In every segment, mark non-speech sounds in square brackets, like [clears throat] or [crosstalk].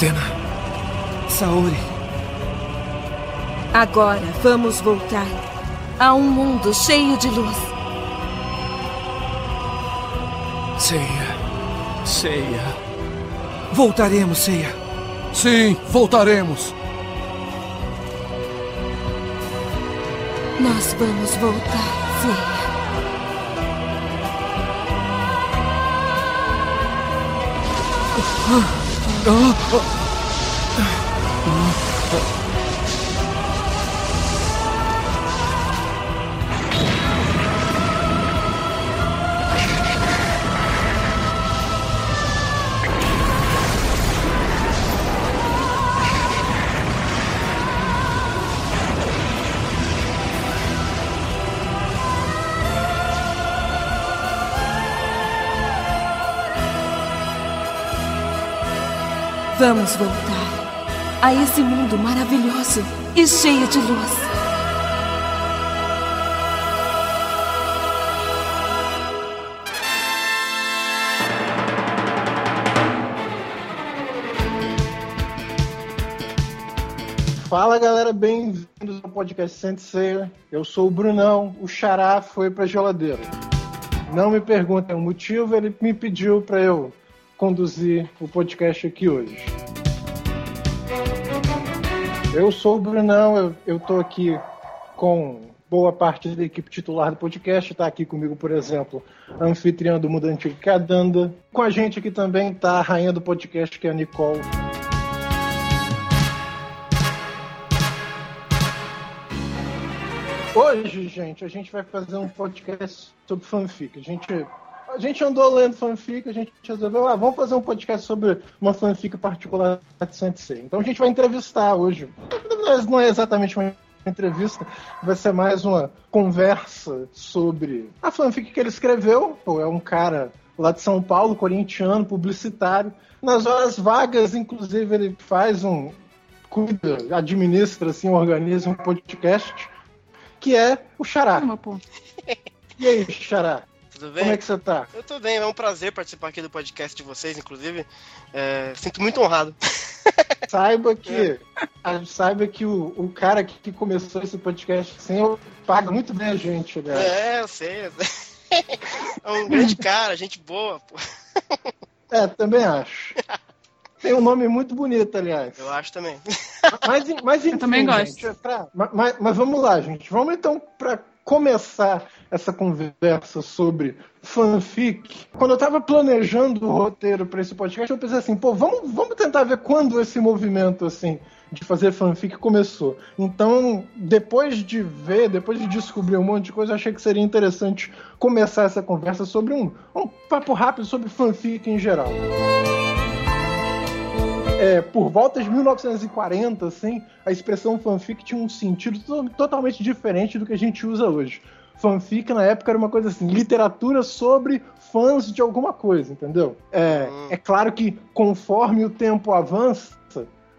Atena. Saori. Agora vamos voltar a um mundo cheio de luz. Ceia. Ceia. Voltaremos, Ceia. Sim, voltaremos. Nós vamos voltar, Ceia. Vamos voltar a esse mundo maravilhoso e cheio de luz. Fala galera, bem-vindos ao podcast Sensei. Eu sou o Brunão, o Xará foi pra geladeira. Não me perguntem o motivo, ele me pediu para eu conduzir o podcast aqui hoje. Eu sou o Brunão, eu, tô aqui com boa parte da equipe titular do podcast. Está aqui comigo, por exemplo, a anfitriã do Antigo, que é. Com a gente aqui também está a rainha do podcast, que é a Nicole. Hoje, gente, a gente vai fazer um podcast sobre fanfic. A gente, a gente andou lendo fanfic, a gente resolveu, ah, vamos fazer um podcast sobre uma fanfic particular de Sensei. Então a gente vai entrevistar hoje. Não é exatamente uma entrevista, vai ser mais uma conversa sobre a fanfic que ele escreveu. Pô, é um cara lá de São Paulo, corintiano, publicitário. Nas horas vagas, inclusive, ele faz um. cuida, administra, assim, organiza um podcast que é o Xará. Pô. E aí, Xará? Tudo bem? Como é que você tá? Eu tô bem, é um prazer participar aqui do podcast de vocês, inclusive. É, sinto muito honrado. [laughs] Saiba que, a- saiba que o, o cara que, que começou esse podcast assim, paga muito bem a gente, né? É, eu sei. eu sei. [laughs] É um grande cara, gente boa, pô. [laughs] É, também acho. Tem um nome muito bonito, aliás. Eu acho também. Mas, mas enfim, também gosto. gente, é pra- ma- ma- mas, vamos lá, gente. Vamos então para começar essa conversa sobre fanfic. Quando eu tava planejando o roteiro para esse podcast, eu pensei assim, pô, vamos, vamos tentar ver quando esse movimento assim de fazer fanfic começou. Então, depois de ver, depois de descobrir um monte de coisa, eu achei que seria interessante começar essa conversa sobre um, um papo rápido sobre fanfic em geral é, por volta de 1940, assim, a expressão fanfic tinha um sentido to- totalmente diferente do que a gente usa hoje. Fanfic na época era uma coisa assim, literatura sobre fãs de alguma coisa, entendeu? É, é claro que conforme o tempo avança,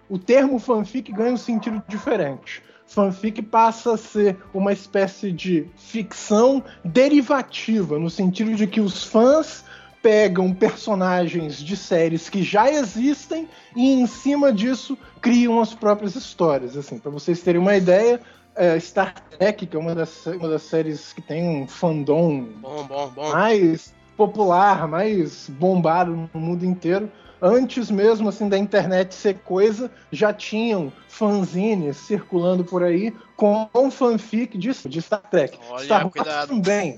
o termo fanfic ganha um sentido diferente. Fanfic passa a ser uma espécie de ficção derivativa, no sentido de que os fãs pegam personagens de séries que já existem e em cima disso criam as próprias histórias. Assim, para vocês terem uma ideia, é, Star Trek, que é uma das, uma das séries que tem um fandom Bom, bom, bom. mais popular, mais bombado no mundo inteiro. Antes mesmo assim da internet ser coisa, já tinham fanzines circulando por aí com fanfic de, de Star Trek. Olha, Star cuidado. também.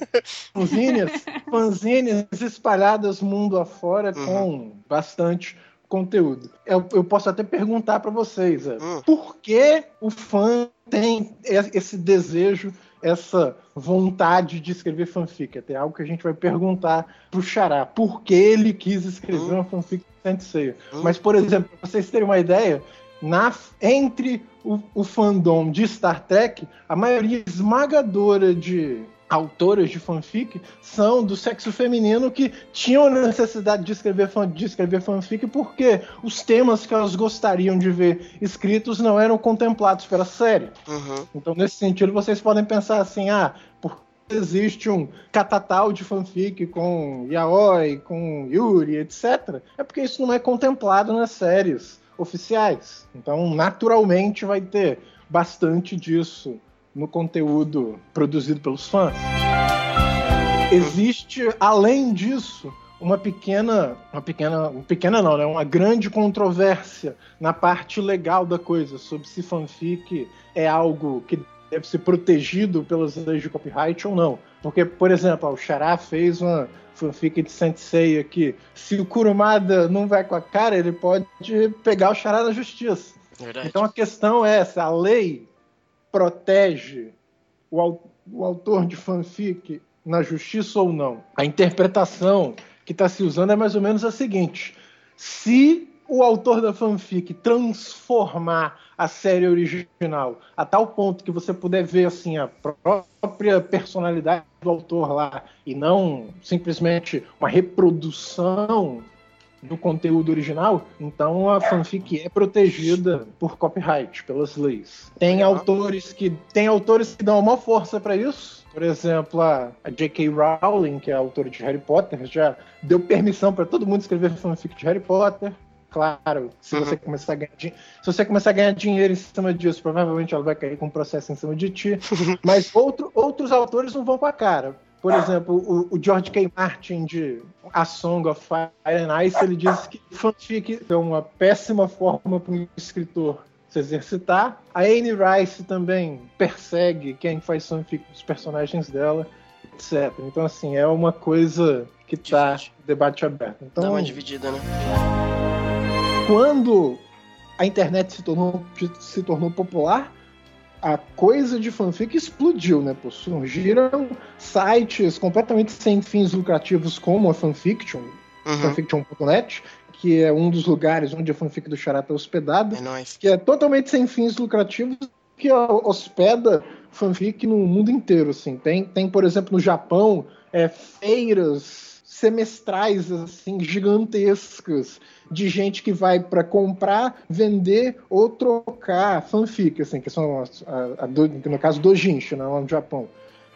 Fanzines, [laughs] fanzines espalhadas mundo afora Uhum. com bastante conteúdo. Eu, eu posso até perguntar para vocês, é, Hum. por que o fã tem esse desejo, essa vontade de escrever fanfic? Até algo que a gente vai perguntar pro Xará. Por que ele quis escrever Hum. uma fanfic de Saint Seiya? Hum. Mas, por exemplo, para vocês terem uma ideia, na, entre o, o fandom de Star Trek, a maioria esmagadora de autoras de fanfic são do sexo feminino que tinham necessidade de escrever, fan, de escrever fanfic porque os temas que elas gostariam de ver escritos não eram contemplados pela série. Uhum. Então, nesse sentido, vocês podem pensar assim, ah, por que existe um catatal de fanfic com Yaoi, com Yuri, etc. É porque isso não é contemplado nas séries oficiais. Então, naturalmente, vai ter bastante disso no conteúdo produzido pelos fãs. Existe, além disso, uma pequena, uma pequena, pequena não, né? Uma grande controvérsia na parte legal da coisa sobre se fanfic é algo que deve ser protegido pelas leis de copyright ou não. Porque, por exemplo, o Xará fez uma fanfic de Sensei aqui. Se o Kurumada não vai com a cara, ele pode pegar o Xará na justiça. Verdade. Então a questão é essa: a lei protege o, o autor de fanfic na justiça ou não? A interpretação que está se usando é mais ou menos a seguinte: se o autor da fanfic transformar a série original a tal ponto que você puder ver assim a própria personalidade do autor lá e não simplesmente uma reprodução do conteúdo original, então a fanfic é protegida por copyright, pelas leis. Tem autores que tem autores que dão uma força para isso. Por exemplo, a, J.K. Rowling, que é a autora de Harry Potter, já deu permissão para todo mundo escrever fanfic de Harry Potter. Claro, se uhum. você começar a ganhar se você começar a ganhar dinheiro em cima disso, provavelmente ela vai cair com um processo em cima de ti. [laughs] Mas outro, outros autores não vão com a cara. Por exemplo, o, o, George K. Martin de A Song of Fire and Ice, ele diz que fanfic é uma péssima forma para um escritor se exercitar. A Anne Rice também persegue quem faz fanfic dos personagens dela, etc. Então, assim, é uma coisa que está debate aberto. Então, Dá uma dividida, né? Quando a internet se tornou, se tornou popular, a coisa de fanfic explodiu, né? Pô, surgiram sites completamente sem fins lucrativos como a Fanfiction, uhum. fanfiction.net, que é um dos lugares onde a fanfic do Charata é hospedada, é que é totalmente sem fins lucrativos, que hospeda fanfic no mundo inteiro, assim. Tem, tem por exemplo, no Japão, é, feiras semestrais, assim, gigantescas, de gente que vai para comprar, vender ou trocar fanfic, assim, que são a, a, do, no caso do Jinsho, né, no Japão.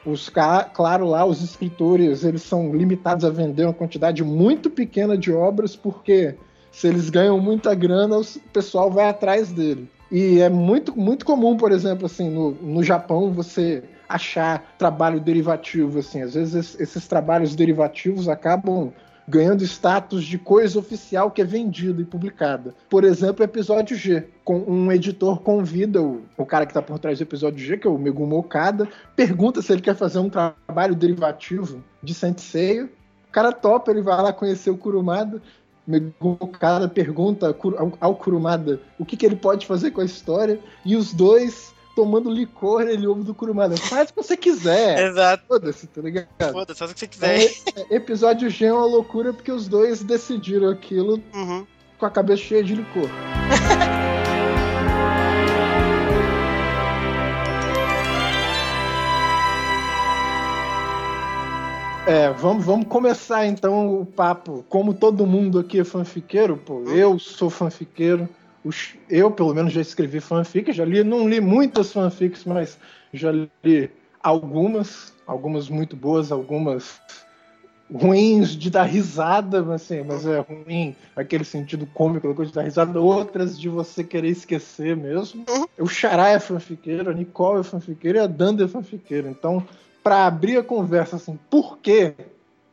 Os claro lá os escritores eles são limitados a vender uma quantidade muito pequena de obras porque se eles ganham muita grana o pessoal vai atrás dele. E é muito, muito comum, por exemplo, assim, no, no Japão você achar trabalho derivativo, assim, às vezes esses trabalhos derivativos acabam ganhando status de coisa oficial que é vendida e publicada. Por exemplo, episódio G. Com um editor convida o, o cara que está por trás do episódio G, que é o Megumo Okada, pergunta se ele quer fazer um trabalho derivativo de Sensei. O cara topa, ele vai lá conhecer o Kurumada. Megumo Okada pergunta ao Kurumada o que, que ele pode fazer com a história. E os dois tomando licor, ele ouve do Kurumada. Faz o que você quiser. [laughs] Exato. Foda-se, tá ligado? Foda-se, faz o que você quiser. É, é, episódio G é uma loucura porque os dois decidiram aquilo uhum. com a cabeça cheia de licor. [laughs] É, vamos, vamos começar então o papo. Como todo mundo aqui é fanfiqueiro, pô, uhum. eu sou fanfiqueiro os, eu, pelo menos, já escrevi fanfic, já li, não li muitas fanfics, mas já li algumas, algumas muito boas, algumas ruins de dar risada, assim, mas é ruim aquele sentido cômico, coisa de dar risada, outras de você querer esquecer mesmo. Uhum. O Xará é fanfiqueiro, a Nicole é fanfiqueira e a Danda é fanfiqueira. Então, para abrir a conversa assim, por que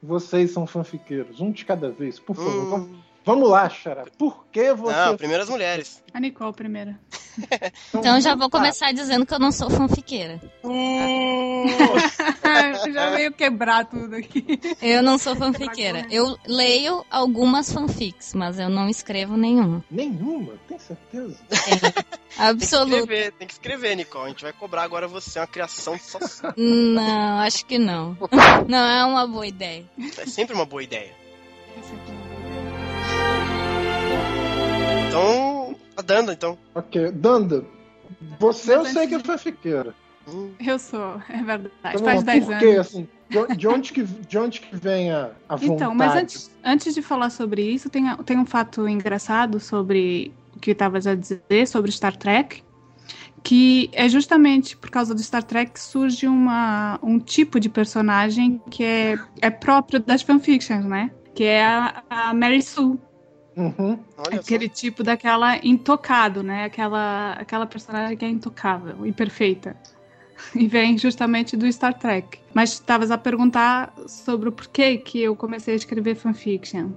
vocês são fanfiqueiros? Um de cada vez, por favor. Uhum. Vamos lá, Xara. Por que você. Não, primeiro as mulheres. A Nicole primeira. então já vou começar dizendo que eu não sou fanfiqueira. Hum. [laughs] já veio quebrar tudo aqui. Eu não sou fanfiqueira. Eu leio algumas fanfics, mas eu não escrevo nenhuma. Nenhuma? Tem certeza? [laughs] É, absoluto. Tem que, escrever, tem que escrever, Nicole. A gente vai cobrar agora você uma criação só. Não, acho que não. [laughs] Não, é uma boa ideia. É sempre uma boa ideia. É sempre uma a Danda, então. Ok, Danda, você eu sei que é fanfiqueira. Hum. Eu sou, é verdade. Então, Faz 10 anos. Quê, assim, de, onde que, de onde que vem a, a vontade? Então, mas antes, antes de falar sobre isso, tem, tem um fato engraçado sobre o que estavas a dizer sobre Star Trek, que é justamente por causa do Star Trek que surge uma, um tipo de personagem que é, é próprio das fanfictions, né? Que é a, a Mary Sue, Uhum. Aquele tipo daquela intocado, né? Aquela, aquela personagem que é intocável e perfeita. [laughs] E vem justamente do Star Trek. Mas estavas a perguntar sobre o porquê que eu comecei a escrever fanfiction.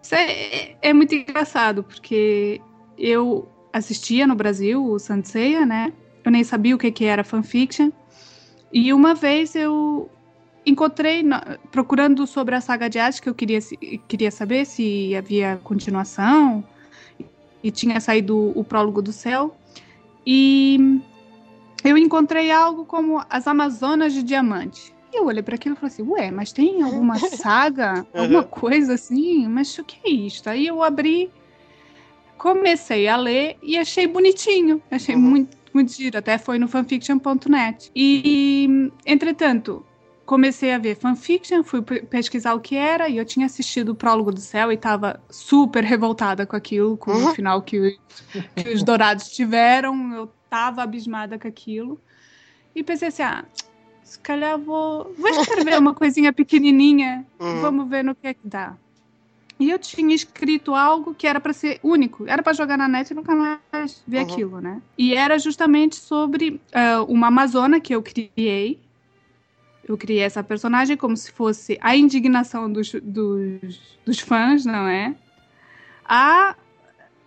Isso é, é muito engraçado, porque eu assistia no Brasil o Sanseia, né? Eu nem sabia o que, que era fanfiction. E uma vez eu encontrei, procurando sobre a saga de Hades, que eu queria, queria saber se havia continuação, e tinha saído o prólogo do céu, e eu encontrei algo como as Amazonas de Diamante. E eu olhei para aquilo e falei assim, ué, mas tem alguma [laughs] saga, alguma coisa assim? Mas o que é isto? Aí eu abri, comecei a ler e achei bonitinho, achei Uhum. muito, muito giro, até foi no fanfiction.net. E, entretanto, comecei a ver fanfiction, fui pe- pesquisar o que era, e eu tinha assistido o Prólogo do Céu e estava super revoltada com aquilo, com Uhum. o final que, os- que os dourados tiveram, eu tava abismada com aquilo. E pensei assim, ah, se calhar vou, vou escrever uma coisinha pequenininha, Uhum. vamos ver no que é que dá. E eu tinha escrito algo que era para ser único, era para jogar na net e nunca mais ver Uhum. aquilo, né? E era justamente sobre ah, uma amazona que eu criei. Eu criei essa personagem como se fosse a indignação dos, dos, dos fãs, não é? A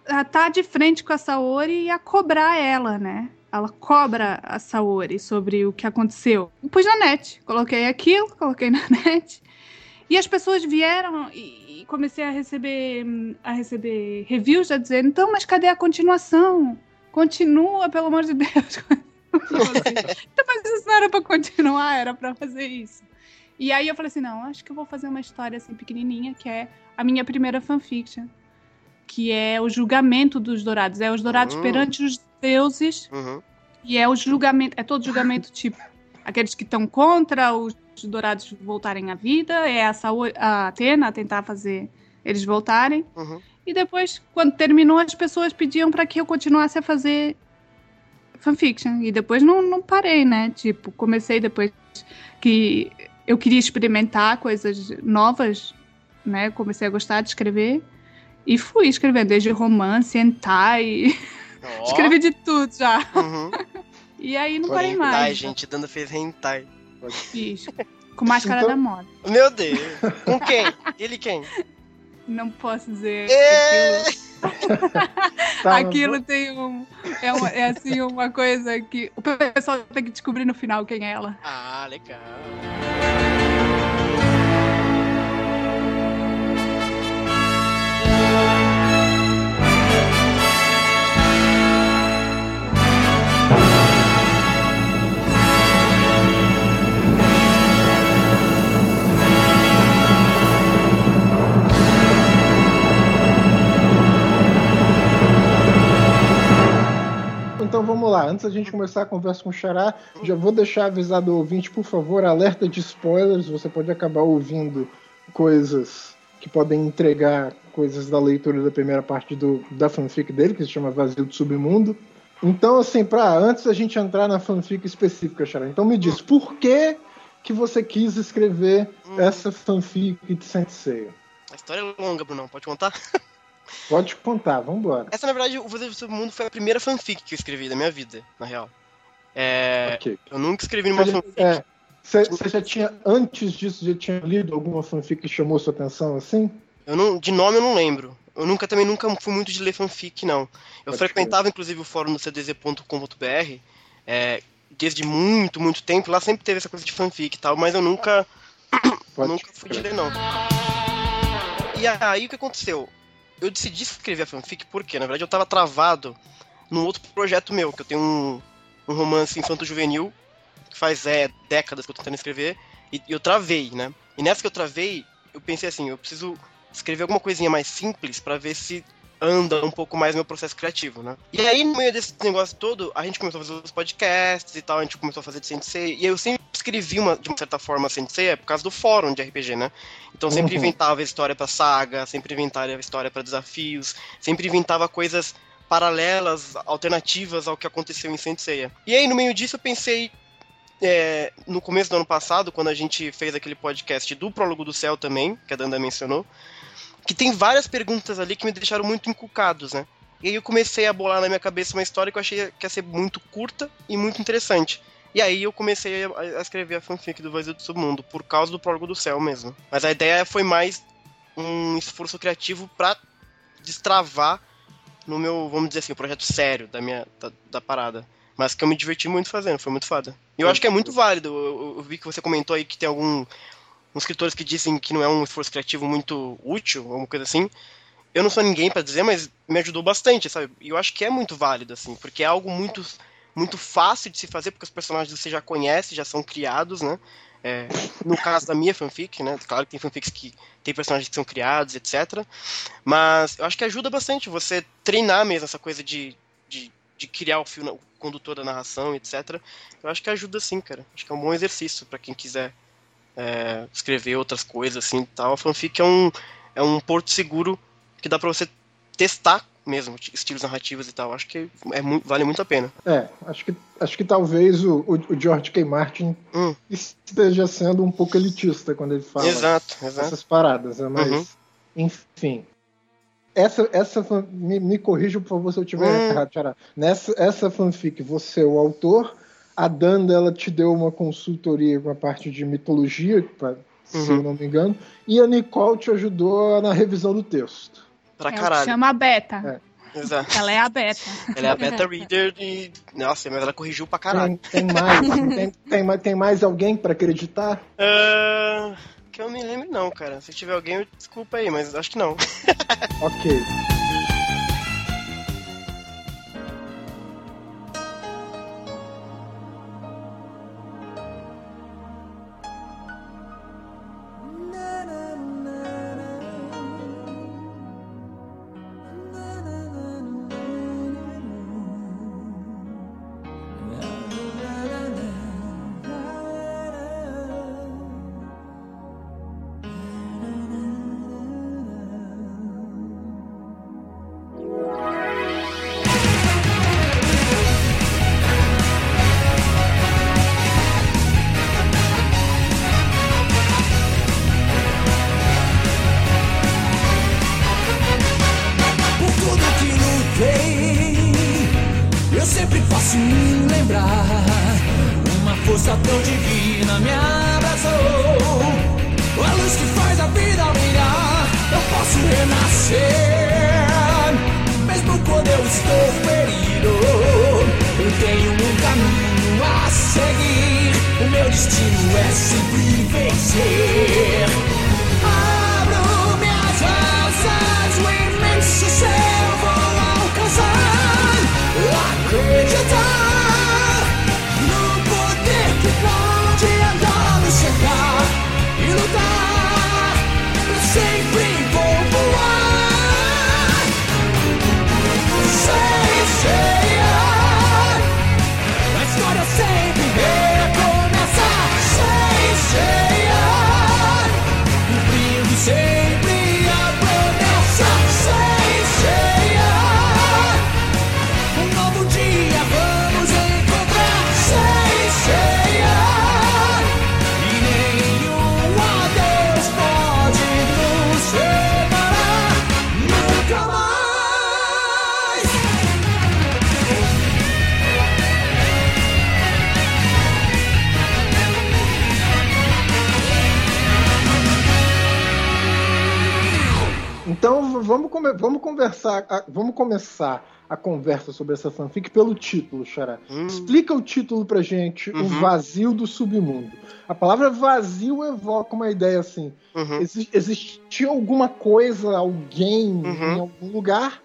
estar tá de frente com a Saori e a cobrar ela, né? Ela cobra a Saori sobre o que aconteceu. Pus na net. Coloquei aquilo, coloquei na [laughs] net. E as pessoas vieram e, e comecei a receber a receber reviews já dizendo, então, mas cadê a continuação? Continua, pelo amor de Deus. [laughs] Então, mas isso não era pra continuar, era pra fazer isso. E aí eu falei assim, não, acho que eu vou fazer uma história assim pequenininha, que é a minha primeira fanfiction. Que é o julgamento dos dourados. É os dourados Hum. perante os deuses Uhum. e é o julgamento, é todo julgamento tipo aqueles que estão contra os dourados voltarem à vida, é a, a Atena tentar fazer eles voltarem. Uhum. E depois, quando terminou, as pessoas pediam para que eu continuasse a fazer fanfiction. E depois não, não parei, né? Tipo, comecei depois que eu queria experimentar coisas novas, né? Comecei a gostar de escrever. E fui escrevendo, desde romance, hentai. [laughs] Ó. Escrevi de tudo já. Uhum. [laughs] E aí não parei Hentai, mais. gente, Danda fez hentai. Fiz. Com máscara Então- da moda. Meu Deus. Com quem? Ele quem? Não posso dizer. É. Aquilo, [laughs] Tá, aquilo tem um. É, uma- é assim uma coisa que o pessoal tem que descobrir no final quem é ela. Ah, legal. Então vamos lá, antes da gente começar a conversa com o Xará, já vou deixar avisado o ouvinte, por favor, alerta de spoilers, você pode acabar ouvindo coisas que podem entregar coisas da leitura da primeira parte do, da fanfic dele, que se chama Vazio do Submundo. Então, assim, pra, antes da gente entrar na fanfic específica, Xará, então me diz, por que que você quis escrever essa fanfic de Sensei? A história é longa, Brunão. Pode contar? [laughs] Pode contar, vambora. Essa, na verdade, o Vazio do Submundo foi a primeira fanfic que eu escrevi da minha vida, na real. É, Ok. eu nunca escrevi numa fanfic. É, Você já tinha, antes disso, já tinha lido alguma fanfic que chamou sua atenção assim? Eu não, de nome eu não lembro. Eu nunca também nunca fui muito de ler fanfic, não. Eu Pode frequentava, inclusive, o fórum do cdz.com.br é, desde muito, muito tempo. Lá sempre teve essa coisa de fanfic e tal, mas eu nunca, [clears throat] nunca fui de ler, não. E aí o que aconteceu? Eu decidi escrever a fanfic porque, na verdade, eu tava travado num outro projeto meu, que eu tenho um, um romance infanto-juvenil que faz é, décadas que eu tô tentando escrever, e, e eu travei, né? E nessa que eu travei, eu pensei assim, eu preciso escrever alguma coisinha mais simples pra ver se anda um pouco mais meu processo criativo, né? E aí, no meio desse negócio todo, a gente começou a fazer os podcasts e tal, a gente começou a fazer de Sensei, e eu sempre escrevi, uma, de uma certa forma, Sensei, é por causa do fórum de RPG, né? Então sempre Uhum. inventava história pra saga, sempre inventava história pra desafios, sempre inventava coisas paralelas, alternativas ao que aconteceu em Senseiya. E aí, no meio disso, eu pensei, é, no começo do ano passado, quando a gente fez aquele podcast do Prólogo do Céu também, que a Danda mencionou, que tem várias perguntas ali que me deixaram muito encucados, né? E aí eu comecei a bolar na minha cabeça uma história que eu achei que ia ser muito curta e muito interessante. E aí eu comecei a escrever a fanfic do Vazio do Submundo, por causa do prólogo do céu mesmo. Mas a ideia foi mais um esforço criativo para destravar no meu, vamos dizer assim, o projeto sério da minha da, da, parada. Mas que eu me diverti muito fazendo, foi muito foda. E eu acho que é muito válido. Eu, eu, vi que você comentou aí que tem algum uns escritores que dizem que não é um esforço criativo muito útil, alguma coisa assim. Eu não sou ninguém para dizer, mas me ajudou bastante, sabe? E eu acho que é muito válido assim, porque é algo muito muito fácil de se fazer, porque os personagens você já conhece, já são criados, né? É, no caso da minha fanfic, né? Claro que tem fanfics que tem personagens que são criados, etc. Mas eu acho que ajuda bastante você treinar mesmo essa coisa de, de, de criar o fio, o condutor da narração, etc. Eu acho que ajuda sim, cara. Acho que é um bom exercício para quem quiser é, escrever outras coisas assim tal. A fanfic é um, é um porto seguro que dá para você testar mesmo, estilos narrativos e tal. Acho que é muito, vale muito a pena. É, acho que, acho que talvez o, o, George K. Martin hum. esteja sendo um pouco elitista quando ele fala exato, exato. essas paradas, né? mas uhum. enfim. Essa, essa me, me corrija, por favor, se eu estiver hum. errado, Tiara. Nessa essa fanfic, você é o autor, a Danda ela te deu uma consultoria com a parte de mitologia, pra, uhum. se eu não me engano, e a Nicole te ajudou na revisão do texto. Pra é caralho. chama a beta. É. Exato. Ela é a beta. Ela é a [laughs] beta reader e. Nossa, mas ela corrigiu pra caralho. Tem, tem mais, tem, tem, mais, tem mais alguém pra acreditar? Uh, que eu me lembro, não, cara. Se tiver alguém, desculpa aí, mas acho que não. ok. O caminho a seguir. O meu destino é sempre vencer. Vamos conversar, vamos começar a conversa sobre essa fanfic pelo título, Xará. Hum. Explica o título pra gente, uhum. O Vazio do Submundo. A palavra vazio evoca uma ideia assim. Uhum. Exi existia alguma coisa, alguém uhum. em algum lugar,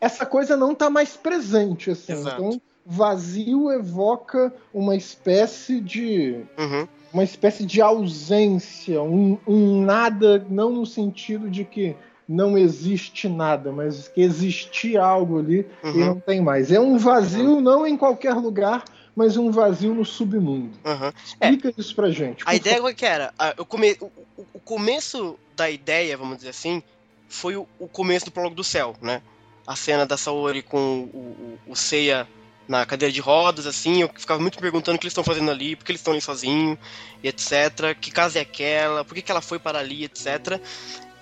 essa coisa não tá mais presente, assim. Exato. Então, vazio evoca uma espécie de. Uhum. Uma espécie de ausência, um, um nada, não no sentido de que não existe nada, mas que existia algo ali uhum. e não tem mais. É um vazio uhum. não em qualquer lugar, mas um vazio no submundo. Uhum. Explica é, isso pra gente. A ideia favor. que era, eu come, o, o, começo da ideia, vamos dizer assim, foi o, o, começo do prólogo do céu, né? A cena da Saori com o, o, o Seiya na cadeira de rodas, assim, eu ficava muito perguntando o que eles estão fazendo ali, por que eles estão ali sozinhos, etc. Que casa é aquela, por que, que ela foi para ali, etc.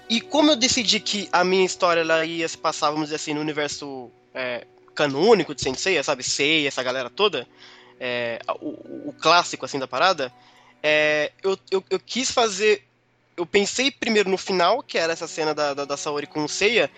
E como eu decidi que a minha história ela ia se passar, vamos dizer assim, no universo é, canônico de Sensei, sabe? Sei, essa galera toda, é, o, o, clássico assim da parada, é, eu, eu, eu, quis fazer. Eu pensei primeiro no final, que era essa cena da, da, da Saori com o Seiya,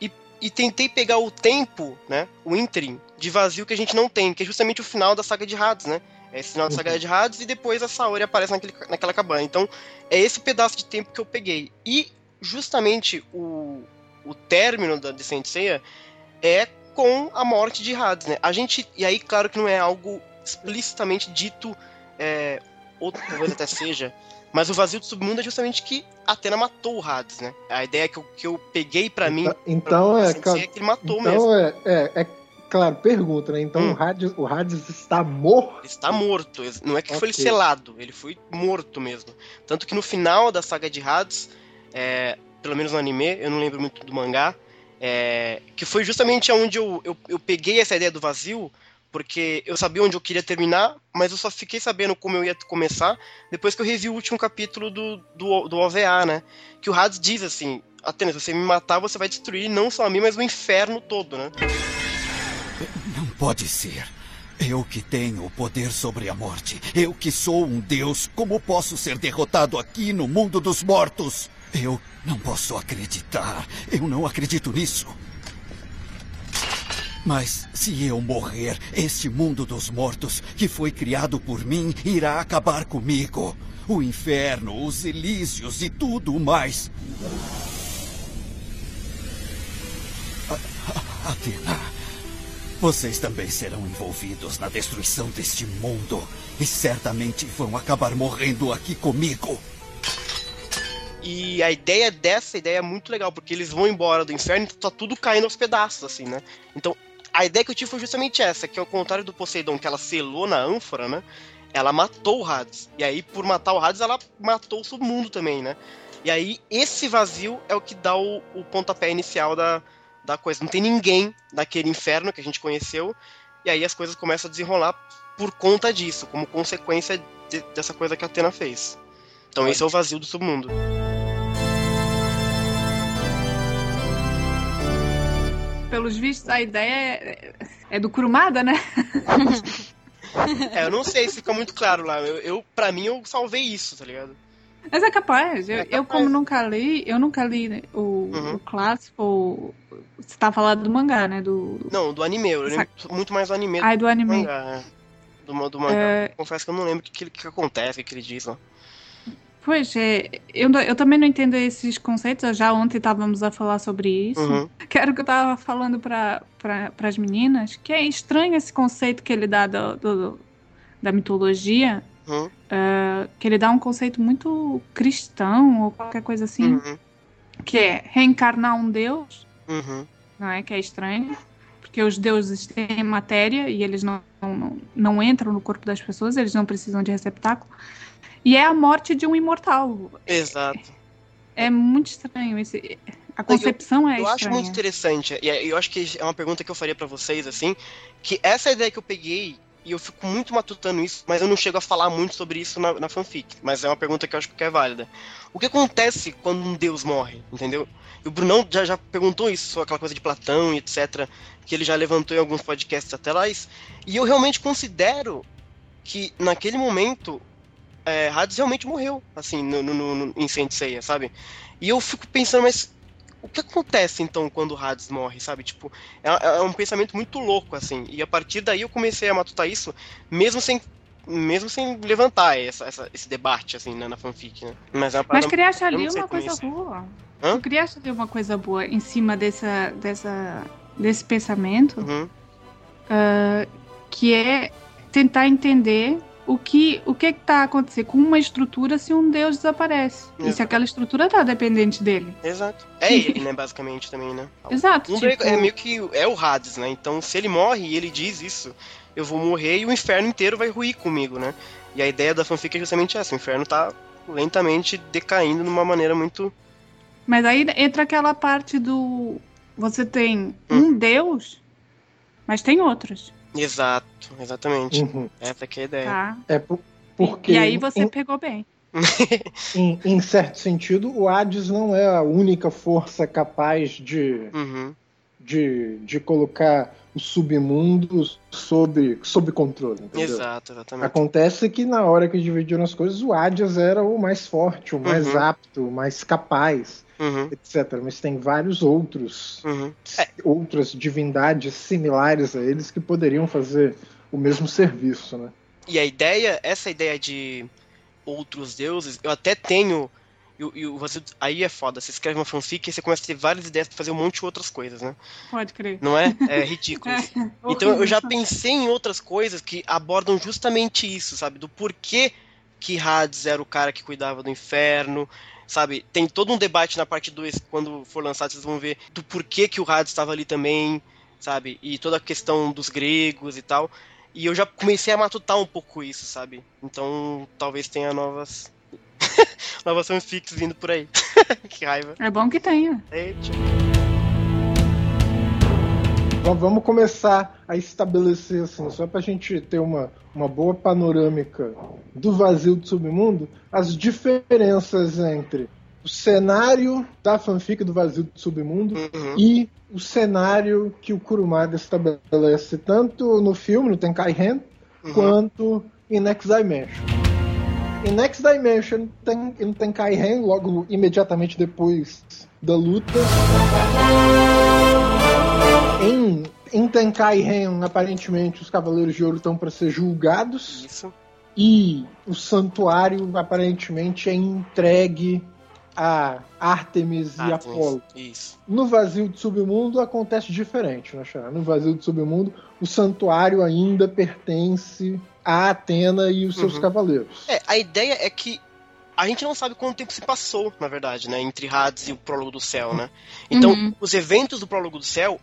e, e tentei pegar o tempo, né? O interim, de vazio que a gente não tem, que é justamente o final da saga de Hades, né? É esse final da saga uhum. de Hades e depois a Saori aparece naquele, naquela cabana. Então, é esse pedaço de tempo que eu peguei. E justamente o, o término da Descent Seiya é com a morte de Hades, né? A gente, e aí, claro que não é algo explicitamente dito, é, ou talvez até seja, mas o vazio do submundo é justamente que Atena matou o Hades, né? A ideia que eu, que eu peguei para mim então pra é, claro, é que ele matou então mesmo. É, é, é, claro, pergunta, né? Então hum. o, Hades, o Hades está morto? Está morto. Não é que okay. foi selado, ele foi morto mesmo. Tanto que no final da saga de Hades, é, pelo menos no anime, eu não lembro muito do mangá, é, que foi justamente onde eu, eu, eu, peguei essa ideia do vazio, porque eu sabia onde eu queria terminar, mas eu só fiquei sabendo como eu ia começar depois que eu revi o último capítulo do, do, do OVA, né? Que o Hades diz assim: Atenas, se você me matar, você vai destruir não só a mim, mas o inferno todo, né? Não pode ser. Eu que tenho o poder sobre a morte. Eu que sou um deus. Como posso ser derrotado aqui no mundo dos mortos? Eu não posso acreditar. Eu não acredito nisso. Mas se eu morrer, este mundo dos mortos, que foi criado por mim, irá acabar comigo. O inferno, os elísios e tudo mais. Atena, vocês também serão envolvidos na destruição deste mundo. E certamente vão acabar morrendo aqui comigo. E a ideia dessa ideia é muito legal, porque eles vão embora do inferno e tá tudo caindo aos pedaços, assim, né? Então, a ideia que eu tive foi justamente essa, que ao contrário do Poseidon, que ela selou na ânfora, né? Ela matou o Hades. E aí, por matar o Hades, ela matou o submundo também, né? E aí, esse vazio é o que dá o, o pontapé inicial da, da coisa. Não tem ninguém daquele inferno que a gente conheceu. E aí as coisas começam a desenrolar por conta disso, como consequência de, dessa coisa que a Atena fez. Então esse é o vazio do submundo. Pelos vistos, a ideia é, é do Kurumada, né? [laughs] é, eu não sei se fica muito claro lá. Eu, eu, pra mim, eu salvei isso, tá ligado? Mas é capaz. Eu, é capaz. eu como nunca li, eu nunca li o, uhum. o clássico. Você tá falando do mangá, né? Do... Não, do anime. Eu lembro muito mais do anime. Ah, do, do anime. Mangá, é. do, do, mangá. É... Confesso que eu não lembro o que, que, que acontece, o que ele diz lá. Pois é, eu, eu também não entendo esses conceitos. Já ontem estávamos a falar sobre isso. Uhum. Que era o que eu estava falando para pra, as meninas, que é estranho esse conceito que ele dá do, do da mitologia. Uhum. Uh, que ele dá um conceito muito cristão ou qualquer coisa assim. Uhum. Que é reencarnar um deus. Uhum. Não é? Que é estranho. Porque os deuses têm matéria e eles não, não, não entram no corpo das pessoas, eles não precisam de receptáculo. E é a morte de um imortal. Exato. É, é muito estranho esse. A concepção eu, é Eu estranha. acho muito interessante, e eu acho que é uma pergunta que eu faria para vocês, assim, que essa ideia que eu peguei, e eu fico muito matutando isso, mas eu não chego a falar muito sobre isso na, na fanfic, mas é uma pergunta que eu acho que é válida. O que acontece quando um deus morre, entendeu? E o Brunão já, já perguntou isso, aquela coisa de Platão e etc., que ele já levantou em alguns podcasts até lá, e eu realmente considero que naquele momento é, Hades realmente morreu, assim, no, no, no, em sabe? E eu fico pensando, mas o que acontece então quando o Hades morre, sabe? Tipo, é, é, um pensamento muito louco, assim. E a partir daí eu comecei a matutar isso, mesmo sem mesmo sem levantar essa, essa, esse debate, assim, né, na fanfic, né? Mas, é Mas queria achar ali uma coisa isso. boa. Hã? Eu queria achar ali uma coisa boa em cima dessa, dessa, desse pensamento, uhum. uh, que é tentar entender o que o que está acontecendo com uma estrutura se um deus desaparece. Exato. E se aquela estrutura está dependente dele. Exato. É ele, né, basicamente também, né? [laughs] Exato. Um tipo... É meio que é o Hades, né? Então, se ele morre e ele diz isso, eu vou morrer e o inferno inteiro vai ruir comigo, né? E a ideia da fanfic é justamente essa, o inferno tá lentamente decaindo de uma maneira muito Mas aí entra aquela parte do você tem hum. um deus, mas tem outros. Exato, exatamente. Uhum. Essa que é a ideia. Tá. É por, porque. E, e aí você em... pegou bem. [laughs] em, em certo sentido, o Hades não é a única força capaz de, Uhum. De, de colocar o submundo sob, sob controle. Entendeu? Exato, exatamente. Acontece que na hora que dividiram as coisas, o Hades era o mais forte, o mais Uhum. apto, o mais capaz, Uhum. etc. Mas tem vários outros, Uhum. outras divindades similares a eles que poderiam fazer o mesmo serviço, né? E a ideia, essa ideia de outros deuses, eu até tenho. E, e Vazio- aí é foda, você escreve uma fanfic e você começa a ter várias ideias pra fazer um monte de outras coisas, né? Pode crer. Não é? É ridículo. [laughs] É. Então eu já pensei em outras coisas que abordam justamente isso, sabe? Do porquê que Hades era o cara que cuidava do inferno, sabe? Tem todo um debate na parte 2, quando for lançado, vocês vão ver do porquê que o Hades estava ali também, sabe? E toda a questão dos gregos e tal. E eu já comecei a matutar um pouco isso, sabe? Então talvez tenha novas. [laughs] novas fanfics vindo por aí. [laughs] que raiva. É bom que tenha. Eita. Então vamos começar a estabelecer, assim, só pra gente ter uma, uma boa panorâmica do vazio do submundo, as diferenças entre o cenário da fanfic do vazio do submundo Uhum. e o cenário que o Kurumada estabelece tanto no filme, no Tenkai Hen, Uhum. quanto em Next Dimension. Em Next Dimension, tem, em Tenkai Hen, logo imediatamente depois da luta, em, em Tenkai Hen, aparentemente, os Cavaleiros de Ouro estão para ser julgados Isso. e o santuário aparentemente é entregue a Artemis e Ah, Apolo. Isso. No vazio do submundo acontece diferente, né, Xará? No vazio do submundo, o santuário ainda pertence a Atena e os seus Uhum. cavaleiros. É, a ideia é que a gente não sabe quanto tempo se passou, na verdade, né, entre Hades e o Prólogo do Céu, né? Então, Uhum. os eventos do Prólogo do Céu,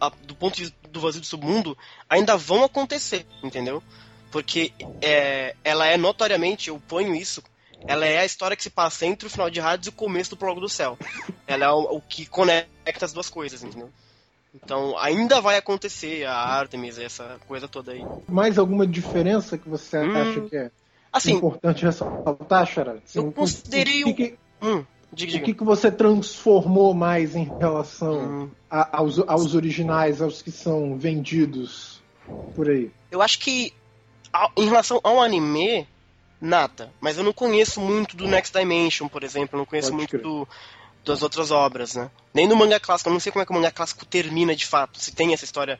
a- do ponto de vista do vazio do submundo, ainda vão acontecer, entendeu? Porque é, ela é notoriamente, eu ponho isso, ela é a história que se passa entre o final de Hades e o começo do Prólogo do Céu. Ela é o, o que conecta as duas coisas, entendeu? Então, ainda vai acontecer a Artemis, essa coisa toda aí. Mais alguma diferença que você Hum, acha que é Assim, importante ressaltar, Xará? Assim, eu considerei o, que, que- hum, diga, o diga. que, que você transformou mais em relação Hum. a- aos, aos originais, aos que são vendidos por aí? Eu acho que em relação ao anime, nada. Mas eu não conheço muito do Next Dimension, por exemplo. Eu não conheço Pode muito crer. do, das outras obras, né? Nem do manga clássico. Eu não sei como é que o manga clássico termina de fato. Se tem essa história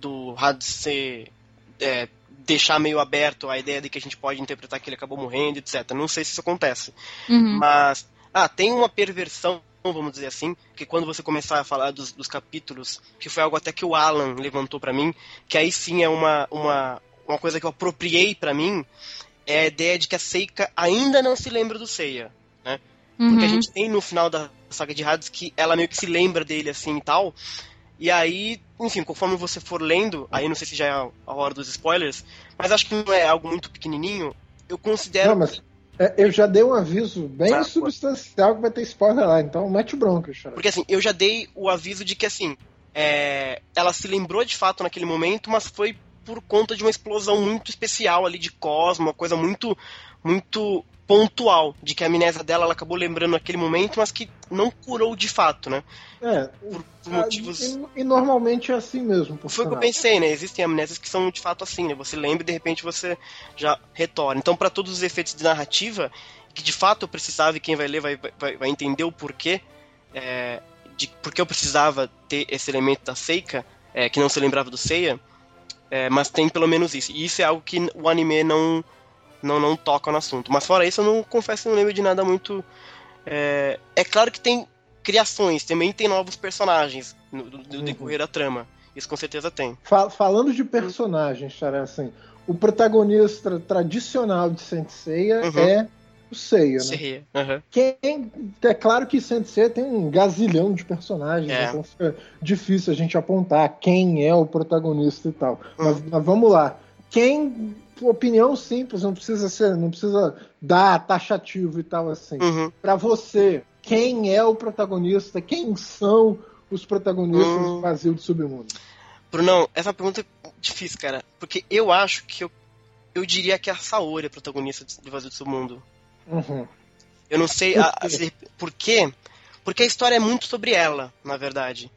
do Hades ser. é, deixar meio aberto a ideia de que a gente pode interpretar que ele acabou morrendo, etc. Não sei se isso acontece. Uhum. Mas, ah, tem uma perversão, vamos dizer assim, que quando você começar a falar dos, dos capítulos, que foi algo até que o Alan levantou pra mim, que aí sim é uma, uma, uma coisa que eu apropriei pra mim, é a ideia de que a Seika ainda não se lembra do Seiya. Porque a Uhum. gente tem no final da saga de Hades que ela meio que se lembra dele assim e tal. E aí, enfim, conforme você for lendo, aí não sei se já é a hora dos spoilers, mas acho que não é algo muito pequenininho. Eu considero Não, mas é, eu já dei um aviso bem Ah, substancial que vai ter spoiler lá, então mete bronca, Xará. Porque assim, eu já dei o aviso de que assim, é, ela se lembrou de fato naquele momento, mas foi por conta de uma explosão muito especial ali de Cosmo, uma coisa muito, muito pontual, de que a amnésia dela ela acabou lembrando naquele momento, mas que não curou de fato, né? É, Por, por ah, motivos. e, e normalmente é assim mesmo, por Foi o que eu pensei, né? Existem amnésias que são de fato assim, né? Você lembra e de repente você já retorna. Então, para todos os efeitos de narrativa, que de fato eu precisava e quem vai ler vai, vai, vai entender o porquê, é, de porque eu precisava ter esse elemento da Seika, é, que não se lembrava do Seiya, é, mas tem pelo menos isso. E isso é algo que o anime não, não, não toca no assunto. Mas fora isso, eu não confesso que não lembro de nada muito. É, é claro que tem criações, também tem novos personagens no, do, do Uhum. decorrer da trama. Isso com certeza tem. Fa- falando de personagens, Xará, assim, o protagonista tradicional de Senseiya Uhum. é o Seiya, né? Aham. Quem, é claro que Senseiya tem um gazilhão de personagens, É. então fica difícil a gente apontar quem é o protagonista e tal. Uhum. Mas, mas vamos lá. Quem, opinião simples, não precisa ser, não precisa dar taxativo e tal assim. Uhum. Pra você, quem é o protagonista? Quem são os protagonistas Hum. do vazio do submundo? Brunão, essa pergunta é difícil, cara. Porque eu acho que eu, eu diria que a Saori é a protagonista de Vazio do Submundo. Uhum. Eu não sei Por a- se- por quê. Porque a história é muito sobre ela, na verdade.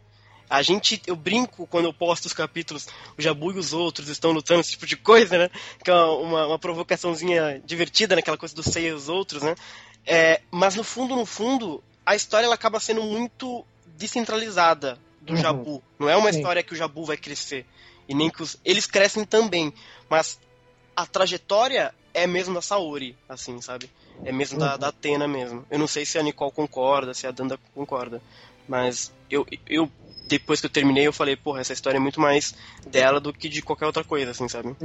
A gente, eu brinco quando eu posto os capítulos, o Jabu e os outros estão lutando, esse tipo de coisa, né? Que é uma, uma provocaçãozinha divertida, naquela coisa do sei e os outros, né? É, mas no fundo, no fundo, a história ela acaba sendo muito descentralizada do Uhum. Jabu. Não é uma Sim. história que o Jabu vai crescer. E nem que os. Eles crescem também. Mas a trajetória é mesmo da Saori, assim, sabe? É mesmo da, Uhum. da Atena mesmo. Eu não sei se a Nicole concorda, se a Danda concorda. Mas eu, eu depois que eu terminei, eu falei, porra, essa história é muito mais dela do que de qualquer outra coisa, assim, sabe?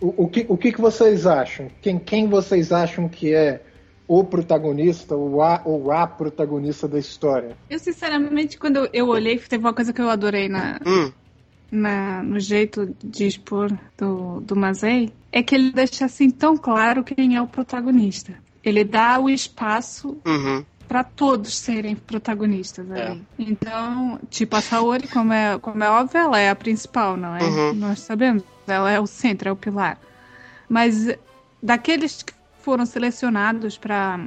O, o que, o que, que vocês acham? Quem, quem vocês acham que é o protagonista ou a, ou a protagonista da história? Eu, sinceramente, quando eu, eu olhei, teve uma coisa que eu adorei na, Hum, na- no jeito de expor do, do Mazei, é que ele deixa assim tão claro quem é o protagonista. Ele dá o espaço uhum, para todos serem protagonistas É. ali. Então, tipo, a Saori, como é, como é óbvio, ela é a principal, não é? Uhum. Nós sabemos. Ela é o centro, é o pilar. Mas daqueles que foram selecionados para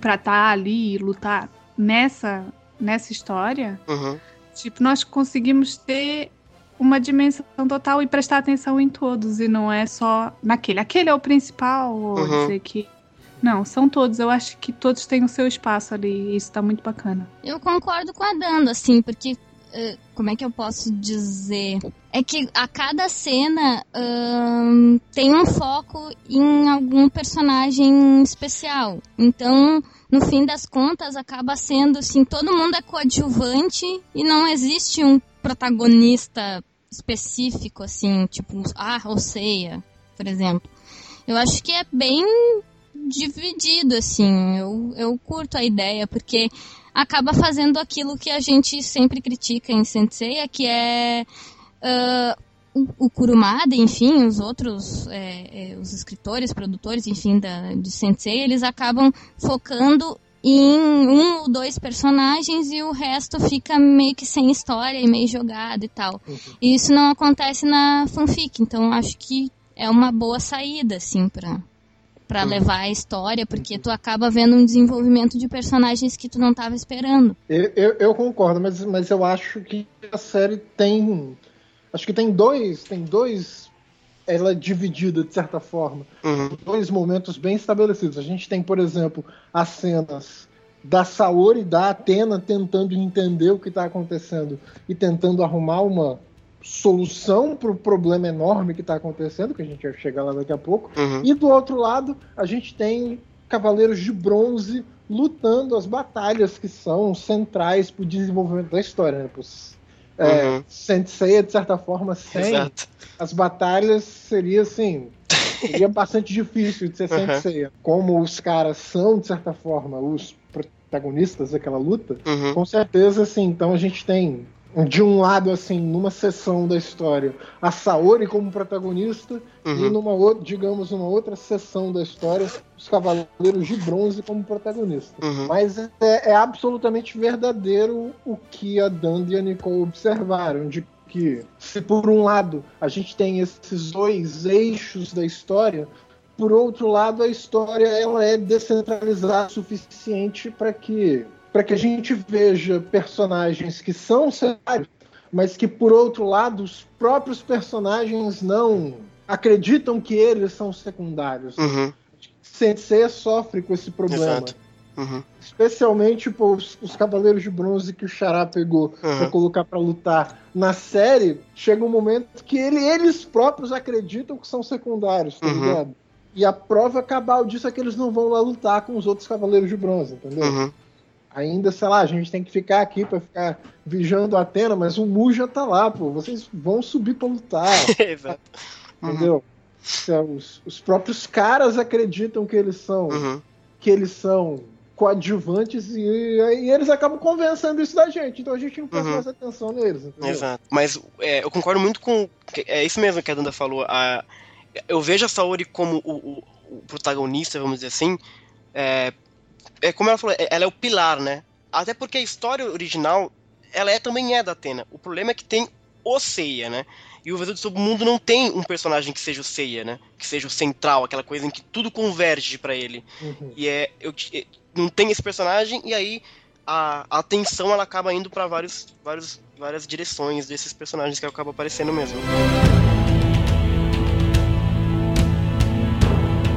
para estar ali e lutar nessa nessa história, uhum, tipo, nós conseguimos ter uma dimensão total e prestar atenção em todos e não é só naquele. Aquele é o principal, ou Uhum. dizer que não, são todos. Eu acho que todos têm o seu espaço ali e isso tá muito bacana. Eu concordo com a Danda, assim, porque. eh, como é que eu posso dizer? É que a cada cena tem um foco em algum personagem especial. Então, no fim das contas, acaba sendo assim: todo mundo é coadjuvante e não existe um protagonista específico, assim, tipo, ah, Roseia, por exemplo. Eu acho que é bem dividido, assim. Eu, eu curto a ideia, porque acaba fazendo aquilo que a gente sempre critica em Senseiya, que é ah, o, o Kurumada, enfim, os outros, é, é, os escritores, produtores, enfim, da, de Sensei, eles acabam focando em um ou dois personagens e o resto fica meio que sem história e meio jogado e tal. E isso não acontece na fanfic, então acho que é uma boa saída, assim, pra, pra levar a história, porque tu acaba vendo um desenvolvimento de personagens que tu não tava esperando. Eu, eu, eu concordo, mas, mas eu acho que a série tem. Acho que tem dois. Tem dois. Ela é dividida, de certa forma. uhum, Dois momentos bem estabelecidos. A gente tem, por exemplo, as cenas da Saori e da Atena tentando entender o que está acontecendo e tentando arrumar uma solução para o problema enorme que está acontecendo, que a gente vai chegar lá daqui a pouco. uhum, E do outro lado, a gente tem cavaleiros de bronze lutando as batalhas que são centrais para o desenvolvimento da história. Né? Pros, é, Uhum. Senseiya, de certa forma, sem exato. as batalhas seria assim. Seria [laughs] bastante difícil de ser Uhum. Senseiya. Como os caras são, de certa forma, os protagonistas daquela luta, Uhum, com certeza, assim, então a gente tem de um lado, assim, numa seção da história, a Saori como protagonista, e uhum, numa outra, digamos, numa outra seção da história, os Cavaleiros de Bronze como protagonista. uhum, Mas é, é absolutamente verdadeiro o que a Danda e a Nicole observaram, de que se por um lado a gente tem esses dois eixos da história, por outro lado a história ela é descentralizada o suficiente para que para que a gente veja personagens que são secundários, mas que por outro lado os próprios personagens não acreditam que eles são secundários. uhum, Sensei sofre com esse problema. Exato. uhum, Especialmente pô, os, os Cavaleiros de Bronze que o Xará pegou Uhum. pra colocar pra lutar. Na série, chega um momento que ele- eles próprios acreditam que são secundários, tá Uhum. ligado? E a prova cabal disso é que eles não vão lá lutar com os outros Cavaleiros de Bronze, entendeu? uhum, Ainda, sei lá, a gente tem que ficar aqui pra ficar vigiando a Atena, mas o Mu já tá lá, pô. Vocês vão subir pra lutar, [laughs] exato. Uhum, entendeu? Então, Os, os próprios caras acreditam que eles são uhum, que eles são coadjuvantes e, e eles acabam convencendo isso da gente. Então a gente não presta Uhum. mais atenção neles. entendeu? Exato. Mas é, eu concordo muito com. É isso mesmo que a Danda falou. A, eu vejo a Saori como o, o- o protagonista, vamos dizer assim. É, é como ela falou, é- ela é o pilar, né? Até porque a história original, ela é, também é da Atena. O problema é que tem o Seiya, né? E o Vazio do Submundo não tem um personagem que seja o Seiya, né? Que seja o central, aquela coisa em que tudo converge para ele. Uhum. E é. Eu, não tem esse personagem, e aí a, a atenção ela acaba indo para vários, vários, várias direções desses personagens que acabam aparecendo mesmo.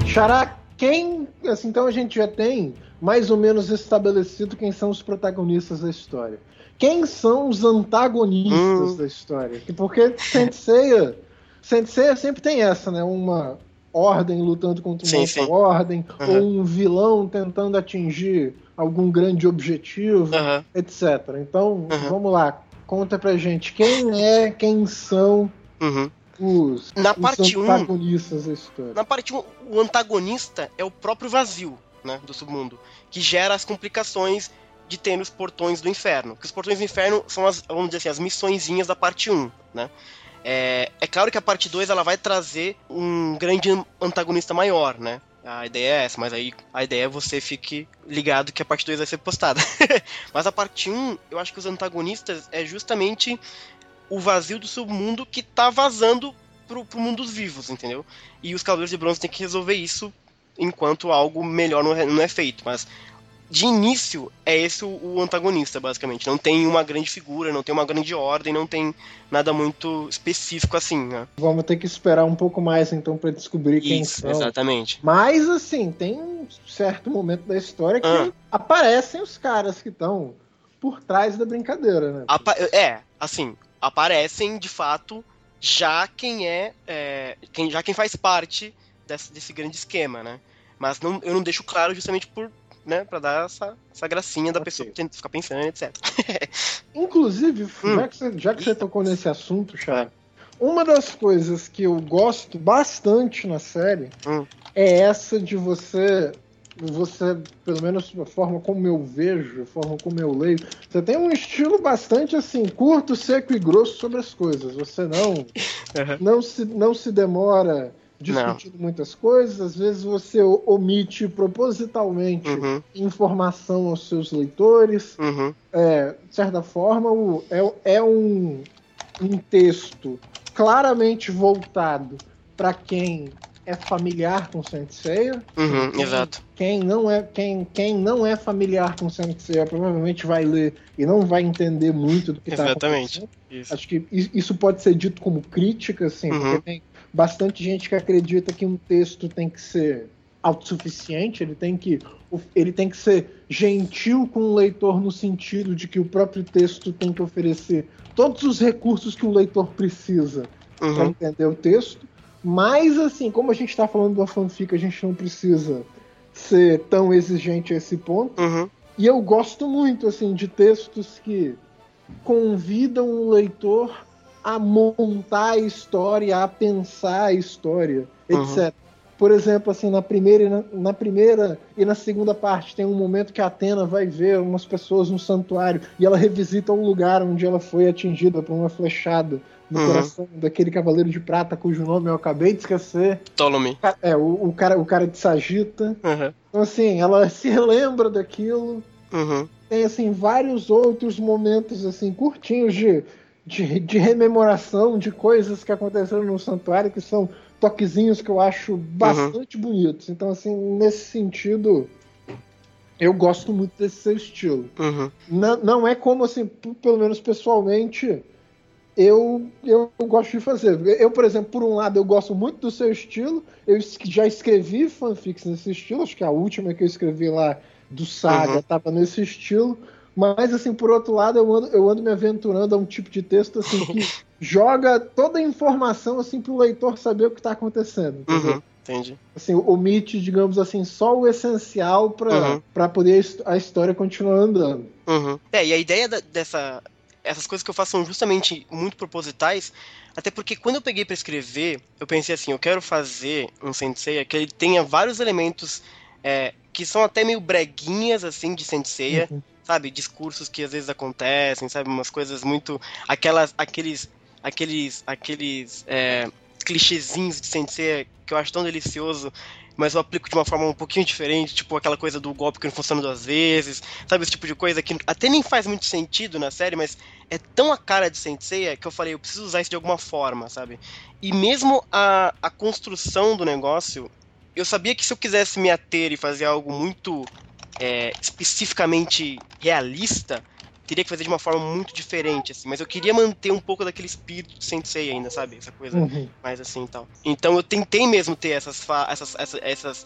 Xará, quem. Assim, então a gente já tem mais ou menos estabelecido quem são os protagonistas da história. Quem são os antagonistas Hum. da história? Porque Senseiya, Senseiya sempre tem essa, né? Uma ordem lutando contra uma Sim, outra sim. ordem, Uhum. ou um vilão tentando atingir algum grande objetivo, Aham. etc. Então, Uhum. vamos lá. Conta pra gente quem é, quem são Uhum. Os, Na os parte um- antagonistas da história. Na parte 1, o antagonista é o próprio vazio, né, do submundo, que gera as complicações de ter nos portões do inferno. Que os portões do inferno são as, vamos dizer assim, as missõezinhas da parte 1, né? É, é claro que a parte 2 ela vai trazer um grande antagonista maior, né? A ideia é essa, mas aí a ideia é você fique ligado que a parte 2 vai ser postada. [laughs] mas a parte 1, eu acho que os antagonistas é justamente o vazio do submundo que tá vazando pro, pro mundo dos vivos, entendeu? E os Cavaleiros de Bronze têm que resolver isso enquanto algo melhor não é, não é feito. Mas de início é esse o, o antagonista, basicamente. Não tem uma grande figura, não tem uma grande ordem, não tem nada muito específico assim, né? Vamos ter que esperar um pouco mais então pra descobrir quem Isso, são. exatamente. Mas assim, tem um certo momento da história que Ah. aparecem os caras que estão por trás da brincadeira, né? Apa- é, assim, aparecem de fato já quem é, é, quem, já quem faz parte desse, desse grande esquema, né? Mas não, eu não deixo claro justamente por, né, pra dar essa, essa gracinha da Ok. pessoa tenta ficar pensando, etc. [laughs] Inclusive, Hum. já, que você, já que você tocou nesse assunto, Chá, uma das coisas que eu gosto bastante na série Hum. é essa de você. Você, pelo menos a forma como eu vejo, a forma como eu leio, você tem um estilo bastante assim, curto, seco e grosso sobre as coisas. Você não [laughs] Uhum. não se, não se demora discutindo muitas coisas, às vezes você omite propositalmente Uhum, informação aos seus leitores. uhum, É, de certa forma, o- é, é um, um texto claramente voltado para quem é familiar com Saint Seiya. uhum, Quem- exato. Quem não é quem, quem não é familiar com Saint Seiya provavelmente vai ler e não vai entender muito do que está acontecendo. Isso. Acho que isso pode ser dito como crítica, assim, Uhum. porque tem bastante gente que acredita que um texto tem que ser autossuficiente, ele tem que ele tem que ser gentil com o leitor no sentido de que o próprio texto tem que oferecer todos os recursos que o leitor precisa para Uhum, entender o texto. Mas assim, como a gente está falando uma fanfic, a gente não precisa ser tão exigente a esse ponto. uhum, E eu gosto muito assim de textos que convidam o leitor a montar a história, a pensar a história, Uhum. etc. Por exemplo, assim, na primeira, e na, na primeira e na segunda parte tem um momento que a Atena vai ver umas pessoas no santuário e ela revisita um lugar onde ela foi atingida por uma flechada no Uhum. coração daquele cavaleiro de prata cujo nome eu acabei de esquecer. Ptolemy. É, o, o cara, o cara de Sagita. Uhum, Então, assim, ela [laughs] se relembra daquilo uhum, tem assim vários outros momentos assim curtinhos de, de, de rememoração de coisas que aconteceram no santuário que são toquezinhos que eu acho bastante bonitos. Então assim nesse sentido eu gosto muito desse seu estilo. uhum, Não, não é como assim, pelo menos pessoalmente eu, eu gosto de fazer. Eu, por exemplo, por um lado, eu gosto muito do seu estilo. Eu já escrevi fanfics nesse estilo. Acho que a última que eu escrevi lá do Saga Uhum. tava nesse estilo. Mas, assim, por outro lado, eu ando, eu ando me aventurando a um tipo de texto assim que [laughs] joga toda a informação assim pro leitor saber o que tá acontecendo. uhum, entendi. Assim, omite, digamos assim, só o essencial para Uhum. pra poder a história continuar andando. Uhum. É, e a ideia da- dessa. Essas coisas que eu faço são justamente muito propositais, até porque quando eu peguei pra escrever, eu pensei assim, eu quero fazer um Senseiya que ele tenha vários elementos é, que são até meio breguinhas, assim, de Senseiya, Uhum. sabe? Discursos que às vezes acontecem, sabe? Umas coisas muito. Aquelas, aqueles. Aqueles. Aqueles. É, clichêzinhos de Senseiya que eu acho tão delicioso. Mas eu aplico de uma forma um pouquinho diferente, tipo aquela coisa do golpe que não funciona duas vezes, sabe? Esse tipo de coisa que até nem faz muito sentido na série, mas é tão a cara de Sensei que eu falei, eu preciso usar isso de alguma forma, sabe? E mesmo a, a construção do negócio, eu sabia que se eu quisesse me ater e fazer algo muito é, especificamente realista, teria que fazer de uma forma muito diferente, assim. Mas eu queria manter um pouco daquele espírito de Sensei ainda, sabe? Essa coisa Uhum. mais assim e tal. Então eu tentei mesmo ter essas, essas, essas, essas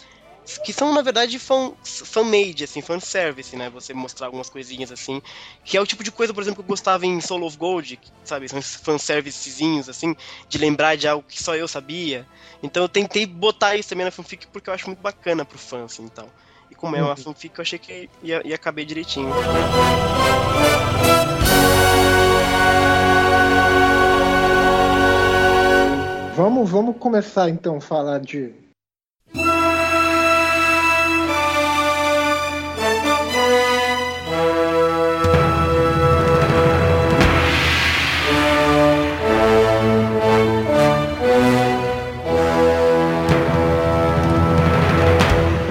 que são, na verdade, fan- fan-made, assim, fanservice, né? Você mostrar algumas coisinhas assim. Que é o tipo de coisa, por exemplo, que eu gostava em Soul of Gold, sabe? São esses fanservicezinhos, assim, de lembrar de algo que só eu sabia. Então eu tentei botar isso também na fanfic porque eu acho muito bacana pro fã, assim, então. E como é uma Uhum. fanfic, eu achei que ia, ia caber direitinho. Vamos, vamos começar então a falar de.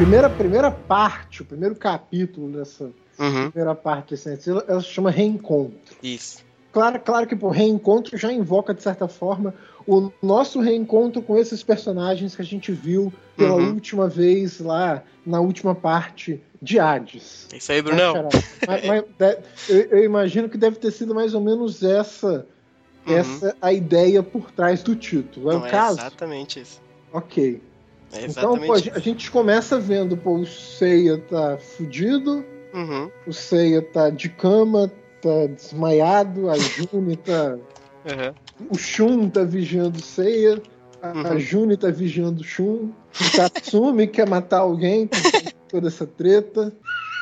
Primeira, primeira parte, o primeiro capítulo dessa Uhum, primeira parte desse ela, ela se chama Reencontro. isso. Claro, claro que por reencontro já invoca, de certa forma, o nosso reencontro com esses personagens que a gente viu pela Uhum. última vez lá na última parte de Hades. É isso aí, Né, Brunão. Xará? Mas- eu, eu imagino que deve ter sido mais ou menos essa, Uhum. essa a ideia por trás do título. É Não, o caso? exatamente isso. Ok. É Então, pô, a gente- a começa vendo, pô, o Seiya tá fudido, Uhum, o Seiya tá de cama, tá desmaiado, a [laughs] Juni tá. uhum. O Shun tá vigiando o Seiya, a, a Uhum. Juni tá vigiando o Shun, o Tatsumi [laughs] quer matar alguém, toda essa treta.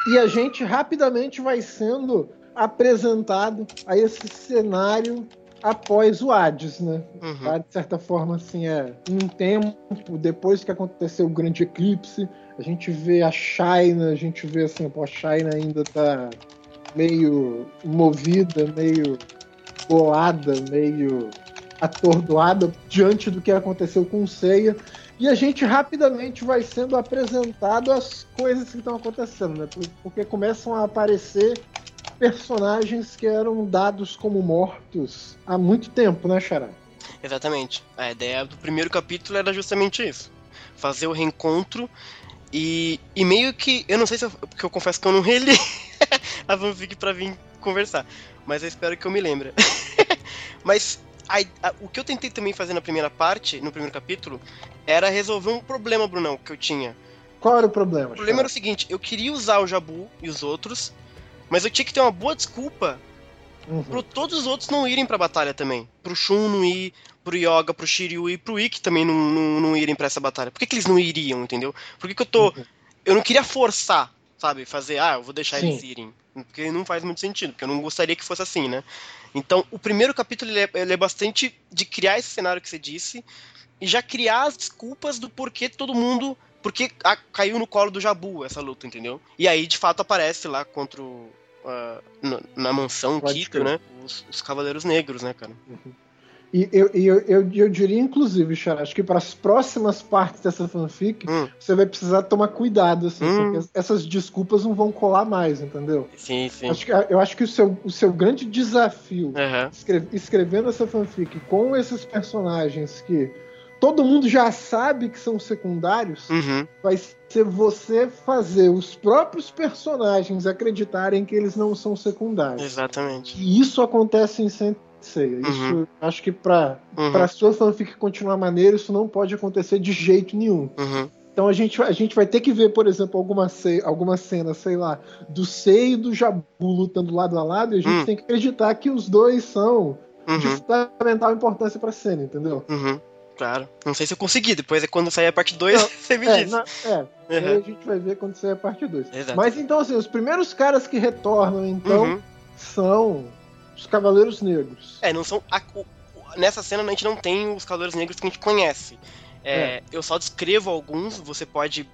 E a gente rapidamente vai sendo apresentado a esse cenário após o Hades, né? Uhum. Tá, de certa forma, assim, é um tempo depois que aconteceu o grande eclipse, a gente vê a China, a gente vê assim, pô, a China ainda tá meio movida, meio bolada, meio atordoada diante do que aconteceu com o Seiya. E a gente rapidamente vai sendo apresentado às coisas que estão acontecendo, né? Por- Porque começam a aparecer personagens que eram dados como mortos há muito tempo, né, Xará? Exatamente. A ideia do primeiro capítulo era justamente isso. Fazer o reencontro e, e meio que. Eu não sei se eu. Porque eu confesso que eu não reli [laughs] a fanfic pra vir conversar. Mas eu espero que eu me lembre. [laughs] mas a- a- o que eu tentei também fazer na primeira parte, no primeiro capítulo, era resolver um problema, Brunão, que eu tinha. Qual era o problema? O problema era Xará? o seguinte: eu queria usar o Jabu e os outros, mas eu tinha que ter uma boa desculpa Uhum. pro todos os outros não irem pra batalha também. Pro Shun não ir, pro Yoga, pro Shiryu e pro Ikki também não, não, não irem pra essa batalha. Por que, que eles não iriam, entendeu? Por que, que eu tô. Uhum. Eu não queria forçar, sabe? Fazer, ah, eu vou deixar Sim. eles irem. Porque não faz muito sentido, porque eu não gostaria que fosse assim, né? Então, o primeiro capítulo ele é, ele é bastante de criar esse cenário que você disse e já criar as desculpas do porquê todo mundo. Porque a- caiu no colo do Jabu essa luta, entendeu? E aí, de fato, aparece lá contra o. na, na mansão Pode Quito, né? Os, os Cavaleiros Negros, né, cara? E eu, eu, eu, eu diria, inclusive, Xará, acho que para as próximas partes dessa fanfic, Hum, você vai precisar tomar cuidado, assim, Hum. porque essas desculpas não vão colar mais, entendeu? sim, sim. Acho que, eu acho que o seu, o seu grande desafio Aham. escre- escrevendo essa fanfic com esses personagens que todo mundo já sabe que são secundários, Uhum. vai ser você fazer os próprios personagens acreditarem que eles não são secundários. Exatamente. E isso acontece em Sensei. Isso acho que pra, Uhum. pra sua fanfic continuar maneira, isso não pode acontecer de jeito nenhum. Uhum. Então a gente, a gente vai ter que ver, por exemplo, alguma, ce- alguma cena, sei lá, do Sei e do Jabu lutando lado a lado, e a gente Hum. tem que acreditar que os dois são de Uhum. fundamental importância pra cena, entendeu? Uhum. Claro. Não sei se eu consegui. Depois é quando sair a parte 2, Não, [laughs] você me É, diz. na- é, aí Uhum. a gente vai ver quando sair a parte 2. Exato. Mas então, assim, os primeiros caras que retornam, então, Uhum. são os Cavaleiros Negros. É, não são. a- o- nessa cena a gente não tem os Cavaleiros Negros que a gente conhece. É, Eu só descrevo alguns, você pode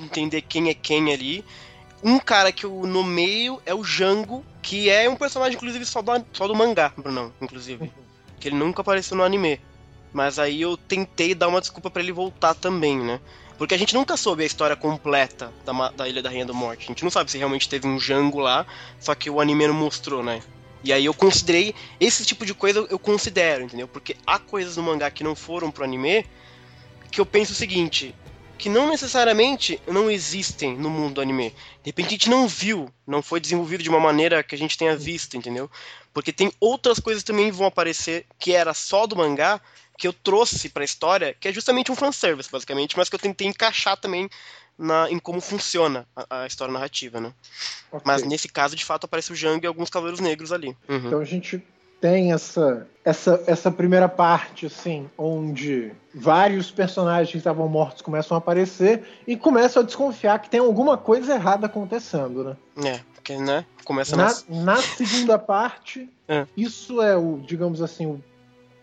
entender quem é quem ali. Um cara que eu nomeio é o Jango, que é um personagem, inclusive, só do, só do mangá, Brunão, inclusive. Que ele nunca apareceu no anime. Mas aí eu tentei dar uma desculpa pra ele voltar também, né? Porque a gente nunca soube a história completa da, da Ilha da Rainha da Morte. A gente não sabe se realmente teve um Jango lá, só que o anime não mostrou, né? E aí eu considerei, esse tipo de coisa eu considero, entendeu? Porque há coisas no mangá que não foram pro anime, que eu penso o seguinte, que não necessariamente não existem no mundo do anime. De repente a gente não viu, não foi desenvolvido de uma maneira que a gente tenha visto, entendeu? Porque tem outras coisas também que vão aparecer que era só do mangá, que eu trouxe pra história, que é justamente um fanservice, basicamente, mas que eu tentei encaixar também na, em como funciona a, a história narrativa, né? Okay. Mas nesse caso, de fato, aparece o Jang e alguns Cavaleiros Negros ali. Uhum. Então a gente tem essa, essa, essa primeira parte, assim, onde vários personagens que estavam mortos começam a aparecer e começam a desconfiar que tem alguma coisa errada acontecendo, né? É, porque, né? Começa na, na segunda [laughs] parte, é. isso é o, digamos assim, o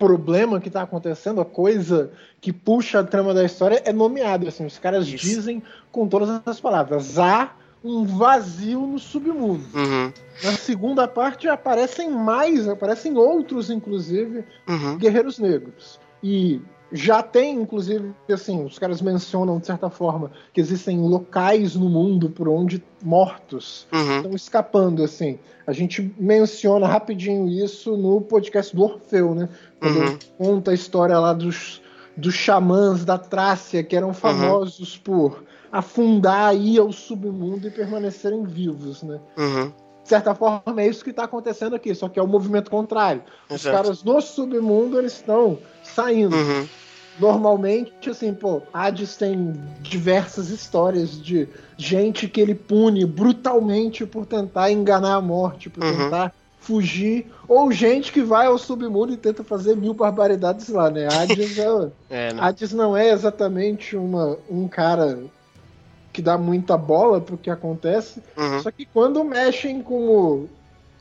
problema que está acontecendo, a coisa que puxa a trama da história é nomeado. Assim, os caras Isso. dizem com todas as palavras: há um vazio no submundo. Uhum. Na segunda parte aparecem mais, aparecem outros, inclusive, uhum. guerreiros negros. E já tem, inclusive, assim, os caras mencionam de certa forma que existem locais no mundo por onde mortos uhum. estão escapando, assim. A gente menciona rapidinho isso no podcast do Orfeu, né? Uhum. conta a história lá dos, dos xamãs da Trácia, que eram uhum. famosos uhum. por afundar aí ao submundo e permanecerem vivos, né? Uhum. De certa forma, é isso que está acontecendo aqui, só que é o movimento contrário. Exato. Os caras no submundo, eles estão saindo. Uhum normalmente, assim, pô, Hades tem diversas histórias de gente que ele pune brutalmente por tentar enganar a morte, por uhum. tentar fugir, ou gente que vai ao submundo e tenta fazer mil barbaridades lá, né? Hades, é, [laughs] é, né? Hades não é exatamente uma, um cara que dá muita bola pro que acontece, uhum. só que quando mexem com o,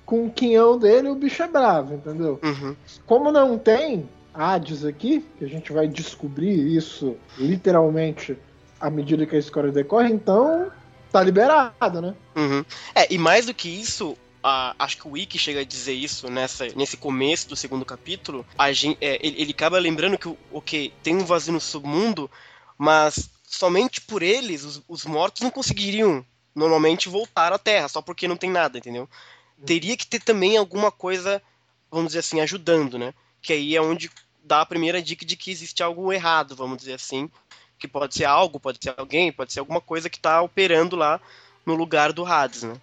com o quinhão dele, o bicho é bravo, entendeu? Uhum. Como não tem, Hades aqui, que a gente vai descobrir isso literalmente à medida que a história decorre, então tá liberado, né? Uhum. É, e mais do que isso, a, acho que o Wiki chega a dizer isso nessa, nesse começo do segundo capítulo. A gente, é, ele, ele acaba lembrando que, ok, tem um vazio no submundo, mas somente por eles, os, os mortos não conseguiriam normalmente voltar à Terra, só porque não tem nada, entendeu? Teria que ter também alguma coisa, vamos dizer assim, ajudando, né? que aí é onde dá a primeira dica de que existe algo errado, vamos dizer assim, que pode ser algo, pode ser alguém, pode ser alguma coisa que está operando lá no lugar do Hades, né?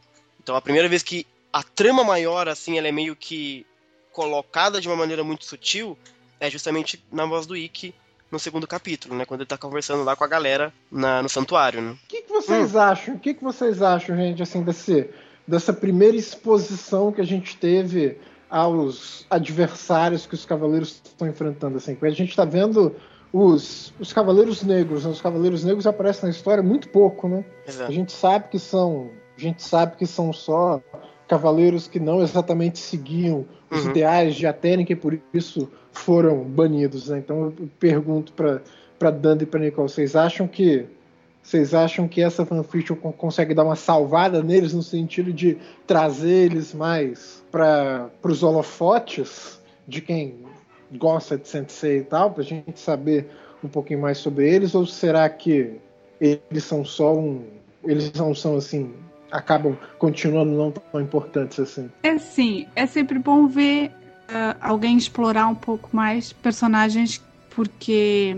Então a primeira vez que a trama maior, assim, ela é meio que colocada de uma maneira muito sutil, é justamente na voz do Ikki no segundo capítulo, né? Quando ele tá conversando lá com a galera na, no santuário, né? O que, que vocês hum. acham? O que, que vocês acham, gente, assim, desse, dessa primeira exposição que a gente teve aos adversários que os cavaleiros estão enfrentando. Assim. A gente está vendo os, os cavaleiros negros. Né? Os cavaleiros negros aparecem na história muito pouco, né? Exato. A gente sabe que são, a gente sabe que são só cavaleiros que não exatamente seguiam os uhum. ideais de Atênica e por isso foram banidos. Né? Então eu pergunto para para Danda e para Nicole, vocês acham que vocês acham que essa fanfiction consegue dar uma salvada neles no sentido de trazer eles mais para os holofotes de quem gosta de Sensei e tal, para a gente saber um pouquinho mais sobre eles? Ou será que eles são só um. Eles não são assim. Acabam continuando não tão importantes assim? É sim, é sempre bom ver uh, alguém explorar um pouco mais personagens porque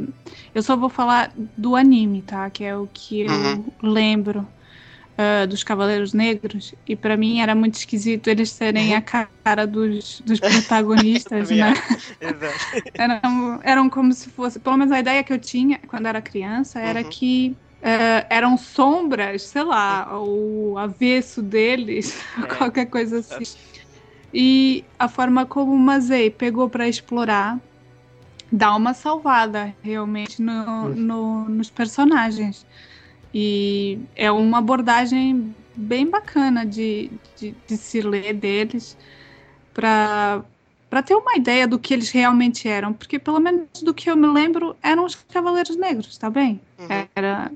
eu só vou falar do anime, tá? Que é o que eu uhum. lembro uh, dos Cavaleiros Negros. E para mim era muito esquisito eles serem a cara dos, dos [laughs] protagonistas, né? [laughs] eram, eram como se fosse. Pelo menos a ideia que eu tinha quando era criança era uhum. que Uh, eram sombras, sei lá, o avesso deles, [laughs] é. [laughs] qualquer coisa assim. E a forma como o Mazei pegou para explorar dá uma salvada realmente no, no, nos personagens. E é uma abordagem bem bacana de, de, de se ler deles para ter uma ideia do que eles realmente eram, porque pelo menos do que eu me lembro eram os Cavaleiros Negros, tá bem? Uhum. Era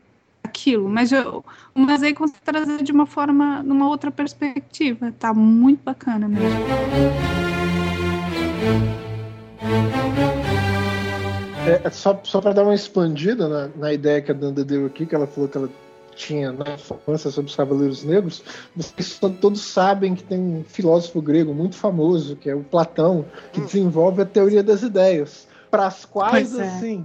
aquilo, mas eu, mas aí consegui trazer de uma forma, numa outra perspectiva, tá muito bacana mesmo. É, só só para dar uma expandida na, na ideia que a Danda deu aqui, que ela falou que ela tinha na infância sobre os Cavaleiros Negros, vocês todos sabem que tem um filósofo grego muito famoso, que é o Platão, que desenvolve a teoria das ideias, para as quais, é. assim,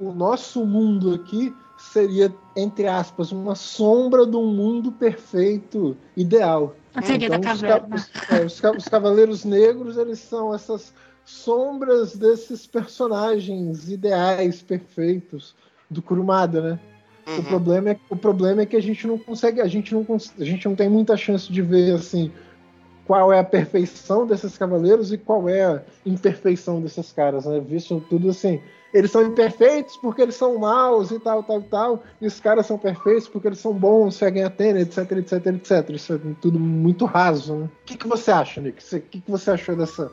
o nosso mundo aqui seria, entre aspas, uma sombra de um mundo perfeito, ideal. A da Então, os, caverna. ca- os- é, os ca- os Cavaleiros Negros, eles são essas sombras desses personagens ideais, perfeitos do Kurumada, né? O Uhum. problema, é, o problema é que a gente não consegue, a gente não, a gente não tem muita chance de ver assim qual é a perfeição desses cavaleiros e qual é a imperfeição desses caras, né? Visto tudo assim, eles são imperfeitos porque eles são maus e tal, tal, tal, e os caras são perfeitos porque eles são bons, seguem a Atena, etc, etc, etc. Isso é tudo muito raso, né? O que, que você acha, Nick? O que, que você achou dessa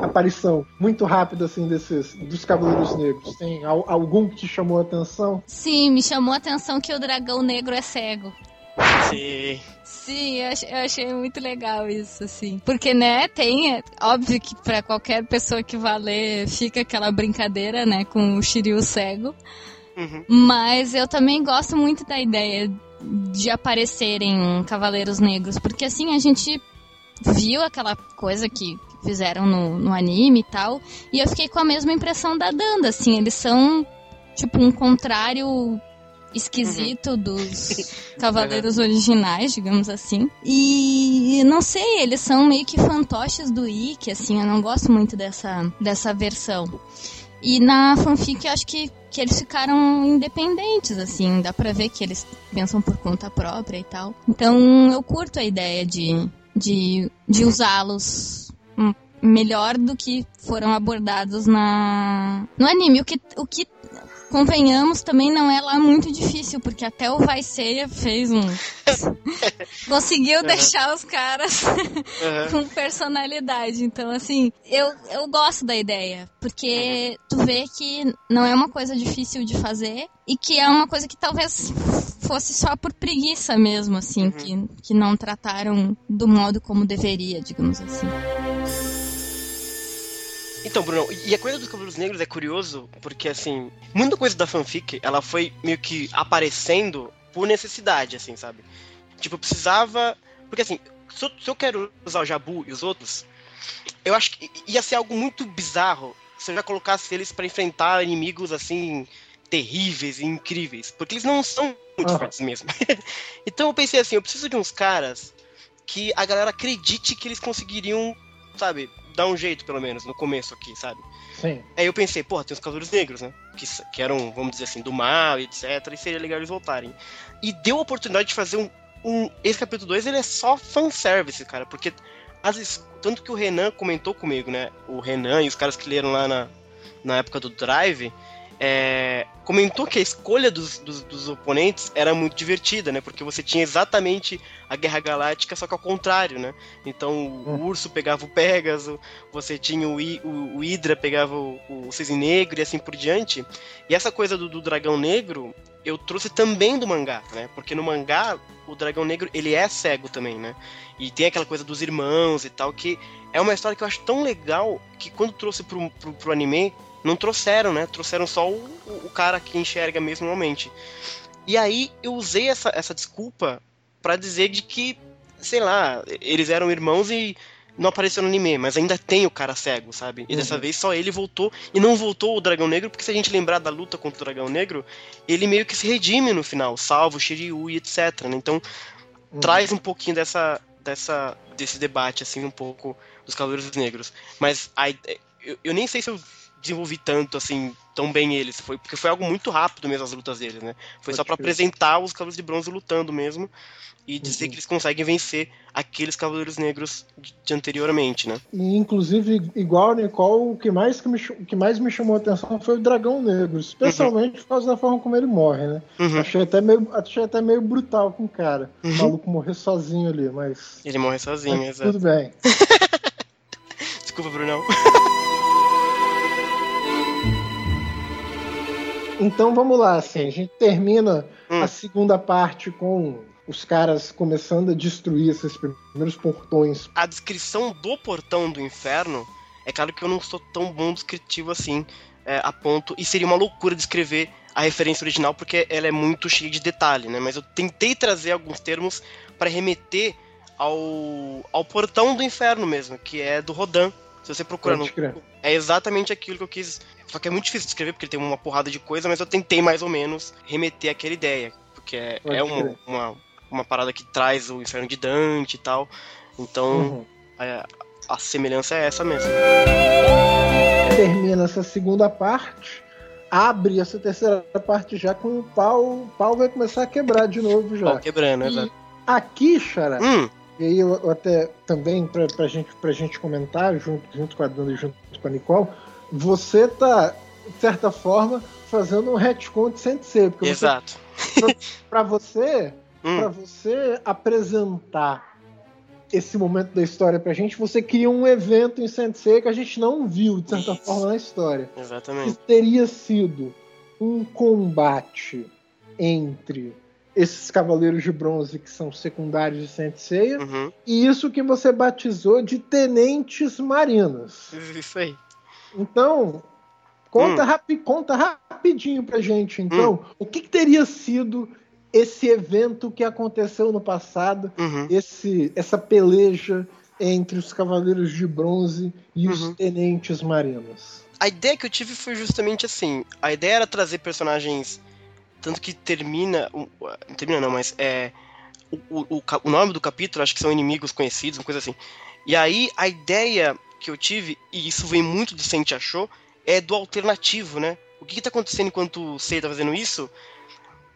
aparição muito rápida assim desses dos Cavaleiros Negros? Tem al- algum que te chamou a atenção? Sim, me chamou a atenção que o dragão negro é cego. Sim. Sim, eu ach- eu achei muito legal isso, assim. Porque, né, tem. é Óbvio que pra qualquer pessoa que vá ler, fica aquela brincadeira, né, com o Shiryu cego. Uhum. Mas eu também gosto muito da ideia de aparecerem Cavaleiros Negros. Porque, assim, a gente viu aquela coisa que fizeram no, no anime e tal. E eu fiquei com a mesma impressão da Danda, assim. Eles são, tipo, um contrário esquisito dos [laughs] cavaleiros originais, digamos assim. E não sei, eles são meio que fantoches do Ikki, assim, eu não gosto muito dessa, dessa versão. E na fanfic eu acho que, que eles ficaram independentes, assim, dá pra ver que eles pensam por conta própria e tal. Então eu curto a ideia de, de, de usá-los melhor do que foram abordados na no anime. O que, o que convenhamos, também não é lá muito difícil, porque até o Vai Seiya fez um. [laughs] Conseguiu deixar os caras Uhum. com personalidade. Então, assim, eu, eu gosto da ideia, porque tu vê que não é uma coisa difícil de fazer e que é uma coisa que talvez fosse só por preguiça mesmo, assim, que, que não trataram do modo como deveria, digamos assim. Então, Bruno, e a coisa dos Cavaleiros Negros é curioso, porque, assim, muita coisa da fanfic, ela foi meio que aparecendo por necessidade, assim, sabe? Tipo, eu precisava... Porque, assim, se eu, se eu quero usar o Jabu e os outros, eu acho que ia ser algo muito bizarro se eu já colocasse eles pra enfrentar inimigos, assim, terríveis e incríveis. Porque eles não são muito Aham. fortes mesmo. [laughs] então eu pensei assim, eu preciso de uns caras que a galera acredite que eles conseguiriam, sabe, dar um jeito, pelo menos, no começo aqui, sabe? Sim. Aí eu pensei, porra, tem os Cavaleiros Negros, né? Que, que eram, vamos dizer assim, do mal, etc. E seria legal eles voltarem. E deu a oportunidade de fazer um. um esse capítulo 2 ele é só fanservice, cara. Porque às vezes, tanto que o Renan comentou comigo, né? O Renan e os caras que leram lá na, na época do Drive. É, comentou que a escolha dos, dos, dos oponentes era muito divertida, né? Porque você tinha exatamente a Guerra Galáctica, só que ao contrário, né? Então o urso pegava o Pégaso, você tinha o, I- o, o Hydra pegava o, o Cisne Negro e assim por diante. E essa coisa do, do Dragão Negro eu trouxe também do mangá, né? Porque no mangá o Dragão Negro ele é cego também, né? E tem aquela coisa dos irmãos e tal, que é uma história que eu acho tão legal que quando trouxe pro, pro, pro anime, não trouxeram, né? Trouxeram só o, o cara que enxerga mesmo normalmente. E aí eu usei essa, essa desculpa pra dizer de que, sei lá, eles eram irmãos e não apareceu no anime, mas ainda tem o cara cego, sabe? E dessa Uhum. vez só ele voltou. E não voltou o Dragão Negro, porque se a gente lembrar da luta contra o Dragão Negro, ele meio que se redime no final, salva o Shiryu e etc. né? Então Uhum. traz um pouquinho dessa, dessa, desse debate, assim, um pouco dos Cavaleiros Negros. Mas a eu, eu nem sei se eu desenvolvi tanto, assim, tão bem eles. Foi, porque foi algo muito rápido mesmo as lutas deles, né? Foi Pode só pra crer. apresentar os Cavaleiros de Bronze lutando mesmo. E dizer Uhum. que eles conseguem vencer aqueles Cavaleiros Negros de, anteriormente, né? E, inclusive, igual Nicole, o que mais, que me, o que mais me chamou a atenção foi o Dragão Negro, especialmente por causa da forma como ele morre, né? Uhum. Achei, até meio, achei até meio brutal com o cara. O Uhum. maluco morrer sozinho ali, mas. Ele morre sozinho, mas exato. tudo bem. [laughs] Desculpa, Brunão. [laughs] Então vamos lá, assim, a gente termina Hum. a segunda parte com os caras começando a destruir esses primeiros portões. a descrição do portão do inferno, é claro que eu não sou tão bom descritivo assim, é, a ponto. E seria uma loucura descrever a referência original, porque ela é muito cheia de detalhe, né? Mas eu tentei trazer alguns termos para remeter ao, ao portão do inferno mesmo, que é do Rodan. Se você procurar no. É exatamente aquilo que eu quis. Só que é muito difícil de escrever, porque tem uma porrada de coisa, mas eu tentei mais ou menos remeter aquela ideia. Porque é, é uma, uma, uma, parada que traz o inferno de Dante e tal. Então, uhum. a, a semelhança é essa mesmo. Termina essa segunda parte abre essa terceira parte já com o pau. O pau vai começar a quebrar de novo já. Pau quebrando, exato. Aqui, Xará, hum. E aí eu, até também pra, pra, gente, pra gente comentar, junto, junto com a Dani e junto com a Nicole, você tá, de certa forma, fazendo um retcon de Sensei. Porque Exato. Pra, você, [laughs] hum. pra você apresentar esse momento da história pra gente, você cria um evento em Sensei que a gente não viu, de certa Isso. forma, na história. Exatamente. Que teria sido um combate entre esses cavaleiros de bronze que são secundários de Sensei uhum. e isso que você batizou de tenentes marinos. Isso aí. Então, conta, hum. rapi conta rapidinho pra gente, então, hum. o que, que teria sido esse evento que aconteceu no passado, uhum. esse, essa peleja entre os Cavaleiros de Bronze e uhum. os Tenentes Marinos. A ideia que eu tive foi justamente assim: a ideia era trazer personagens. Tanto que termina. Termina, não, mas é. O, o, o nome do capítulo, acho que são inimigos conhecidos, uma coisa assim. E aí, a ideia que eu tive, e isso vem muito de Sente Achou, é do alternativo, né? O que, que tá acontecendo enquanto o Sei tá fazendo isso?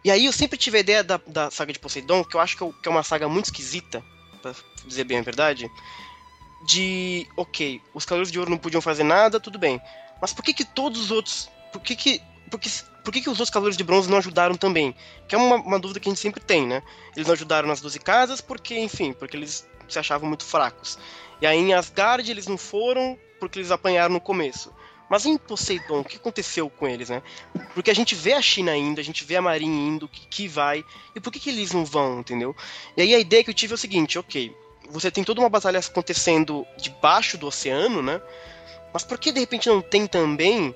E aí eu sempre tive a ideia da, da saga de Poseidon, que eu acho que é, uma saga muito esquisita, pra dizer bem a verdade. De, ok, os Cavaleiros de Ouro não podiam fazer nada, tudo bem. Mas por que que todos os outros. Por que que. Por que, por que, que os outros Cavaleiros de Bronze não ajudaram também? Que é uma, uma dúvida que a gente sempre tem, né? Eles não ajudaram nas 12 casas porque, enfim, porque eles se achavam muito fracos. E aí em Asgard eles não foram porque eles apanharam no começo. Mas em Poseidon, o que aconteceu com eles, né? Porque a gente vê a China indo, a gente vê a Marinha indo, que, que vai, e por que, que eles não vão, entendeu? E aí a ideia que eu tive é o seguinte, ok, você tem toda uma batalha acontecendo debaixo do oceano, né? Mas por que de repente não tem também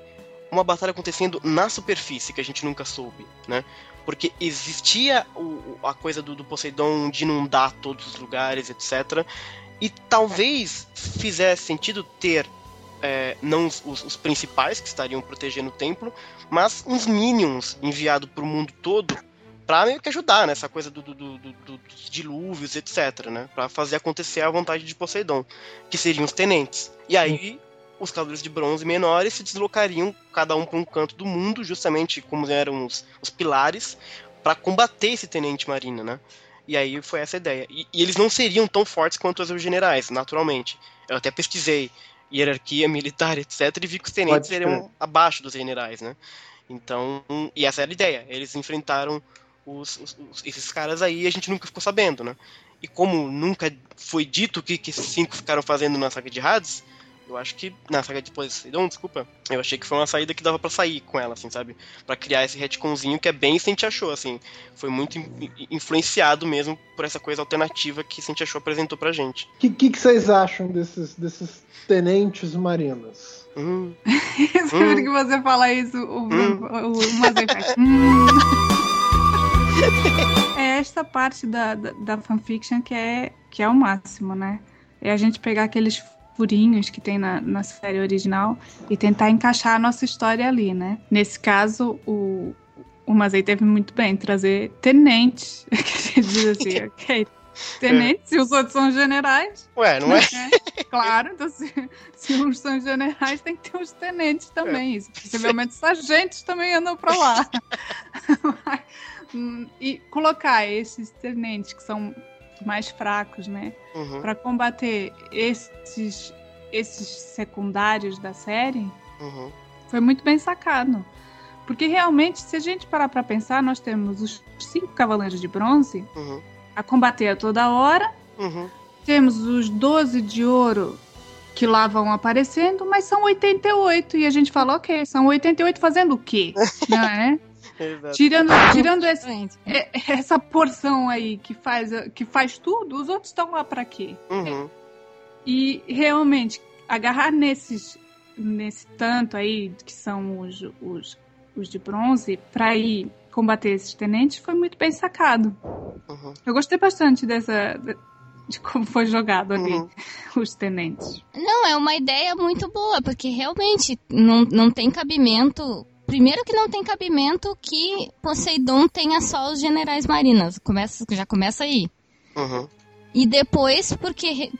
uma batalha acontecendo na superfície que a gente nunca soube, né? Porque existia o, a coisa do, do Poseidon de inundar todos os lugares, etc. E talvez fizesse sentido ter é, não os, os, principais que estariam protegendo o templo, mas uns minions enviados para o mundo todo para meio que ajudar nessa coisa do, do, do, dos dilúvios, etc, né? Para fazer acontecer a vontade de Poseidon, que seriam os tenentes. E aí os cavaleiros de bronze menores se deslocariam cada um para um canto do mundo, justamente como eram os, os pilares, para combater esse tenente marina, né? E aí foi essa ideia. E, e, eles não seriam tão fortes quanto os generais, naturalmente. Eu até pesquisei hierarquia militar, [laughs] etc., e vi que os tenentes seriam abaixo dos generais, né? Então, e essa era a ideia. Eles enfrentaram os, os, os, esses caras aí e a gente nunca ficou sabendo, né? E como nunca foi dito o que, que esses cinco ficaram fazendo na saga de Hades, eu acho que. Na saga de Poseidon, desculpa. Eu achei que foi uma saída que dava para sair com ela, assim, sabe? para criar esse retconzinho que é bem Sente achou, assim. Foi muito influenciado mesmo por essa coisa alternativa que Sente achou apresentou pra gente. O que, que, que, vocês acham desses, desses tenentes marinos? Hum. [laughs] Sempre hum. que você fala isso, o, hum. o, o Mazei faz. [laughs] Hum. é esta parte da, da, da fanfiction que é, que é o máximo, né? É a gente pegar aqueles furinhos que tem na, na série original e tentar encaixar a nossa história ali, né? Nesse caso, o, o Mazei teve muito bem trazer tenentes, [laughs] que a gente diz assim, [laughs] ok, tenentes, é. e os outros são generais. Ué, não é? é claro, então se, se uns são generais, tem que ter os tenentes também. É. Possivelmente sargentos também andam pra lá. [laughs] Hum, e colocar esses tenentes que são mais fracos, né? Uhum. Para combater esses, esses secundários da série, uhum. foi muito bem sacado. Porque realmente, se a gente parar para pensar, nós temos os cinco Cavaleiros de Bronze uhum. a combater a toda hora. Uhum. Temos os 12 de ouro que lá vão aparecendo, mas são 88. E a gente fala, ok, são 88 fazendo o quê? [laughs] Não é? [laughs] Tirando, [laughs] tirando esse, é, [laughs] essa porção aí que faz, que faz tudo, os outros estão lá para quê? Uhum. E realmente, agarrar nesses nesse tanto aí, que são os, os, os de bronze, para ir combater esses tenentes, foi muito bem sacado. Uhum. Eu gostei bastante dessa. de como foi jogado ali Uhum. os tenentes. Não, é uma ideia muito boa, porque realmente não, não tem cabimento. Primeiro que não tem cabimento que Poseidon tenha só os generais marinas. Começa, já começa aí. Uhum. E depois, porque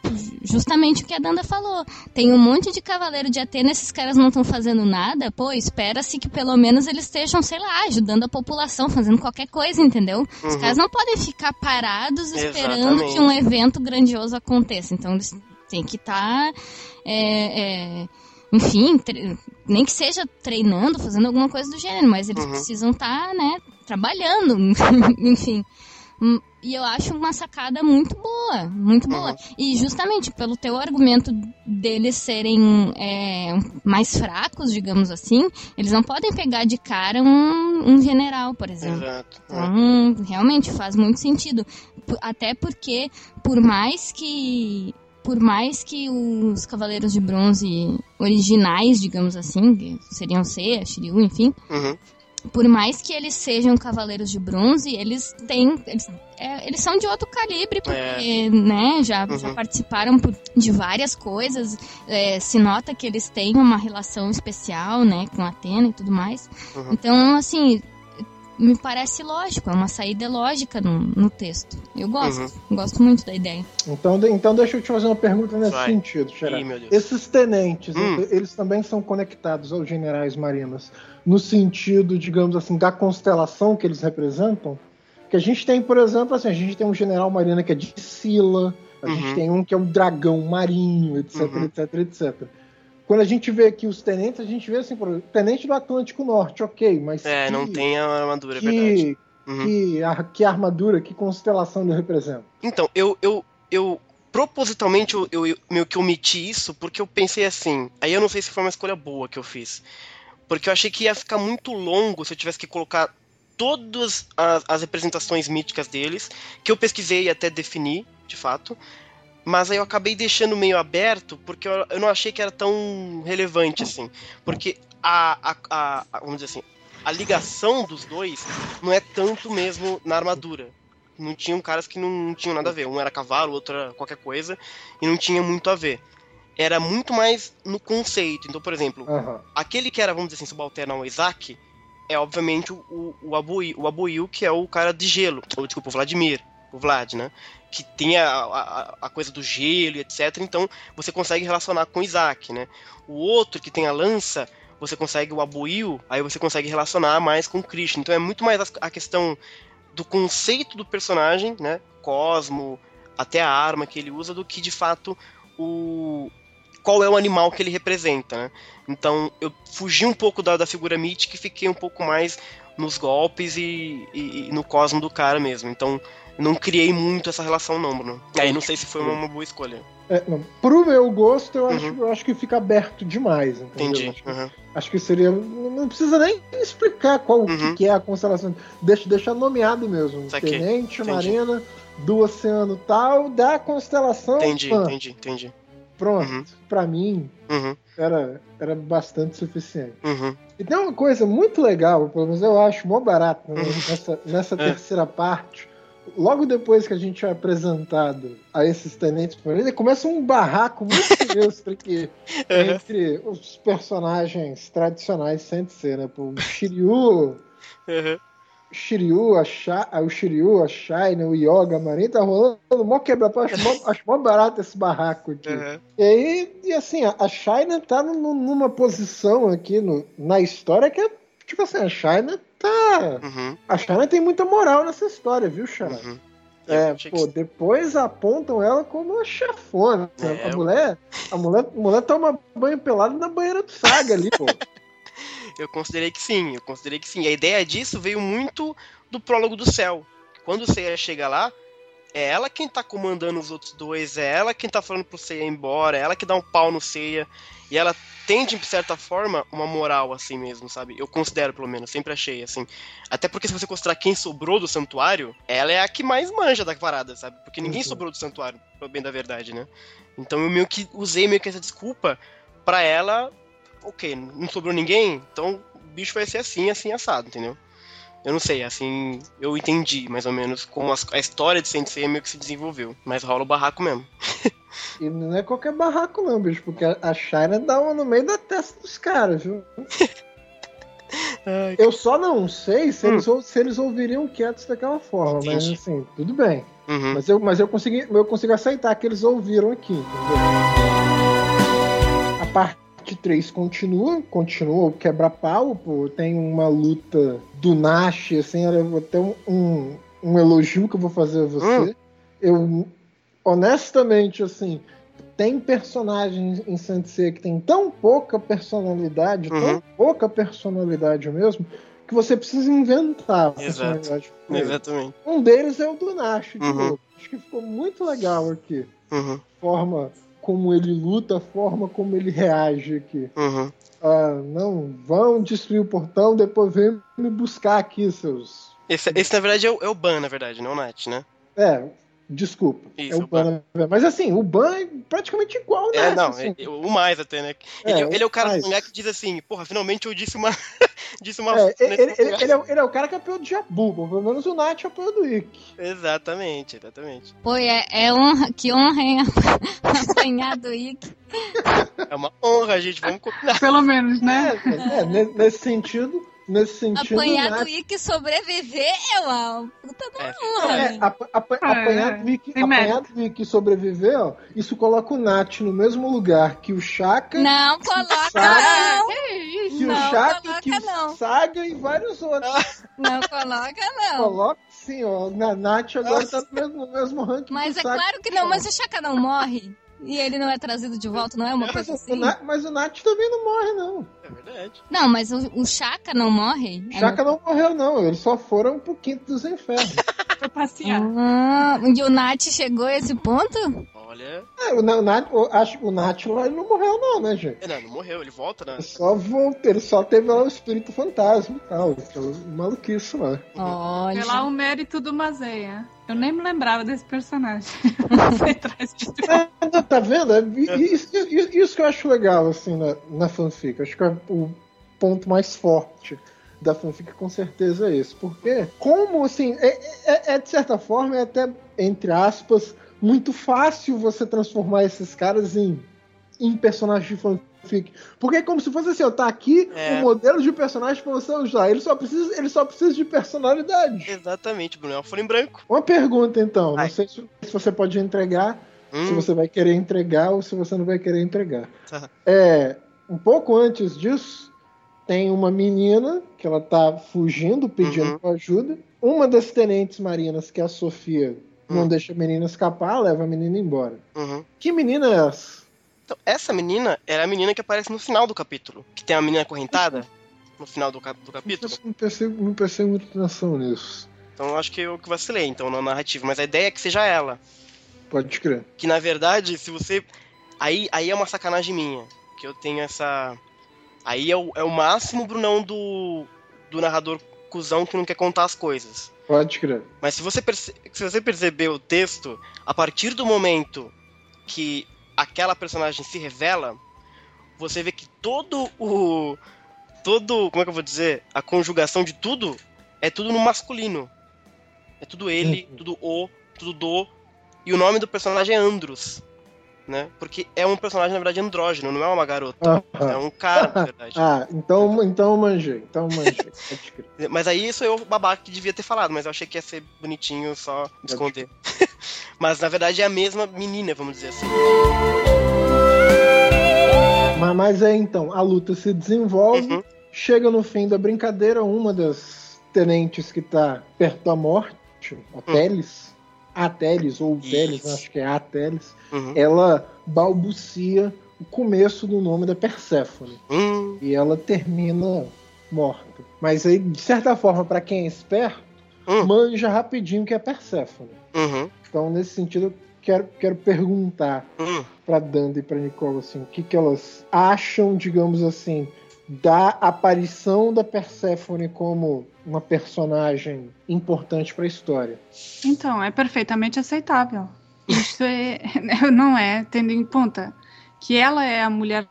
justamente o que a Danda falou, tem um monte de cavaleiro de Atena, esses caras não estão fazendo nada, pô, espera-se que pelo menos eles estejam, sei lá, ajudando a população, fazendo qualquer coisa, entendeu? Os Uhum. caras não podem ficar parados esperando Exatamente. que um evento grandioso aconteça. Então eles têm que estar, enfim, tre- nem que seja treinando, fazendo alguma coisa do gênero, mas eles Uhum. precisam estar, né, trabalhando, [laughs] enfim. Hum, E eu acho uma sacada muito boa, muito boa. Uhum. E justamente pelo teu argumento deles serem é, mais fracos, digamos assim, eles não podem pegar de cara um, um general, por exemplo. Exato. É. Então, realmente faz muito sentido. Até porque, por mais que. Por mais que os Cavaleiros de Bronze originais, digamos assim, que seriam Seiya, Shiryu, enfim, Uhum. por mais que eles sejam Cavaleiros de Bronze, eles têm. Eles, é, eles são de outro calibre, porque, né, já, já Uhum. participaram por- de várias coisas. é, se nota que eles têm uma relação especial, né, com Atena e tudo mais. Uhum. Então, assim, me parece lógico, é uma saída lógica no, no texto. Eu gosto, Uhum. gosto muito da ideia. Então, de- então deixa eu te fazer uma pergunta nesse Vai. sentido, Deus. Esses tenentes, Hum. eles também são conectados aos generais marinos, no sentido, digamos assim, da constelação que eles representam? Que a gente tem, por exemplo, assim, a gente tem um general marina que é de Sila, a Uhum. gente tem um que é um dragão marinho, etc, Uhum. etc, etc. Quando a gente vê aqui os tenentes, a gente vê assim, por exemplo, tenente do Atlântico Norte, ok, mas É, que, não tem a armadura, é verdade. que, Uhum. que, a- que armadura, que constelação ele representa? Então, eu, eu, eu propositalmente eu, eu, eu meio que omiti isso porque eu pensei assim. Aí eu não sei se foi uma escolha boa que eu fiz. Porque eu achei que ia ficar muito longo se eu tivesse que colocar todas as, as representações míticas deles, que eu pesquisei e até defini, de fato. Mas aí eu acabei deixando meio aberto porque eu, eu não achei que era tão relevante assim. Porque a, a, a, vamos dizer assim, a ligação dos dois não é tanto mesmo na armadura. Não tinham caras que não, não tinham nada a ver. Um era cavalo, outro era qualquer coisa, e não tinha muito a ver. Era muito mais no conceito. Então, por exemplo, Aham. aquele que era, vamos dizer assim, subalterno ao Isaac, é obviamente o, o, o, Abuil, o Abuil, que é o cara de gelo. Ou, desculpa, o Vladimir. O Vlad, né? Que tem a, a, a coisa do gelo e etc. Então, você consegue relacionar com Isaac, né? O outro que tem a lança, você consegue o Abuil, aí você consegue relacionar mais com o Krishna. Então, é muito mais a, a questão do conceito do personagem, né? Cosmo, até a arma que ele usa, do que de fato o qual é o animal que ele representa, né? Então eu fugi um pouco da, da figura mítica e fiquei um pouco mais nos golpes e, e- e no cosmo do cara mesmo. Então não criei muito essa relação não, Bruno. Aí não sei se foi uma, boa escolha. É, não, pro meu gosto, eu, acho, Uhum. eu acho que fica aberto demais. Entendeu? Entendi. Acho, que- Uhum. acho que seria. Não precisa nem explicar qual Uhum. que é a constelação. Deixa, deixa nomeado mesmo. Saquei. Tenente, Entendi. Marina, do oceano tal, da constelação. Entendi, Pan. entendi, entendi. Pronto. Uhum. Pra mim, Uhum, era, era bastante suficiente. uhum, E tem uma coisa muito legal, pelo menos eu acho mó barato né, Uhum. nessa, nessa [laughs] É. terceira parte. Logo depois que a gente é apresentado a esses tenentes por ele, começa um barraco muito [laughs] sinistro aqui Uhum. entre os personagens tradicionais sempre ser, né? Pô, o [laughs] Shiryu, uhum. Shiryu, a Sha, o Shiryu, a Shine, o Yoga, a tá rolando mó quebra-pau, acho, mó- acho mó barato esse barraco aqui. Uhum. E aí, e assim, a, a China tá num- numa posição aqui no, na história que é, tipo assim, a China tá... Uhum. A China tem muita moral nessa história, viu, China? Uhum. É, achei que- pô, depois apontam ela como a chefona. É, a eu- mulher, a mulher, a mulher toma banho pelado na banheira do Saga ali, pô. [laughs] Eu considerei que sim, eu considerei que sim. A ideia disso veio muito do prólogo do céu. Quando o Seiya chega lá, é ela quem tá comandando os outros dois, é ela quem tá falando pro Seiya ir embora, é ela que dá um pau no Seiya. E ela tem, de certa forma, uma moral assim mesmo, sabe? Eu considero, pelo menos, sempre achei, assim. Até porque se você considerar quem sobrou do santuário, ela é a que mais manja da parada, sabe? Porque ninguém Uhum. sobrou do santuário, pelo bem da verdade, né? Então eu meio que usei meio que essa desculpa pra ela ok, não sobrou ninguém, então o bicho vai ser assim, assim, assado, entendeu? Eu não sei, assim, eu entendi mais ou menos como a história de Sensei meio que se desenvolveu. Mas rola o barraco mesmo. [laughs] E não é qualquer barraco, não, bicho, porque a- a Shaira dá uma no meio da testa dos caras, viu? [laughs] Ai, Eu só não sei se, Hum. eles, se eles ouviriam quietos daquela forma, mas Entendi. assim, tudo bem. uhum. Mas eu, mas eu, consegui, eu consigo aceitar que eles ouviram aqui, entendeu? A parte 3 continua, continua o quebra-pau, pô, tem uma luta do Nash, assim, era até um, um, um elogio que eu vou fazer a você. Eu, honestamente, assim, tem personagens em Sensei que tem tão pouca personalidade, tão Uhum. pouca personalidade mesmo, que você precisa inventar personalidade. Exatamente. Um deles é o do Nash, de Uhum. novo. Acho que ficou muito legal aqui. Uhum. Forma como ele luta, a forma como ele reage aqui. Uhum. Ah, não, vão destruir o portão, depois vem me buscar aqui, seus. Esse, esse, na verdade, é o, é o Ban, na verdade, não o Nat, né? É, desculpa. Isso, é o Ban. Ban. né? Mas assim, o Ban é praticamente igual ao É, não, assim. é- o mais até, né? É, Ele, ele é o cara mais. do mangá que diz assim, porra, finalmente eu disse uma. [laughs] disse uma. É, ele, ele- ele é, o- ele é o cara que apoiou do Jabu, pelo menos o Nath apoiou do Ikki. Exatamente, exatamente. Pô, é, é honra, que honra, hein? [laughs] Apanhar do Ikki. É uma honra, gente, vamos combinar. Pelo menos, né? É, é, ne- nesse sentido, nesse sentido, Apanhar Nath- do Ikki e sobreviver é uma puta da É, honra, É, né? apa- apa- Ah, apanhar é. do Vicky, Tem apanhar do e sobreviver, ó, isso coloca o Nat no mesmo lugar que o Shaka, Não coloca, Saga. não. Que o coloca, que o. Saga e vários outros. Não coloca, não. Coloca sim, ó. Na Nath agora tá no mesmo, no mesmo ranking Mas é Saga. claro que não, mas o Chaka não morre. E ele não é trazido de volta, não é uma Mas, coisa o assim? Na- mas o Nat também não morre, não. É verdade. Não, mas o, o Chaka não morre? O Shaka não morreu, não. Eles só foram pro quinto dos infernos. Foi [laughs] passear. Ah, e o Nath chegou a esse ponto? Olha. É, o, Na- o, Nat, o, acho, o Nat lá ele não morreu, não, né, gente? É, Não, não morreu, ele volta, né? Ele só voltou, ele só teve lá o espírito fantasma e tal. Aquela maluquice lá. Olha. Vê lá o mérito do Mazeia. Eu nem me lembrava desse personagem. Foi atrás de tudo. É, tá vendo? É, i- Isso, isso- isso que eu acho legal, assim, na, na fanfic. Acho que é o ponto mais forte da fanfic, com certeza, é esse. Porque, como, assim, é, é- é, de certa forma, é até, entre aspas, muito fácil você transformar esses caras em, em personagens de fanfic. Porque é como se fosse assim, ó, tá aqui É. o modelo de personagem pra você usar. Ele só precisa, ele só precisa de personalidade. Exatamente, Bruno. É uma folha em branco. Uma pergunta, então. Vai. Não sei se, se você pode entregar se Hum, você vai querer entregar ou se você não vai querer entregar. Tá. É, um pouco antes disso, tem uma menina que ela tá fugindo, pedindo Uhum. ajuda. Uma das tenentes marinas, que é a Sofia, não Hum. deixa a menina escapar, leva a menina embora. uhum. Que menina é essa? Então, essa menina era a menina que aparece no final do capítulo. Que tem a menina acorrentada no final do, cap do capítulo. Não pensei, não pensei muito atenção nisso. Então eu acho que eu que vacilei, então, na narrativa. Mas a ideia é que seja ela. Pode crer. Que na verdade, se você. Aí, aí é uma sacanagem minha. Que eu tenho essa. Aí é o, é o máximo, Brunão, do, do narrador cuzão que não quer contar as coisas. Pode crer. Mas se você, perce- se você perceber o texto, a partir do momento que aquela personagem se revela, você vê que todo o. Todo. Como é que eu vou dizer? A conjugação de tudo é tudo no masculino. É tudo ele, Uhum. tudo o, tudo do. E o nome do personagem é Andros. Né? Porque é um personagem, na verdade, andrógeno, não é uma garota. É Ah, um cara, na verdade. [laughs] ah, então, então manjei. Então manjei. [laughs] Mas aí isso eu, babaca, que devia ter falado, mas eu achei que ia ser bonitinho só esconder. [laughs] mas na verdade é a mesma menina, vamos dizer assim. Mas, mas é então, a luta se desenvolve. Uhum. Chega no fim da brincadeira, uma das tenentes que tá perto da morte, a Teles, a Teles, ou Teles, acho que é a Teles, Uhum. ela balbucia o começo do nome da Perséfone. Hum, E ela termina morta. Mas aí, de certa forma, para quem é esperto, Hum. manja rapidinho que é Perséfone. uhum, Então, nesse sentido, eu quero, quero perguntar hum. para Danda e para Nicole assim, o que, que elas acham, digamos assim, da aparição da Perséfone como uma personagem importante para a história. Então, é perfeitamente aceitável. Isso é, [laughs] não é, tendo em conta que ela é a mulher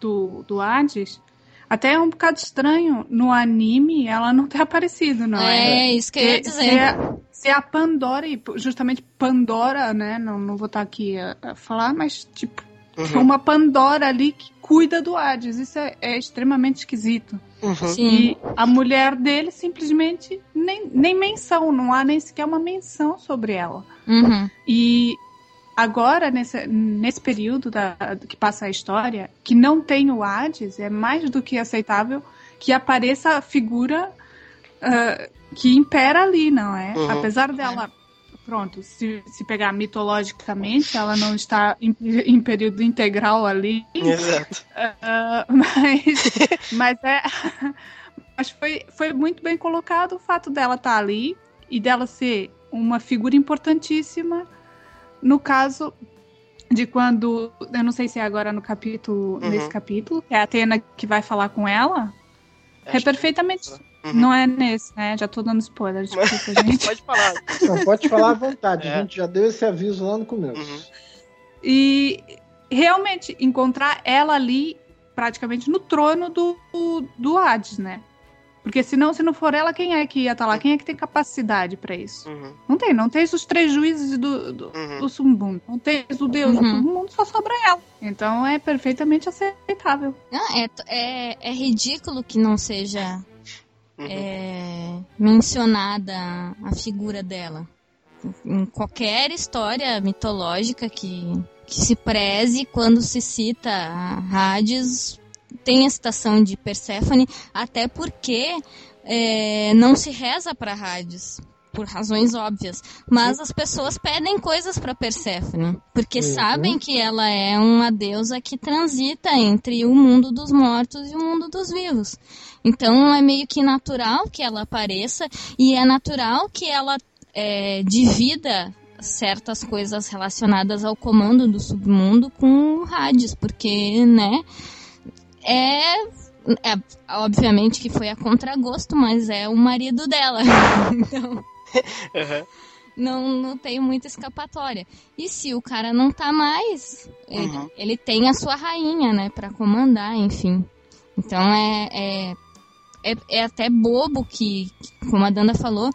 do, do Hades, até é um bocado estranho no anime ela não ter aparecido, não é? É, isso que eu ia Se, dizer. se a, se a Pandora, e justamente Pandora, né? Não, não vou estar aqui a, a falar, mas tipo, Uhum. uma Pandora ali que cuida do Hades. Isso é, é extremamente esquisito. Uhum. E a mulher dele simplesmente nem, nem menção, não há nem sequer uma menção sobre ela. Uhum. E agora, nesse, nesse período da, que passa a história, que não tem o Hades, é mais do que aceitável que apareça a figura ah, que impera ali, não é? Uhum. Apesar dela. Pronto, se, se pegar mitologicamente, ela não está em, em período integral ali, Exato. ah, [laughs] mas, mas é. [laughs] Mas foi, foi muito bem colocado o fato dela estar ali e dela ser uma figura importantíssima no caso de quando. Eu não sei se é agora no capítulo. Uhum. Nesse capítulo, é a Atena que vai falar com ela. É Acho perfeitamente. que- Uhum. Não é nesse, né? Já tô dando spoiler, desculpa, [laughs] gente. Pode falar. Não, pode falar à vontade. É. A gente já deu esse aviso lá no começo. Uhum. E realmente encontrar ela ali praticamente no trono do, do Hades, né? Porque senão, se não for ela, quem é que ia estar lá? Quem é que tem capacidade pra isso? Uhum. Não tem, não tem os três juízes do, do, Uhum. do submundo. Não tem o deus do Uhum. submundo, só sobra ela. Então é perfeitamente aceitável. Não, é, é, é ridículo que não seja Uhum. é, mencionada a figura dela. Em qualquer história mitológica que, que se preze, quando se cita Hades, tem a citação de Perséfone, até porque é, não se reza para Hades. Por razões óbvias. Mas as pessoas pedem coisas para Perséfone. Porque Uhum. sabem que ela é uma deusa que transita entre o mundo dos mortos e o mundo dos vivos. Então é meio que natural que ela apareça e é natural que ela é, divida certas coisas relacionadas ao comando do submundo com o Hades, porque, né, é, é obviamente que foi a contragosto, mas é o marido dela. [laughs] então Uhum. não, não tem muita escapatória. E se o cara não tá mais, ele, Uhum. ele tem a sua rainha, né, pra comandar, enfim. Então é, é, é, é até bobo que, como a Danda falou,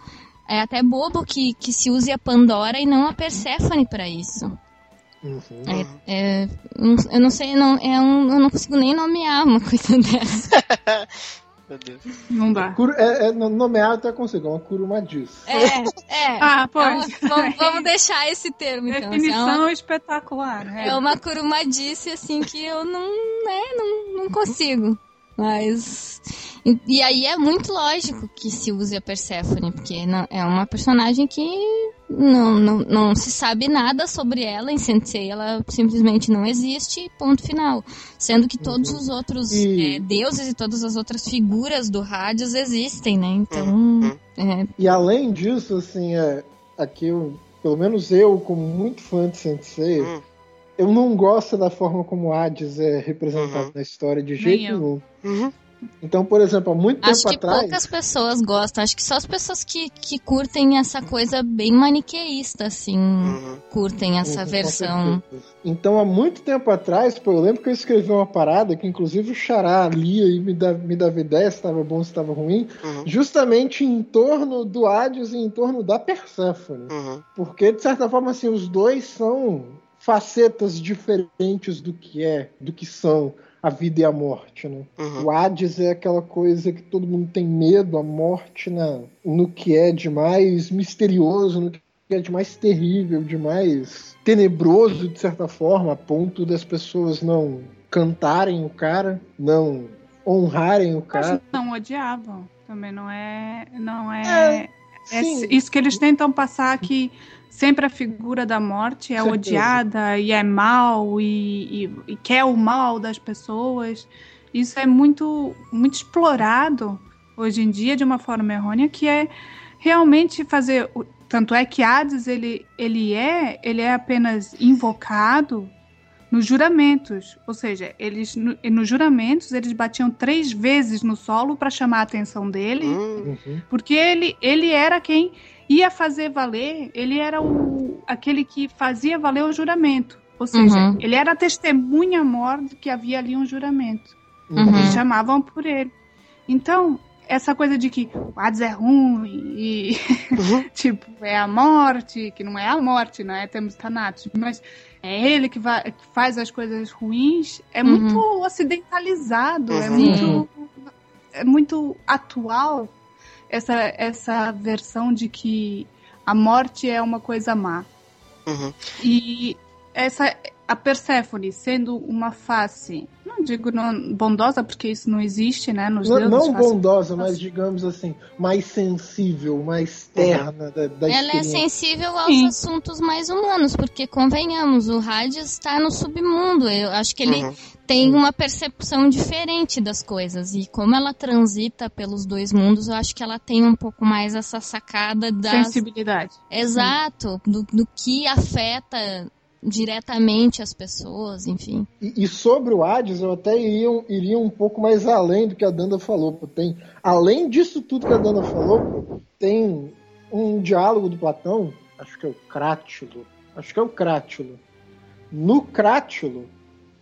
é até bobo que, que se use a Pandora e não a Perséfone pra isso. Uhum. É, não- eu não sei, não, é um, eu não consigo nem nomear uma coisa [laughs] dessa. Meu Deus. Não dá. Curu- é, é, nomear até consigo, é uma curumadice. É, é. [laughs] Ah, É pode. uma- vamos, vamos deixar esse termo, então. assim, é uma- Definição espetacular. né? É uma curumadice, assim, que eu não, né, não, não consigo. Mas. E, e aí é muito lógico que se use a Persephone, porque não- é uma personagem que não, não, não se sabe nada sobre ela em Sensei, ela simplesmente não existe, ponto final. Sendo que todos os outros E- é, deuses e todas as outras figuras do Hades existem, né? Então. Uhum. é, E além disso, assim, é, aqui eu, pelo menos eu, como muito fã de Sensei, Uhum. Eu não gosto da forma como Hades é representado Uhum. na história de Nem jeito eu. nenhum. Uhum. Então, por exemplo, há muito Acho tempo que atrás. poucas pessoas gostam. Acho que só as pessoas que, que curtem essa coisa bem maniqueísta, assim, Uhum. curtem essa Uhum, versão. Então, há muito tempo atrás, pô, eu lembro que eu escrevi uma parada que, inclusive, o Xará lia e me, dava, me dava ideia se estava bom, se estava ruim, Uhum. justamente em torno do Hades e em torno da Perséfone. Uhum. Porque, de certa forma, assim, os dois são facetas diferentes do que é, do que são a vida e a morte, né? Uhum. O Hades é aquela coisa que todo mundo tem medo, a morte na, no que é de mais misterioso, no que é de mais terrível, de mais tenebroso, de certa forma, a ponto das pessoas não cantarem o cara, não honrarem o Mas cara. não odiavam. Também não é. Não é. é Sim. isso que eles tentam passar que sempre a figura da morte é Certeza. odiada e é mal e, e- e quer o mal das pessoas. Isso é muito, muito explorado hoje em dia de uma forma errônea que é realmente fazer. o- Tanto é que Hades ele, ele é ele é apenas invocado nos juramentos, ou seja, eles no- nos juramentos eles batiam três vezes no solo para chamar a atenção dele, Uhum. Uhum. porque ele, ele era quem ia fazer valer, ele era o aquele que fazia valer o juramento. Ou seja, Uhum. ele era testemunha mor de que havia ali um juramento. Uhum. Eles chamavam por ele. Então, essa coisa de que o Hades é ruim e, [laughs] tipo, é a morte, que não é a morte, não é Temos Thanatos, mas é ele que, vai, que faz as coisas ruins, é Uhum. muito ocidentalizado, é Uhum. muito é muito atual essa, essa versão de que a morte é uma coisa má. Uhum. E essa a Perséfone sendo uma face, não digo não, bondosa porque isso não existe, né, nos Não, deuses. não bondosa, mas digamos assim, mais sensível, mais terna da, da Ela é sensível aos Sim. assuntos mais humanos, porque convenhamos, o Hades está no submundo. Eu acho que ele Uhum. tem uma percepção diferente das coisas. E como ela transita pelos dois mundos, eu acho que ela tem um pouco mais essa sacada das. sensibilidade. Exato, do, do que afeta diretamente as pessoas, enfim. E, e sobre o Hades, eu até iria, iria um pouco mais além do que a Danda falou. Tem, além disso tudo que a Danda falou, tem um diálogo do Platão, acho que é o Crátulo. Acho que é o Crátulo. No Crátulo,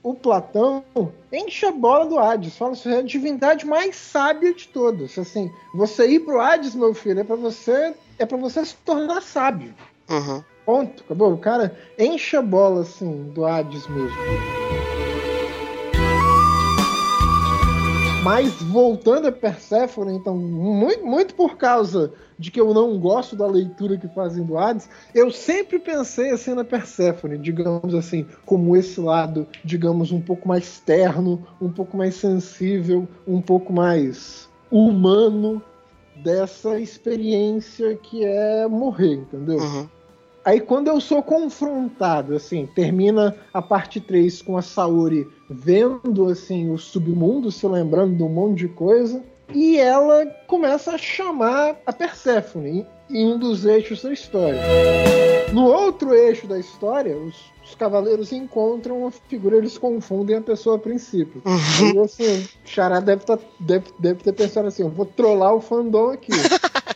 o Platão enche a bola do Hades. Fala assim, é a divindade mais sábia de todas. Assim, você ir pro Hades, meu filho, é para você, é para você se tornar sábio. Uhum. Ponto, acabou. O cara enche a bola, assim, do Hades mesmo. Mas voltando a Perséfone, então, muito, muito por causa de que eu não gosto da leitura que fazem do Hades, eu sempre pensei assim na Perséfone, digamos assim, como esse lado, digamos, um pouco mais terno, um pouco mais sensível, um pouco mais humano dessa experiência que é morrer, entendeu? Uhum. Aí quando eu sou confrontado, assim, termina a parte 3 com a Saori vendo assim o submundo, se lembrando de um monte de coisa, e ela começa a chamar a Perséfone em um dos eixos da história. No outro eixo da história, os, os cavaleiros encontram uma figura, eles confundem a pessoa a princípio. E assim, o Xará deve, tá- deve, deve ter pensado assim, eu vou trollar o fandom aqui. [laughs]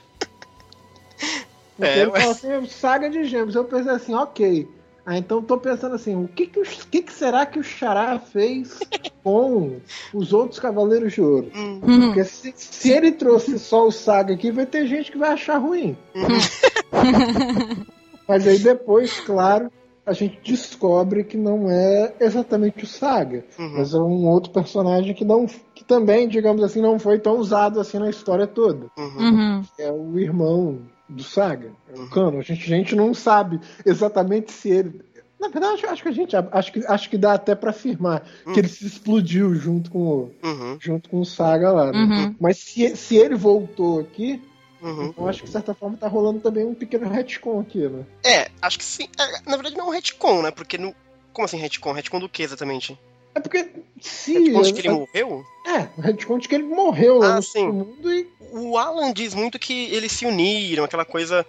Porque É, ele ué. fala assim, saga de gêmeos. Eu pensei assim, ok. Ah, então tô pensando assim, o que que, o- o que que será que o Xará fez com os outros Cavaleiros de Ouro? Uhum. Porque se, se ele trouxe só o Saga aqui, vai ter gente que vai achar ruim. Mas aí depois, claro, a gente descobre que não é exatamente o Saga. Uhum. Mas é um outro personagem que não que também, digamos assim, não foi tão usado assim na história toda. Uhum. Uhum. É o irmão do Saga, é o Cano. A gente, a gente não sabe exatamente se ele. Na verdade, acho que a gente acho que, acho que dá até pra afirmar que ele se explodiu junto com o, Uhum. junto com o Saga lá. né? Uhum. Mas se, se ele voltou aqui, Uhum. eu acho que de certa forma tá rolando também um pequeno retcon aqui, né? É, acho que sim. É, na verdade, não é um retcon, né? Porque no. Como assim retcon? Retcon do que exatamente? É porque se. Retcon de que ele morreu? É, retcon de que ele morreu lá Ah, no sim. mundo e. O Alan diz muito que eles se uniram, aquela coisa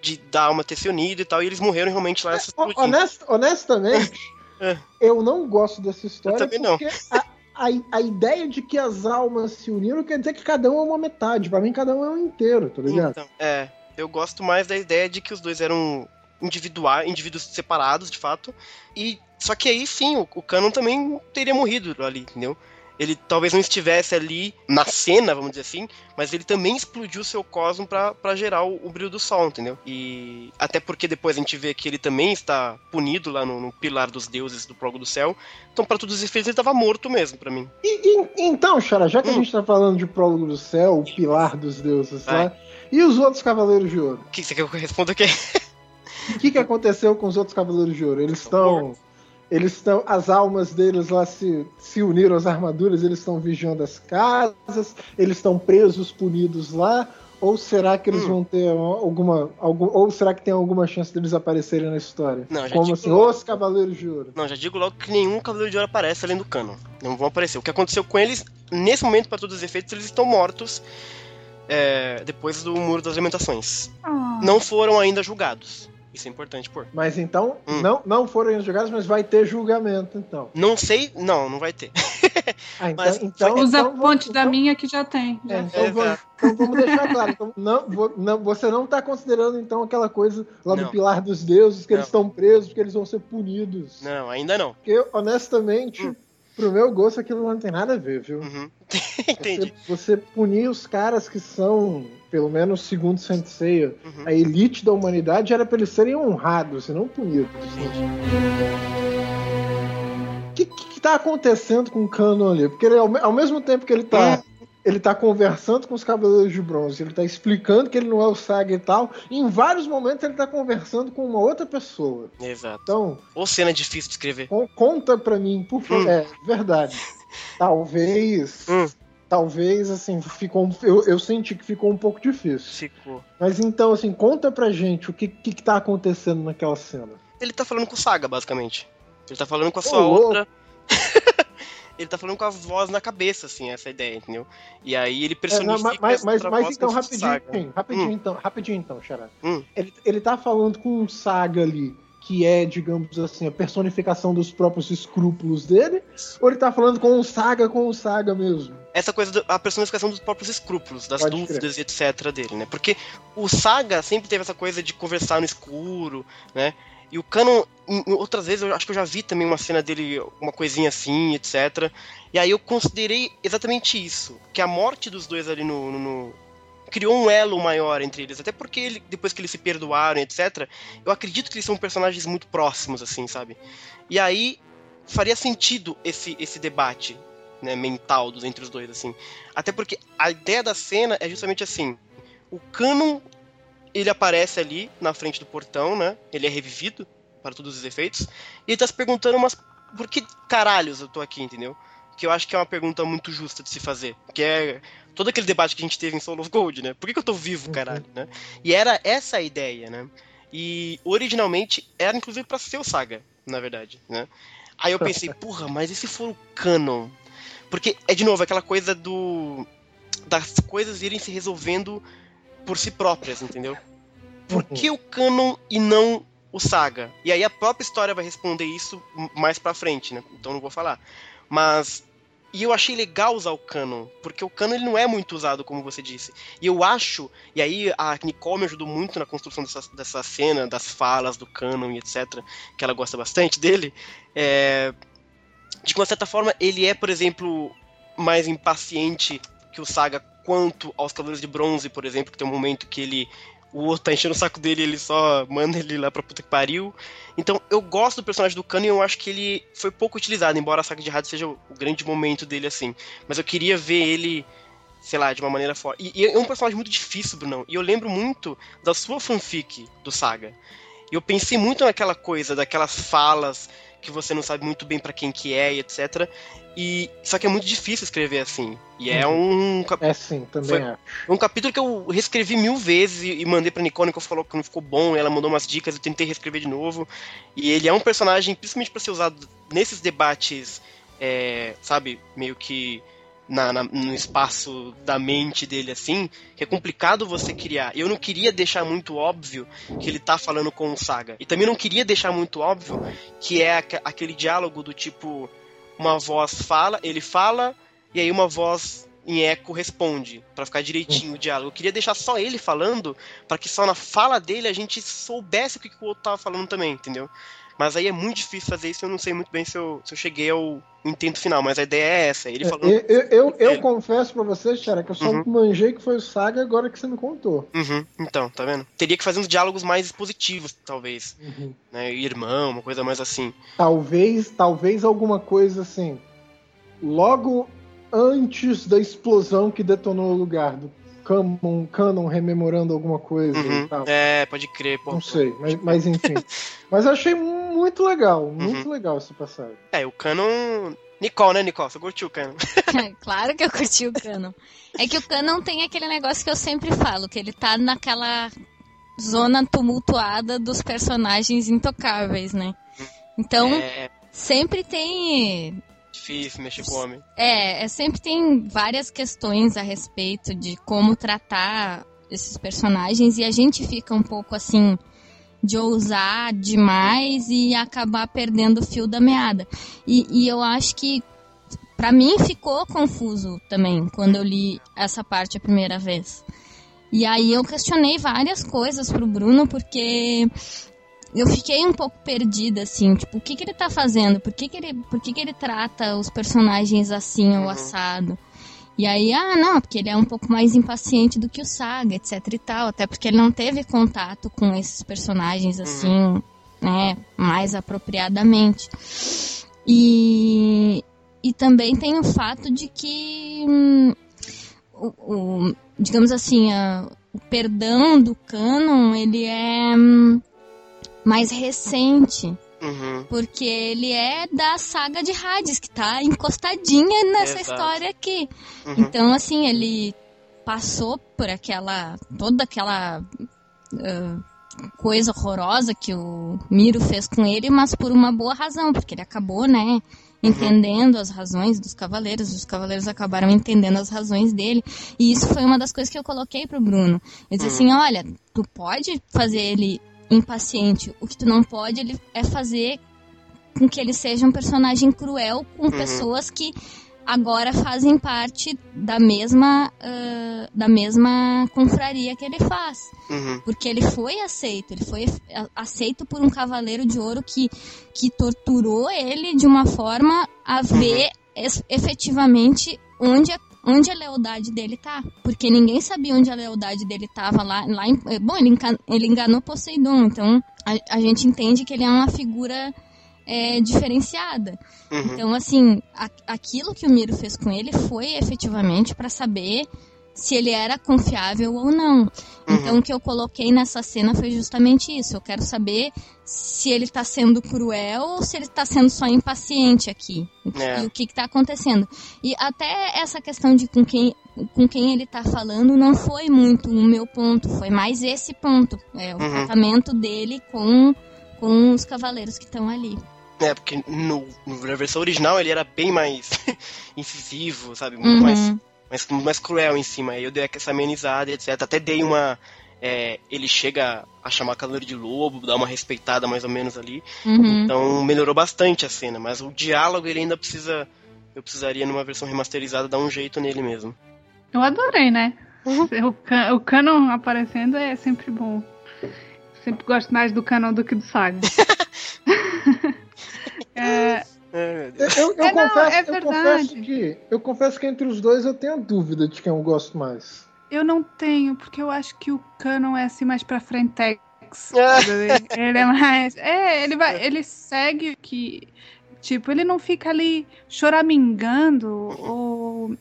de da alma ter se unido e tal, e eles morreram realmente lá nessa É, explodindo. honest- honestamente, [laughs] É. eu não gosto dessa história. Eu também não. porque A, a, a ideia de que as almas se uniram quer dizer que cada um é uma metade. Pra mim, cada um é um inteiro, tá ligado? Então, é, eu gosto mais da ideia de que os dois eram individuais, indivíduos separados, de fato. E só que aí sim, o, o Canon também teria morrido ali, entendeu? Ele talvez não estivesse ali na cena, vamos dizer assim, mas ele também explodiu seu cosmo pra pra gerar o, o brilho do sol, entendeu? E até porque depois a gente vê que ele também está punido lá no, no pilar dos deuses do Progo do Céu. Então, pra todos os efeitos, ele estava morto mesmo, pra mim. E, e- então, Xara, já que a Hum. gente tá falando de Prólogo do Céu, o pilar dos deuses Vai. lá, e os outros Cavaleiros de Ouro? O que você quer que eu responda aqui? O que, que aconteceu com os outros Cavaleiros de Ouro? Eles estão. Eles estão. As almas deles lá se, se uniram às armaduras, eles estão vigiando as casas, eles estão presos, punidos lá. Ou será que eles Hum. vão ter alguma, algum. Ou será que tem alguma chance deles aparecerem na história? Não, já Como digo assim, logo. os Cavaleiros de Ouro. Não, já digo logo que nenhum Cavaleiro de Ouro aparece além do Canon. Não vão aparecer. O que aconteceu com eles, nesse momento, para todos os efeitos, eles estão mortos é, depois do Muro das Lamentações. Ah. Não foram ainda julgados. Isso é importante pôr. Mas então, Hum. não, não foram julgados, mas vai ter julgamento, então. Não sei, não, não vai ter. [laughs] Ah, então, Mas então, Usa então a ponte vamos- da então- minha que já tem. É, já. então, vamos, então vamos deixar claro. Então, não, vou- não, você não está considerando então aquela coisa lá Não. do pilar dos deuses que eles Não. estão presos, que eles vão ser punidos. Não, ainda não. Porque, honestamente, Hum. pro meu gosto, aquilo não tem nada a ver, viu? Uhum. [laughs] Entendi. Você, você punir os caras que são, pelo menos segundo Sensei, Uhum. a elite da humanidade era pra eles serem honrados e não punidos. O que, que, tá acontecendo com o Canon ali? Porque ele, ao, ao mesmo tempo que ele tá. Ele tá conversando com os Cavaleiros de Bronze, ele tá explicando que ele não é o Saga e tal. E em vários momentos ele tá conversando com uma outra pessoa. Exato. Então, Ou cena difícil de escrever. con- conta pra mim, por favor. Hum. É, verdade. [laughs] Talvez. Hum. Talvez, assim, ficou. Eu, eu senti que ficou um pouco difícil. Ficou. Mas então, assim, conta pra gente o que, que, que tá acontecendo naquela cena. Ele tá falando com o Saga, basicamente. Ele tá falando com a sua louco. outra. [laughs] ele tá falando com a voz na cabeça, assim, essa ideia, entendeu? E aí ele É, personifica não, mas, mas, mas, então, o rapidinho, rapidinho, Hum. então, rapidinho então, Xará. Hum. Ele, ele tá falando com um Saga ali, que é, digamos assim, a personificação dos próprios escrúpulos dele, ou ele tá falando com um Saga com um Saga mesmo? essa coisa da personificação dos próprios escrúpulos, das Pode dúvidas e etc dele, né? Porque o Saga sempre teve essa coisa de conversar no escuro, né? E o Canon, outras vezes, eu acho que eu já vi também uma cena dele, uma coisinha assim, etc. E aí eu considerei exatamente isso, que a morte dos dois ali no- no- criou um elo maior entre eles, até porque ele, depois que eles se perdoaram, etc. Eu acredito que eles são personagens muito próximos, assim, sabe? E aí faria sentido esse, esse debate, né, mental dos entre os dois, assim. Até porque a ideia da cena é justamente assim: o Canon ele aparece ali na frente do portão, né? Ele é revivido para todos os efeitos. E ele tá se perguntando, mas por que caralhos eu tô aqui, entendeu? Que eu acho que é uma pergunta muito justa de se fazer. Que é todo aquele debate que a gente teve em Soul of Gold, né? Por que, que eu tô vivo, caralho, né? E era essa a ideia, né? E originalmente era inclusive pra ser o Saga, na verdade, né? Aí eu pensei, [laughs] porra, mas e se for o Canon? Porque é de novo aquela coisa do das coisas irem se resolvendo por si próprias, entendeu? Por que o Canon e não o Saga? E aí a própria história vai responder isso mais pra frente, né? Então não vou falar. Mas e eu achei legal usar o Canon, porque o Canon ele não é muito usado, como você disse. E eu acho, e aí a Nicole me ajudou muito na construção dessa, dessa cena, das falas do Canon e etc, que ela gosta bastante dele, é, de uma certa forma, ele é, por exemplo, mais impaciente que o Saga quanto aos Cavaleiros de Bronze, por exemplo, que tem um momento que ele. O outro tá enchendo o saco dele ele só manda ele lá pra puta que pariu. Então, eu gosto do personagem do Cano e eu acho que ele foi pouco utilizado, embora a saga de rádio seja o, grande momento dele, assim. Mas eu queria ver ele, sei lá, de uma maneira forte. E, e é um personagem muito difícil, Brunão. E eu lembro muito da sua fanfic do Saga. E eu pensei muito naquela coisa, daquelas falas que você não sabe muito bem pra quem que é e etc. E só que é muito difícil escrever assim. E é um, cap- É sim, também Foi- acho. um capítulo que eu reescrevi mil vezes e, e mandei pra Nicole, que falou que não ficou bom, ela mandou umas dicas, eu tentei reescrever de novo. E ele é um personagem, principalmente pra ser usado nesses debates, é, sabe, meio que na, na- no espaço da mente dele, assim, que é complicado você criar. Eu não queria deixar muito óbvio que ele tá falando com o Saga. E também não queria deixar muito óbvio que é aque- aquele diálogo do tipo, uma voz fala, ele fala, e aí uma voz em eco responde, Pra ficar direitinho o diálogo. Eu queria deixar só ele falando, pra que só na fala dele a gente soubesse o que, que o outro tava falando também, entendeu? Mas aí é muito difícil fazer isso, eu não sei muito bem se eu, se eu cheguei ao intento final, mas a ideia é essa, ele falando. Eu, eu, eu, eu Ele. confesso pra você, Xara, que eu só Uhum. manjei que foi o Saga agora que você me contou. Uhum, então, tá vendo? Teria que fazer uns diálogos mais expositivos, talvez. Né? Irmão, uma coisa mais assim. Talvez, talvez alguma coisa assim. Logo antes da explosão que detonou o lugar do Canon, Canon rememorando alguma coisa Uhum, e tal. É, pode crer, pô. Não sei, mas, mas enfim. [laughs] mas eu achei muito legal, Uhum. muito legal essa passagem. É, o Canon. Nicole, né, Nicole? Você curtiu o Canon? [laughs] claro que eu curti o Canon. É que o Canon tem aquele negócio que eu sempre falo, que ele tá naquela zona tumultuada dos personagens intocáveis, né? Então, É sempre tem difícil mexer com homem. É, é, sempre tem várias questões a respeito de como tratar esses personagens e a gente fica um pouco assim de ousar demais e acabar perdendo o fio da meada. E, e eu acho que para mim ficou confuso também quando eu li essa parte a primeira vez. E aí eu questionei várias coisas pro Bruno, porque eu fiquei um pouco perdida, assim, tipo, o que que ele tá fazendo? Por que que ele, por que que ele trata os personagens assim, ou assado? E aí, ah, não, porque ele é um pouco mais impaciente do que o Saga, etc e tal, até porque ele não teve contato com esses personagens assim, né, mais apropriadamente. E, e também tem o fato de que hum, o, o- digamos assim, a- o perdão do canon, ele é hum, mais recente. Uhum. Porque ele é da saga de Hades, que tá encostadinha nessa Exato. história aqui. Uhum. Então, assim, ele passou por aquela. toda aquela. ah, coisa horrorosa que o Miro fez com ele, mas por uma boa razão, porque ele acabou, né? Entendendo as razões dos cavaleiros, os cavaleiros acabaram entendendo as razões dele, e isso foi uma das coisas que eu coloquei pro Bruno. Eu disse assim: olha, tu pode fazer ele impaciente, o que tu não pode ele, é fazer com que ele seja um personagem cruel com pessoas que agora fazem parte da mesma ah, da mesma confraria que ele faz. Uhum. porque ele foi aceito ele foi aceito por um cavaleiro de ouro que que torturou ele de uma forma a ver es- efetivamente onde a, onde a lealdade dele tá porque ninguém sabia onde a lealdade dele tava lá lá em, eh, bom ele, ele enganou Poseidon então a, a gente entende que ele é uma figura é, diferenciada Uhum. então, assim, a- aquilo que o Miro fez com ele foi efetivamente para saber se ele era confiável ou não. Então, o que eu coloquei nessa cena foi justamente isso. Eu quero saber se ele tá sendo cruel ou se ele tá sendo só impaciente aqui. É. E o que, que tá acontecendo. E até essa questão de com quem, com quem ele tá falando não foi muito o meu ponto, foi mais esse ponto. É, o Uhum. tratamento dele com, com os cavaleiros que estão ali. É, porque no, no- na versão original ele era bem mais [laughs] incisivo, sabe? Muito Uhum. mais, mais, mais cruel em cima. Aí eu dei essa amenizada, etc. Até dei uma. é, ele chega a chamar Cavaleiro de Lobo, dá uma respeitada mais ou menos ali. Uhum. Então melhorou bastante a cena, mas o diálogo ele ainda precisa. Eu precisaria, numa versão remasterizada, dar um jeito nele mesmo. Eu adorei, né? O, can o canon aparecendo é sempre bom. Sempre gosto mais do canon do que do saga. [laughs] [laughs] É, É. Eu, eu É, não, confesso, é eu confesso que eu confesso que entre os dois eu tenho a dúvida de quem eu gosto mais. eu não tenho, porque eu acho que o canon é assim mais pra. Ah. [laughs] sabe? ele é mais. É, ele vai. Ele segue o que. Tipo, ele não fica ali choramingando ou.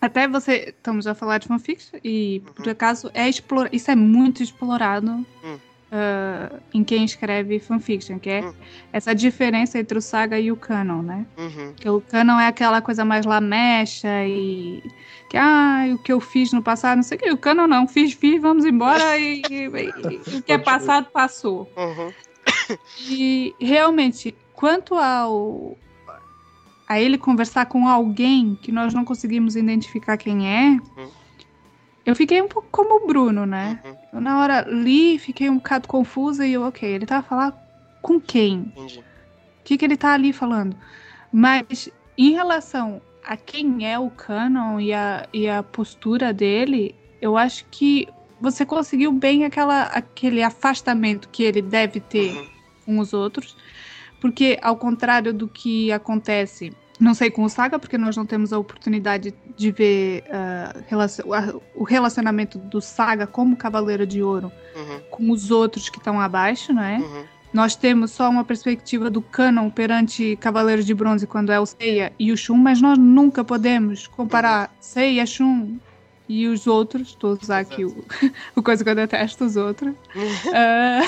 Até você. Estamos a falar de fanfiction e, por acaso, é explora, isso é muito explorado Hum. Ah, em quem escreve fanfiction, que é Hum. essa diferença entre o saga e o canon, né? Uhum. Porque o canon é aquela coisa mais lamecha e. Que, ah, o que eu fiz no passado, não sei o que. O canon não, fiz, fiz, vamos embora e, e- e o que é passado, passou. Uhum. E realmente, quanto ao. a ele conversar com alguém que nós não conseguimos identificar quem é, Hum. Eu fiquei um pouco como o Bruno, né? Uhum. Eu, na hora li, fiquei um bocado confusa e eu, ok, ele tava falando com quem? Entendi. O que, que ele tá ali falando? Mas em relação a quem é o Canon e a, e a postura dele, eu acho que você conseguiu bem aquela, aquele afastamento que ele deve ter Uhum. com os outros. Porque, ao contrário do que acontece, não sei com o Saga, porque nós não temos a oportunidade de ver ah, relacion- a- o relacionamento do Saga como Cavaleiro de Ouro Uhum. com os outros que estão abaixo, não é? Uhum. Nós temos só uma perspectiva do canon perante Cavaleiros de Bronze quando é o Seiya e o Shun, mas nós nunca podemos comparar Seiya, Shun e os outros, estou a usar aqui o, [laughs] o coisa que eu detesto, os outros, [laughs] ah,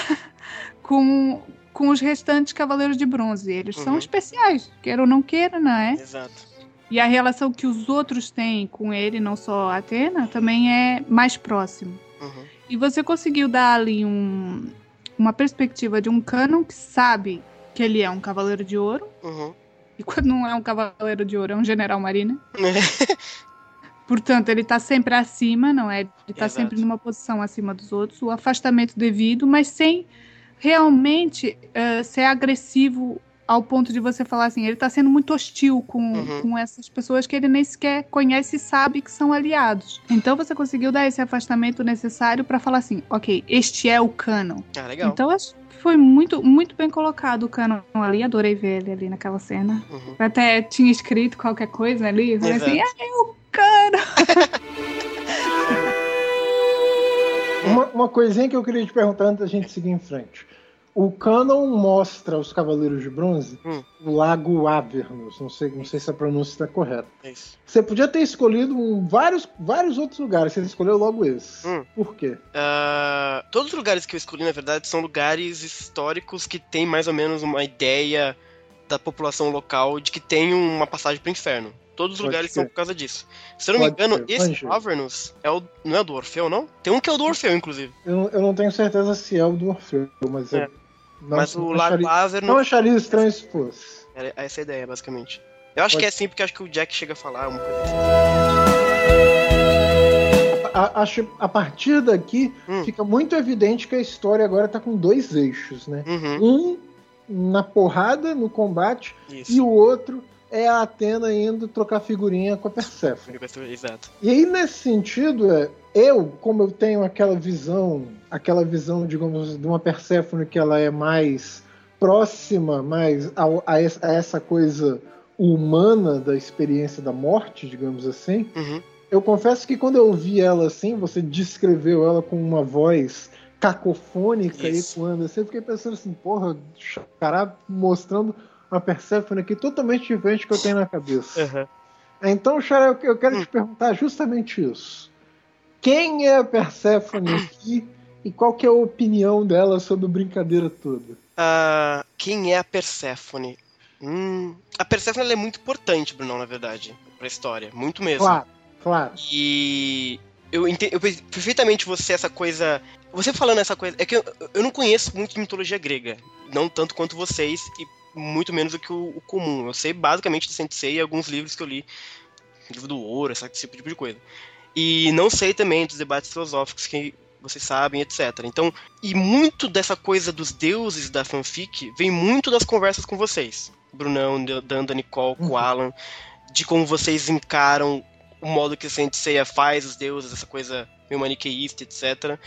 com, com os restantes Cavaleiros de Bronze. Eles são Uhum. especiais, queira ou não queira, não é? Exato. E a relação que os outros têm com ele, não só a Atena, também é mais próximo. Uhum. E você conseguiu dar ali um, uma perspectiva de um canon que sabe que ele é um cavaleiro de ouro. Uhum. E quando não é um cavaleiro de ouro, é um general marina. [laughs] Portanto, ele tá sempre acima, não é? Ele tá Exato. sempre numa posição acima dos outros. O afastamento devido, mas sem realmente eh, ser agressivo ao ponto de você falar assim, ele tá sendo muito hostil com, Uhum. com essas pessoas que ele nem sequer conhece e sabe que são aliados. Então você conseguiu dar esse afastamento necessário pra falar assim, ok, este é o canon. Ah, legal. Então acho que foi muito, muito bem colocado o canon ali, adorei ver ele ali naquela cena. Uhum. Até tinha escrito qualquer coisa ali, falei assim, Exato. é o canon. [laughs] Uma, uma coisinha que eu queria te perguntar antes da gente seguir em frente. O Canon mostra os Cavaleiros de Bronze Hum. o Lago Avernus. Não sei, não sei se a pronúncia está correta. É. Você podia ter escolhido um- vários, vários outros lugares. Você escolheu logo esse. Hum. Por quê? Ah, todos os lugares que eu escolhi, na verdade, são lugares históricos que têm mais ou menos uma ideia da população local de que tem uma passagem pro inferno. Todos os Pode lugares ser. são por causa disso. Se eu não me Pode engano, ser, esse. Avernus é o, não é o do Orfeu, não? Tem um que é o do Orfeu, inclusive. Eu, não- eu não tenho certeza se é o do Orfeu, mas É. eu não, Mas o não acharia, não Avernus acharia estranho se fosse. era essa a ideia, basicamente. Eu acho Pode que é assim porque acho que o Jack chega a falar uma coisa assim. A, acho a partir daqui Hum. fica muito evidente que a história agora tá com dois eixos, né? Uhum, Um na porrada, no combate, isso. e o outro é a Atena indo trocar figurinha com a Persephone. Exato. E aí, nesse sentido, é, eu, como eu tenho aquela visão, aquela visão, digamos, de uma Persephone que ela é mais próxima, mais a, essa- a essa coisa humana da experiência da morte, digamos assim, Uhum. eu confesso que quando eu ouvi ela assim, você descreveu ela com uma voz cacofônica Isso. ecoando assim, eu fiquei pensando assim, porra, cara mostrando uma Persephone aqui totalmente diferente do que eu tenho na cabeça. Uhum. Então, Xará, eu- quero Hum. te perguntar justamente isso. Quem é a Persephone aqui e qual que é a opinião dela sobre a brincadeira toda? Ah, quem é a Perséfone? Hum, a Perséfone ela é muito importante, Brunão, na verdade, pra história. Muito mesmo. Claro, claro. E eu entendo eu pe- perfeitamente você, essa coisa. Você falando essa coisa. É que eu, eu não conheço muito de mitologia grega. Não tanto quanto vocês, e muito menos do que o, o comum. Eu sei basicamente de Sensei e alguns livros que eu li. Livro do ouro, esse tipo de coisa. E não sei também dos debates filosóficos que vocês sabem, etc. Então, e muito dessa coisa dos deuses da fanfic vem muito das conversas com vocês. Brunão, Danda, Nicole, com Uhum. Alan, de como vocês encaram o modo que a Saint Seiya faz os deuses, essa coisa meio maniqueísta, etc.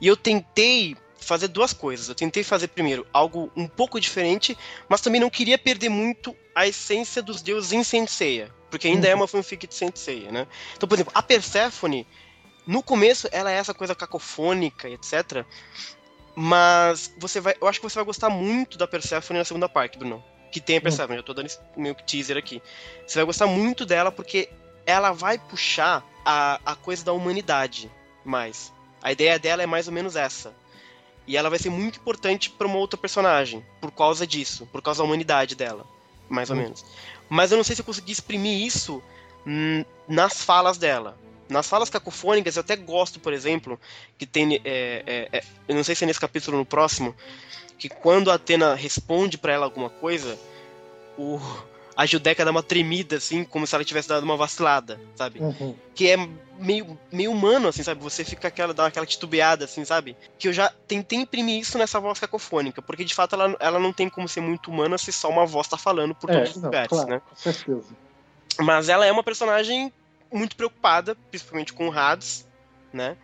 E eu tentei fazer duas coisas. Eu tentei fazer primeiro algo um pouco diferente, mas também não queria perder muito a essência dos deuses em Saint Seiya, porque ainda é uma fanfic de Saint Seiya, né? Então, por exemplo, a Persephone, no começo ela é essa coisa cacofônica, etc. Mas você vai, eu acho que você vai gostar muito da Persephone na segunda parte, Bruno. Que tem a Persephone, eu tô dando meio que teaser aqui. Você vai gostar muito dela porque ela vai puxar a, a coisa da humanidade mais. A ideia dela é mais ou menos essa. E ela vai ser muito importante para uma outra personagem, por causa disso, por causa da humanidade dela, mais ou Hum. menos. Mas eu não sei se eu consegui exprimir isso hum, nas falas dela. Nas falas cacofônicas, eu até gosto, por exemplo, que tem. é, é, é, eu não sei se é nesse capítulo ou no próximo, que quando a Atena responde para ela alguma coisa, o, a Judeca dá uma tremida, assim, como se ela tivesse dado uma vacilada, sabe? Uhum. que é meio, meio humano, assim, sabe? Você fica aquela, dá aquela titubeada, assim, sabe? Que eu já tentei imprimir isso nessa voz cacofônica, porque de fato ela, ela não tem como ser muito humana se só uma voz tá falando por É, todos os não, lugares, claro, né? com certeza. Mas ela é uma personagem muito preocupada, principalmente com o Hades, né?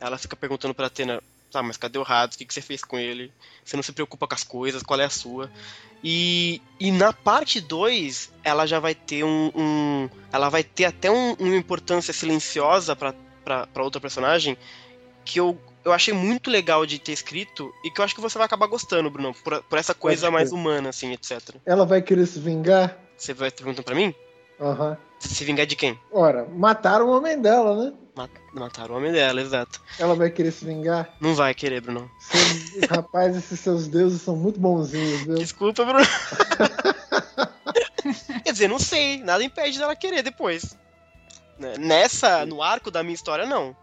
Ela fica perguntando pra Atena, tá, mas cadê o Hades? O que, que você fez com ele? Você não se preocupa com as coisas, qual é a sua? E, e na parte 2, ela já vai ter um. um- ela vai ter até um- uma importância silenciosa pra outra personagem que eu, eu achei muito legal de ter escrito e que eu acho que você vai acabar gostando, Bruno, por, por essa coisa mais humana, assim, etc. Ela vai querer se vingar? Você vai perguntando pra mim? Aham. Se vingar de quem? Ora, mataram o homem dela, né? Ma- Mataram o homem dela, exato. Ela vai querer se vingar? Não vai querer, Bruno. Seu- [laughs] Rapaz, esses seus deuses são muito bonzinhos, viu? Desculpa, Bruno. [laughs] Quer dizer, não sei. Nada impede dela querer depois. Né, Nessa, no arco da minha história, não.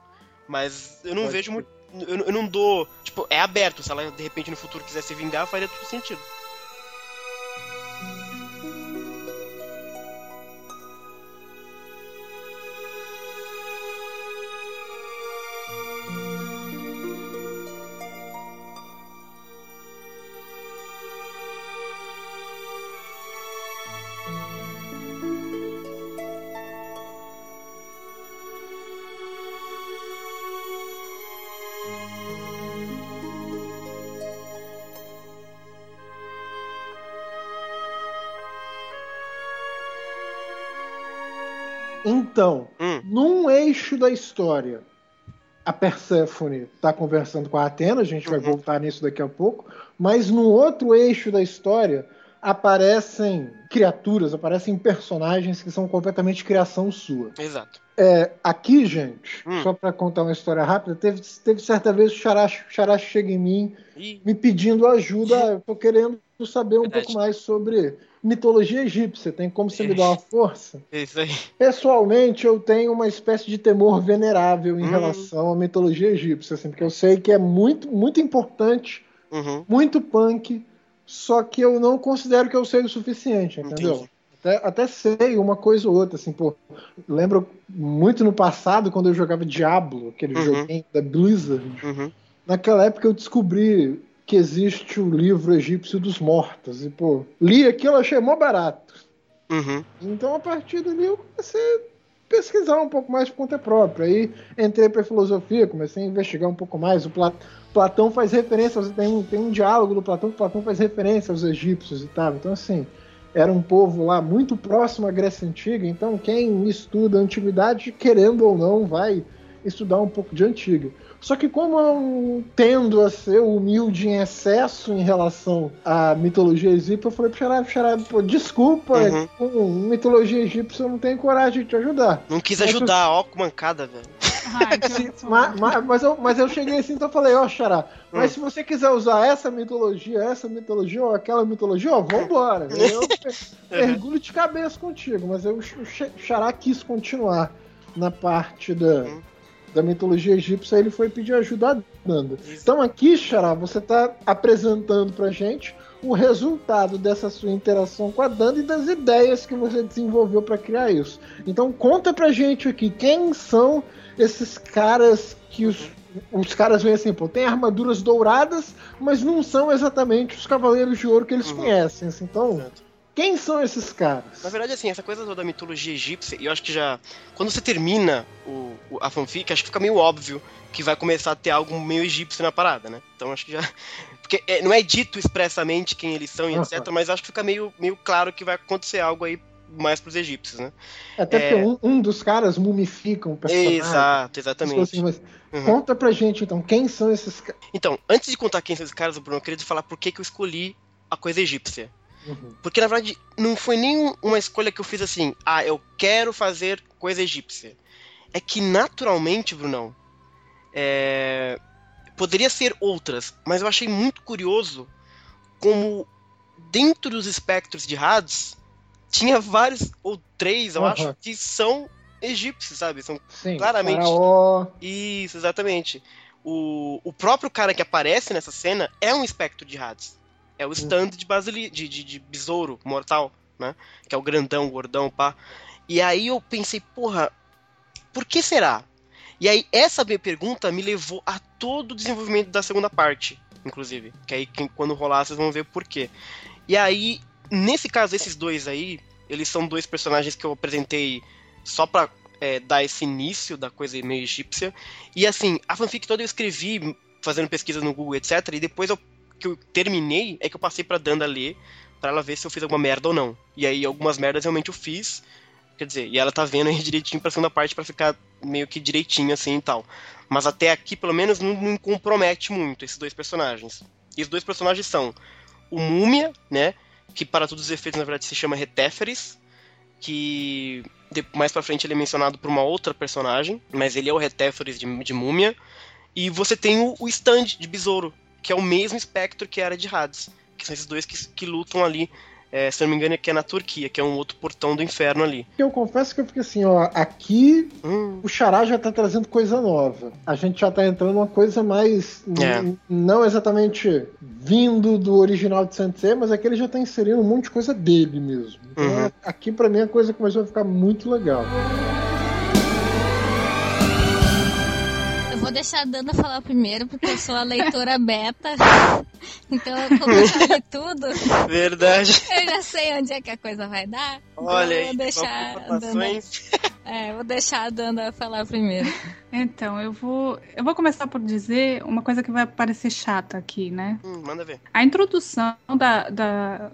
Mas eu não Pode vejo muito. Eu, eu não dou. Tipo, é aberto. Se ela de repente no futuro quiser se vingar, faria todo sentido. Então, Hum. num eixo da história, a Perséfone está conversando com a Atena, a gente vai Uhum. voltar nisso daqui a pouco, mas no outro eixo da história aparecem criaturas, aparecem personagens que são completamente criação sua. Exato. É, aqui, gente, Hum. só para contar uma história rápida, teve, teve certa vez o Xará, chega em mim E me pedindo ajuda. Eu tô querendo saber um Verdade. pouco mais sobre mitologia egípcia. Tem como você me dar uma [laughs] força? é isso aí. Pessoalmente, eu tenho uma espécie de temor venerável em Hum. relação à mitologia egípcia, assim, porque eu sei que é muito, muito importante, Uhum. muito punk, só que eu não considero que eu sei o suficiente, entendeu? Entendi. Até, até sei uma coisa ou outra, assim, pô. Lembro muito no passado, quando eu jogava Diablo, aquele Uhum. joguinho da Blizzard. Uhum. Naquela época eu descobri que existe o livro egípcio dos mortos. E, pô, li aquilo, achei mó barato. Uhum. Então, a partir dali, eu comecei a pesquisar um pouco mais por conta própria. Aí entrei para filosofia, comecei a investigar um pouco mais. O Pla- Platão faz referência, tem, tem um diálogo do Platão que Platão faz referência aos egípcios e tal. Então, assim, era um povo lá muito próximo à Grécia Antiga. Então, quem estuda a antiguidade, querendo ou não, vai estudar um pouco de antiga. Só que como eu tendo a ser humilde em excesso em relação à mitologia egípcia, eu falei pro Xará, Xará, pô, desculpa, Uhum. com mitologia egípcia eu não tenho coragem de te ajudar. Não quis Mas ajudar, ó, com mancada, velho. Ai, que [laughs] Sim, ótimo. ma- ma- mas, eu, mas eu cheguei assim, então eu falei, ó, Xará, mas Hum. se você quiser usar essa mitologia, essa mitologia ou aquela mitologia, ó, vambora. [laughs] Eu mergulho de cabeça contigo, mas eu, o Xa- Xará quis continuar na parte da, Hum. Da mitologia egípcia, ele foi pedir ajuda a Danda. Então aqui, Xará, você está apresentando pra gente o resultado dessa sua interação com a Danda e das ideias que você desenvolveu para criar isso. Então conta pra gente aqui quem são esses caras que os, os caras veem assim, pô, tem armaduras douradas, mas não são exatamente os cavaleiros de ouro que eles Uhum. conhecem. assim. Então, Exato. Quem são esses caras? Na verdade, assim, essa coisa toda da mitologia egípcia, eu acho que já. Quando você termina o, o- a fanfic, acho que fica meio óbvio que vai começar a ter algo meio egípcio na parada, né? Então acho que já. [laughs] Porque é, não é dito expressamente quem eles são e etc., mas acho que fica meio, meio claro que vai acontecer algo aí mais pros egípcios, né? Até é- porque um, um dos caras mumifica um personagem. Exato, exatamente. assim, mas Uhum. Conta pra gente então, quem são esses caras? Então, antes de contar quem são esses caras, Bruno, eu queria te falar por que, que eu escolhi a coisa egípcia. Uhum. Porque na verdade não foi nem uma escolha que eu fiz assim, ah, eu quero fazer coisa egípcia. É que naturalmente, Brunão, é, poderia ser outras, mas eu achei muito curioso como dentro dos espectros de Hades tinha vários, ou três, eu Aham. acho, que são egípcios, sabe? São Sim, Claramente. Faraó. isso, exatamente. O, o próprio cara que aparece nessa cena é um espectro de Hades. É o stand de, basili de, de, de besouro mortal, né? Que é o grandão, gordão, pá. E aí eu pensei, porra, por que será? E aí essa minha pergunta me levou a todo o desenvolvimento da segunda parte, inclusive. Que aí quem- quando rolar vocês vão ver por quê. E aí, nesse caso, esses dois aí, eles são dois personagens que eu apresentei só pra é, dar esse início da coisa meio egípcia. E assim, a fanfic toda eu escrevi fazendo pesquisa no Google, etc. E depois eu, que eu terminei, é que eu passei pra Danda ler, pra ela ver se eu fiz alguma merda ou não. E aí algumas merdas realmente eu fiz. Quer dizer, e ela tá vendo aí [laughs] direitinho pra segunda parte pra ficar meio que direitinho assim e tal. Mas até aqui, pelo menos, não, não compromete muito esses dois personagens. E os dois personagens são o Múmia, né? Que para todos os efeitos, na verdade, se chama Retéferes. Que mais pra frente ele é mencionado por uma outra personagem, mas ele é o Retéferes de, de Múmia. E você tem o, o stand de Besouro, que é o mesmo espectro que era de Hades. Que são esses dois que, que lutam ali, é, se não me engano, é que é na Turquia, que é um outro portão do inferno ali. Eu confesso que eu fiquei assim, ó, aqui Hum, o Xará já tá trazendo coisa nova. A gente já tá entrando numa coisa mais. É. Não exatamente vindo do original de Sensei, mas aqui ele já tá inserindo um monte de coisa dele mesmo. Então, Uhum. é- aqui pra mim a coisa começou a ficar muito legal. Eu vou deixar a Dana falar primeiro, porque eu sou a leitora [laughs] beta. Então, como eu já li [laughs] tudo, verdade. eu já sei onde é que a coisa vai dar. Então, Olha eu aí, vou deixar a Dana, [laughs] é, vou deixar a Dana falar primeiro. Então, eu vou, eu vou começar por dizer uma coisa que vai parecer chata aqui, né? Hum, manda ver. A introdução da, da,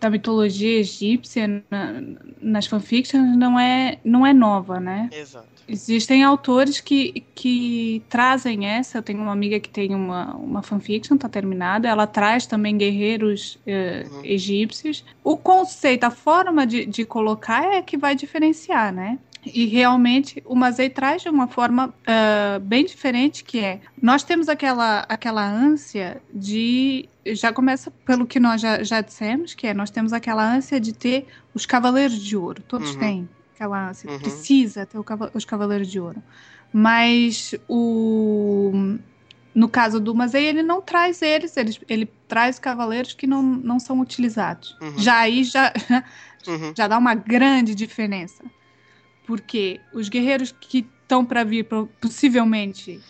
da mitologia egípcia na, nas fanfictions não é, não é nova, né? Exato. Existem autores que, que trazem essa. Eu tenho uma amiga que tem uma, uma fanfiction, tá terminada. Ela traz também guerreiros eh, Uhum. egípcios. O conceito, a forma de, de colocar é que vai diferenciar, né? E realmente o Mazei traz de uma forma ah, bem diferente, que é nós temos aquela, aquela ânsia de. Já começa pelo que nós já, já dissemos, que é nós temos aquela ânsia de ter os cavaleiros de ouro. Todos Uhum. têm aquela ânsia. Uhum. Precisa ter os cavaleiros de ouro. Mas o. No caso do Mazei, ele não traz eles, ele, ele traz cavaleiros que não, não são utilizados. Uhum. Já aí já, Uhum. já dá uma grande diferença. Porque os guerreiros que estão para vir, possivelmente,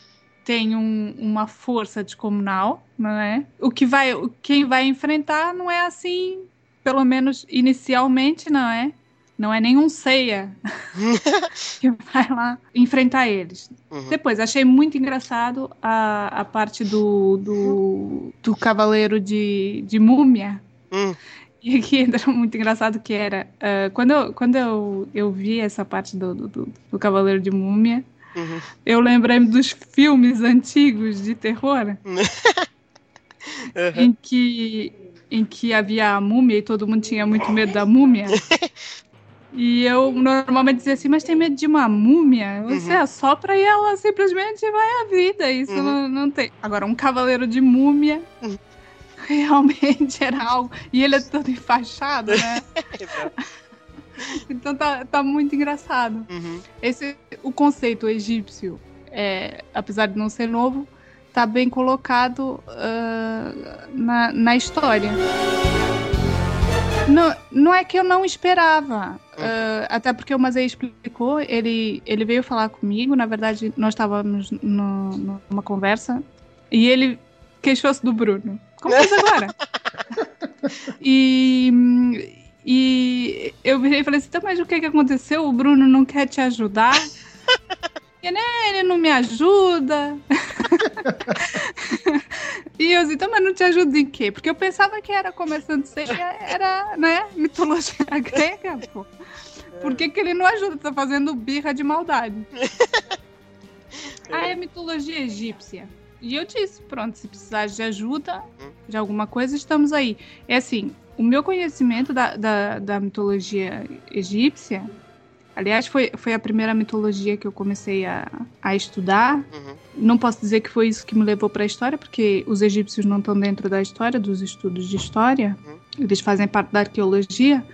têm um- uma força descomunal, não é? O que vai, quem vai enfrentar não é assim, pelo menos inicialmente, não é? Não é nenhum ceia [laughs] que vai lá enfrentar eles. Uhum. Depois, achei muito engraçado a, a parte do, do, do cavaleiro de, de múmia. Hum. E aqui era [laughs] muito engraçado que era. ah, quando eu, quando eu, eu vi essa parte do, do, do- Cavaleiro de Múmia, Uhum. eu lembrei dos filmes antigos de terror [laughs] Uhum. em que, em que havia a múmia e todo mundo tinha muito medo da múmia. E eu normalmente dizia assim, mas tem medo de uma múmia? Você Uhum. assopra e ela simplesmente vai à vida. Isso Uhum. não, não tem. Agora, um cavaleiro de múmia Uhum. [laughs] realmente era algo. E ele é todo enfaixado, né? [laughs] Então tá, tá muito engraçado. Uhum. Esse, o conceito egípcio, é, apesar de não ser novo, tá bem colocado ah, na, na história. Não, não é que eu não esperava, ah, até porque o Mazei explicou, ele, ele veio falar comigo, na verdade nós estávamos no- numa conversa, e ele queixou-se do Bruno, como fez agora. [laughs] e, e eu virei e falei assim, tá, mas o que, que aconteceu? O Bruno não quer te ajudar? [laughs] E, né, ele não me ajuda. [laughs] e eu disse, então, mas não te ajuda em quê? Porque eu pensava que era começando ceia, era, né, mitologia [laughs] grega, pô. Por que, que ele não ajuda? Tá fazendo birra de maldade. [laughs] ah, é mitologia egípcia. E eu disse, pronto, se precisar de ajuda, de alguma coisa, estamos aí. É assim, o meu conhecimento da, da, da mitologia egípcia, aliás, foi, foi a primeira mitologia que eu comecei a, a estudar. Uhum. Não posso dizer que foi isso que me levou para a história, porque os egípcios não estão dentro da história, dos estudos de história. Uhum. Eles fazem parte da arqueologia.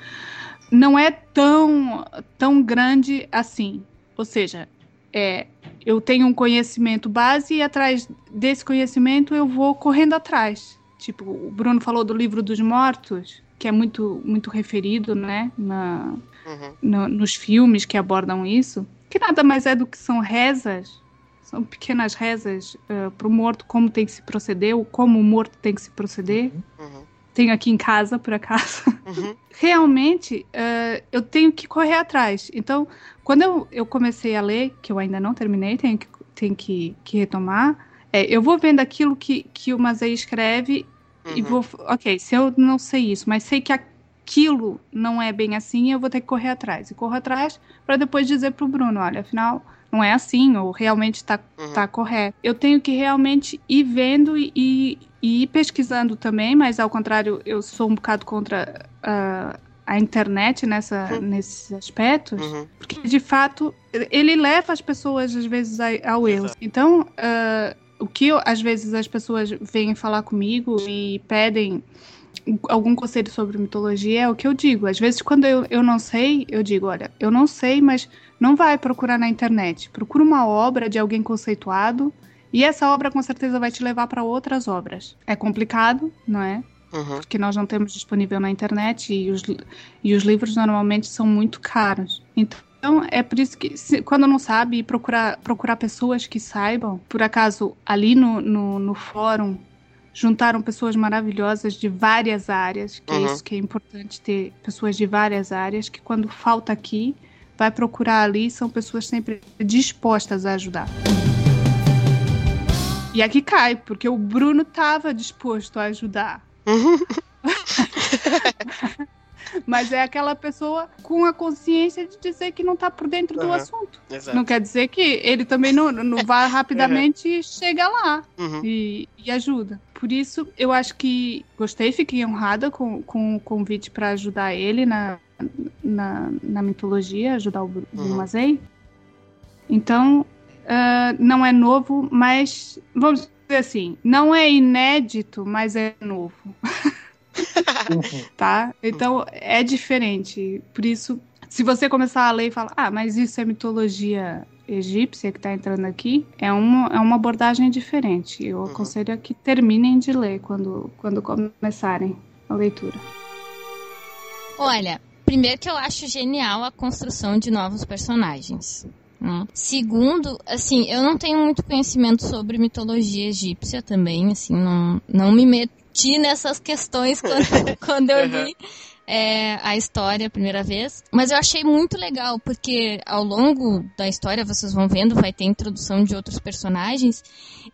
Não é tão, tão grande assim. Ou seja, é, eu tenho um conhecimento base e atrás desse conhecimento eu vou correndo atrás. Tipo, o Bruno falou do livro dos mortos, que é muito, muito referido, né, na, Uhum. no- nos filmes que abordam isso, que nada mais é do que são rezas, são pequenas rezas para o morto, como tem que se proceder, ou como o morto tem que se proceder. Uhum. Tenho aqui em casa, por acaso. [laughs] Uhum. Realmente, eh, eu tenho que correr atrás. Então, quando eu, eu comecei a ler, que eu ainda não terminei, tenho que, tenho que, que retomar, é, eu vou vendo aquilo que, que o Mazei escreve e Uhum. vou. Ok, se eu não sei isso, mas sei que aquilo não é bem assim, eu vou ter que correr atrás. E corro atrás para depois dizer pro Bruno: olha, afinal, não é assim, ou realmente tá, Uhum. tá correto. Eu tenho que realmente ir vendo e, e, ir pesquisando também, mas ao contrário, eu sou um bocado contra ah, a internet nessa, Uhum. nesses aspectos. Uhum. Porque, de fato, ele leva as pessoas, às vezes, ao erro. Exato. Então, ah, o que, eu- às vezes, as pessoas vêm falar comigo e pedem algum conselho sobre mitologia é o que eu digo. Às vezes, quando eu, eu não sei, eu digo, olha, eu não sei, mas não vai procurar na internet. Procura uma obra de alguém conceituado e essa obra, com certeza, vai te levar para outras obras. É complicado, não é? Uhum. porque nós não temos disponível na internet e os, e os livros normalmente são muito caros. Então, é por isso que, se- quando não sabe, procurar, procurar pessoas que saibam. Por acaso, ali no, no, no fórum, juntaram pessoas maravilhosas de várias áreas, que é Uhum. isso que é importante ter pessoas de várias áreas, que quando falta aqui, vai procurar ali, são pessoas sempre dispostas a ajudar. E aqui cai, porque o Bruno estava disposto a ajudar. [laughs] Mas é aquela pessoa com a consciência de dizer que não tá por dentro do Aham. assunto. Exato. Não quer dizer que ele também não, não vai [laughs] rapidamente e chega lá Uhum. e, e ajuda. Por isso, eu acho que gostei, fiquei honrada com, com o convite para ajudar ele na, na, na mitologia, ajudar o Bru- Uhum. Então, ah, não é novo, mas vamos dizer assim, não é inédito, mas é novo, Uhum. [laughs] tá? Então é diferente. Por isso, se você começar a ler e falar, ah, mas isso é mitologia egípcia que está entrando aqui, é uma, é uma abordagem diferente. Eu Uhum. aconselho a que terminem de ler quando, quando começarem a leitura. Olha, primeiro que eu acho genial a construção de novos personagens. né? Segundo, assim, eu não tenho muito conhecimento sobre mitologia egípcia também, assim, não, não me meti nessas questões quando, [laughs] quando eu li é, a história a primeira vez. Mas eu achei muito legal, porque ao longo da história, vocês vão vendo, vai ter introdução de outros personagens,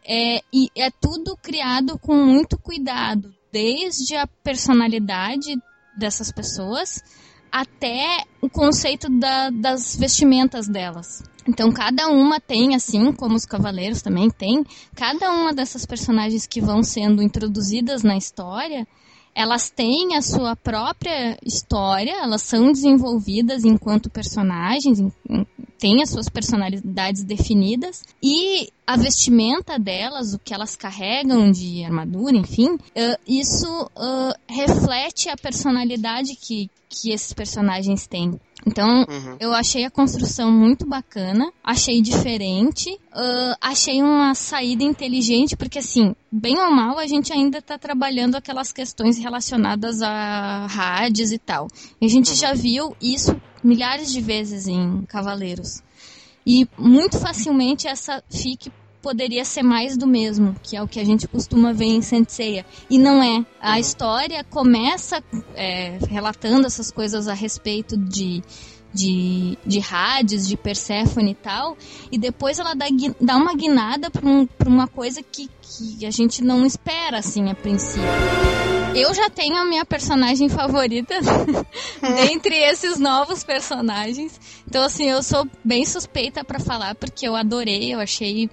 é, e é tudo criado com muito cuidado, desde a personalidade dessas pessoas até o conceito da- das vestimentas delas. Então, cada uma tem, assim como os cavaleiros também tem, cada uma dessas personagens que vão sendo introduzidas na história, elas têm a sua própria história, elas são desenvolvidas enquanto personagens, em- em- têm as suas personalidades definidas, e a vestimenta delas, o que elas carregam de armadura, enfim, eh, isso eh, reflete a personalidade que, que esses personagens têm. Então, Uhum. eu achei a construção muito bacana, achei diferente, ah, achei uma saída inteligente, porque assim, bem ou mal, a gente ainda está trabalhando aquelas questões relacionadas a rádios e tal. E a gente já viu isso milhares de vezes em Cavaleiros. E muito facilmente essa fic poderia ser mais do mesmo, que é o que a gente costuma ver em Senseiya. E não é. A história começa é, relatando essas coisas a respeito de, de, de Hades, de Perséfone e tal, e depois ela dá, dá uma guinada para um, uma coisa que, que a gente não espera, assim, a princípio. Eu já tenho a minha personagem favorita [laughs] dentre esses novos personagens. Então, assim, eu sou bem suspeita para falar, porque eu adorei, eu achei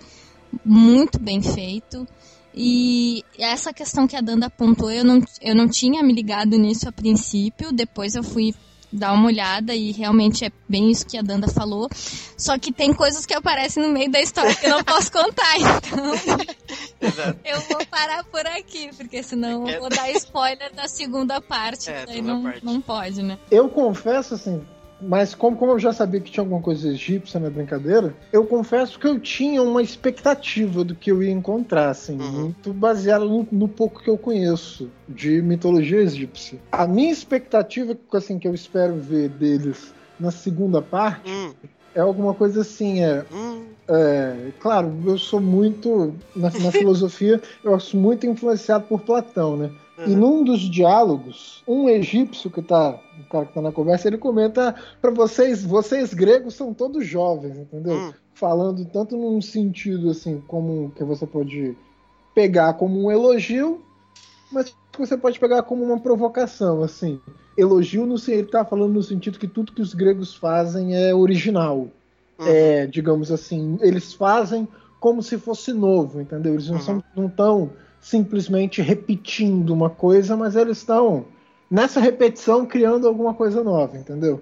muito bem feito. E essa questão que a Danda apontou, eu não, eu não tinha me ligado nisso a princípio, depois eu fui dar uma olhada e realmente é bem isso que a Danda falou. Só que tem coisas que aparecem no meio da história que eu não posso contar, então [laughs] Exato. eu vou parar por aqui, porque senão eu vou dar spoiler da segunda parte, É, daí segunda não, parte. não pode, né? Eu confesso, assim, mas como, como eu já sabia que tinha alguma coisa egípcia na brincadeira, eu confesso que eu tinha uma expectativa do que eu ia encontrar, assim, Uhum. muito baseado no, no pouco que eu conheço de mitologia egípcia. A minha expectativa, assim, que eu espero ver deles na segunda parte, Hum, é alguma coisa assim, é, hum, é, claro, eu sou muito, na, na [laughs] filosofia, eu sou muito influenciado por Platão, né? E uhum. num dos diálogos, um egípcio que tá, o cara que tá na conversa, ele comenta para vocês, vocês gregos são todos jovens, entendeu? Hum. Falando tanto num sentido assim, como que você pode pegar como um elogio, mas que você pode pegar como uma provocação, assim. Elogio no ele tá falando no sentido que tudo que os gregos fazem é original. Uhum. É, digamos assim, eles fazem como se fosse novo, entendeu? Eles não Uhum. são não estão simplesmente repetindo uma coisa, mas eles estão nessa repetição criando alguma coisa nova, entendeu?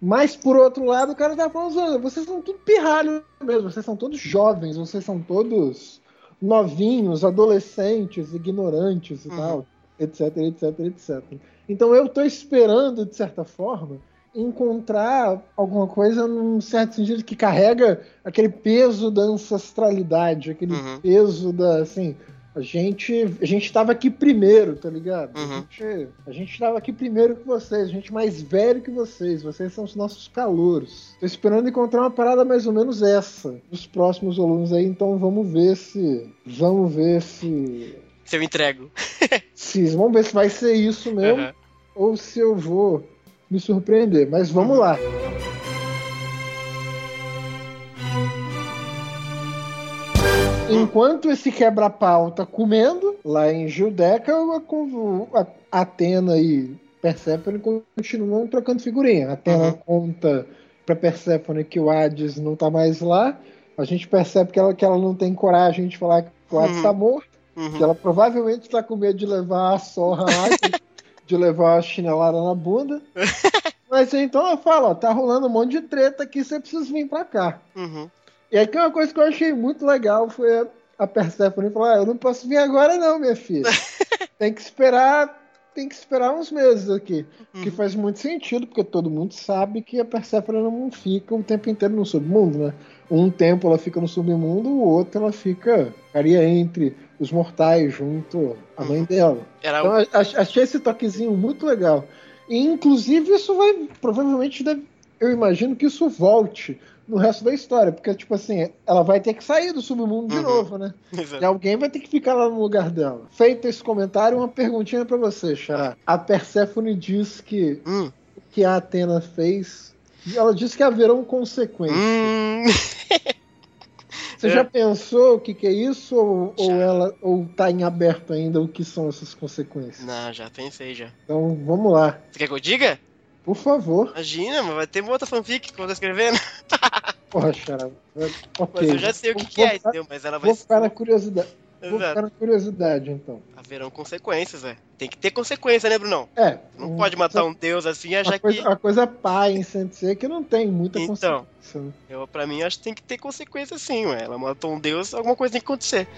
Mas por outro lado, o cara tá falando, "Olha, vocês são tudo pirralho mesmo, vocês são todos jovens, vocês são todos novinhos, adolescentes, ignorantes e Uhum. tal, etc, etc, etc. Então eu tô esperando, de certa forma, encontrar alguma coisa num certo sentido que carrega aquele peso da ancestralidade, aquele Uhum. peso da, assim, a gente a gente estava aqui primeiro, tá ligado? Uhum. A gente a gente estava aqui primeiro que vocês, a gente mais velho que vocês, vocês são os nossos calouros. Tô esperando encontrar uma parada mais ou menos essa nos próximos volumes aí, então vamos ver se vamos ver se Se eu entrego. [laughs] se vamos ver se vai ser isso mesmo Uhum. ou se eu vou me surpreender. Mas vamos lá. Enquanto esse quebra-pau tá comendo, lá em Judeca, a, a Atena e Persephone continuam trocando figurinha. A Atena Uhum. conta pra Persephone que o Hades não tá mais lá. A gente percebe que ela, que ela não tem coragem de falar que o Hades Uhum. tá morto. Uhum. Que ela provavelmente tá com medo de levar a sorra lá, de- [laughs] levar a chinelada na bunda. [laughs] Mas então ela fala, ó, tá rolando um monte de treta aqui, você precisa vir pra cá. Uhum. E aí que uma coisa que eu achei muito legal foi a- Persephone falar, ah, eu não posso vir agora não, minha filha. [laughs] tem que esperar, tem que esperar uns meses aqui. Que Uhum. faz muito sentido, porque todo mundo sabe que a Persephone não fica o tempo inteiro no submundo, né? Um tempo ela fica no submundo, o outro ela fica, ficaria entre os mortais, junto à mãe Uhum. dela. Era Então o... achei esse toquezinho muito legal. E inclusive isso vai, provavelmente, deve- eu imagino que isso volte no resto da história, porque tipo assim, ela vai ter que sair do submundo de Uhum. novo, né? [laughs] E Exato. alguém vai ter que ficar lá no lugar dela. Feito esse comentário, uma perguntinha pra você, Xará. A Persephone diz que Hum. o que a Atena fez, ela diz que haverão consequências. Hum. [laughs] Você É. já pensou o que, que é isso ou, ou ela ou tá em aberto ainda o que são essas consequências? Não, já pensei já. Então vamos lá, Você quer que eu diga? por favor. Imagina, mas vai ter uma outra fanfic que eu vou estar escrevendo. [laughs] Porra, Xará. Ok. Mas eu já sei o que, Vou- que é, entendeu? Mas ela vai Vou ficar na curiosidade. Vou Exato. ficar na curiosidade, então. Haverão consequências, velho. Tem que ter consequência, né, Brunão? É. Não pode matar um deus assim e achar a coisa, que. a coisa pá em Sensei que não tem muita Então. consequência. né? Eu, pra mim, acho que tem que ter consequência sim, ué. Ela matou um deus, alguma coisa tem que acontecer.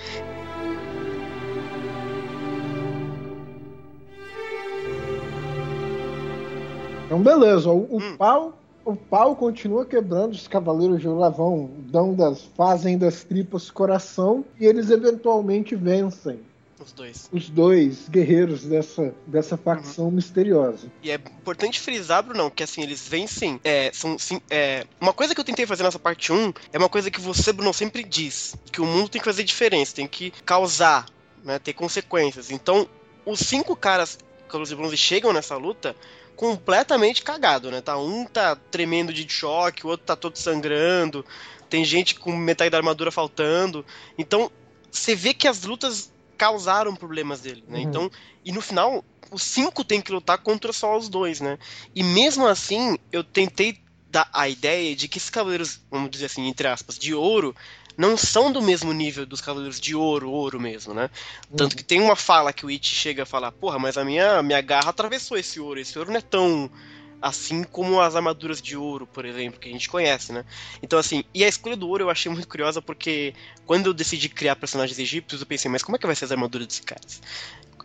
Então, beleza. O, o Hum. pau. O pau continua quebrando, os cavaleiros de Ouro vão, dão das, fazem das tripas coração e eles eventualmente vencem Os dois. os dois guerreiros dessa, dessa facção misteriosa. E é importante frisar, Brunão, que assim, eles vencem. É, são, sim, é, uma coisa que eu tentei fazer nessa parte 1 é uma coisa que você, Brunão, sempre diz: que o mundo tem que fazer diferença, tem que causar, né, ter consequências. Então, os cinco caras, Cavaleiros de Bronze, chegam nessa luta completamente cagado, né? Tá, um tá tremendo de choque, o outro tá todo sangrando, tem gente com metade da armadura faltando. Então, você vê que as lutas causaram problemas dele, né? Uhum. Então, e no final, os cinco tem que lutar contra só os dois, né? E mesmo assim, eu tentei dar a ideia de que esses cavaleiros, vamos dizer assim, entre aspas, de ouro, não são do mesmo nível dos cavaleiros de ouro, ouro mesmo, né? Tanto que tem uma fala que o It chega a falar, porra, mas a minha, minha garra atravessou esse ouro, esse ouro não é tão assim como as armaduras de ouro, por exemplo, que a gente conhece, né? Então, assim, e a escolha do ouro eu achei muito curiosa porque quando eu decidi criar personagens egípcios, eu pensei, mas como é que vai ser as armaduras desses caras?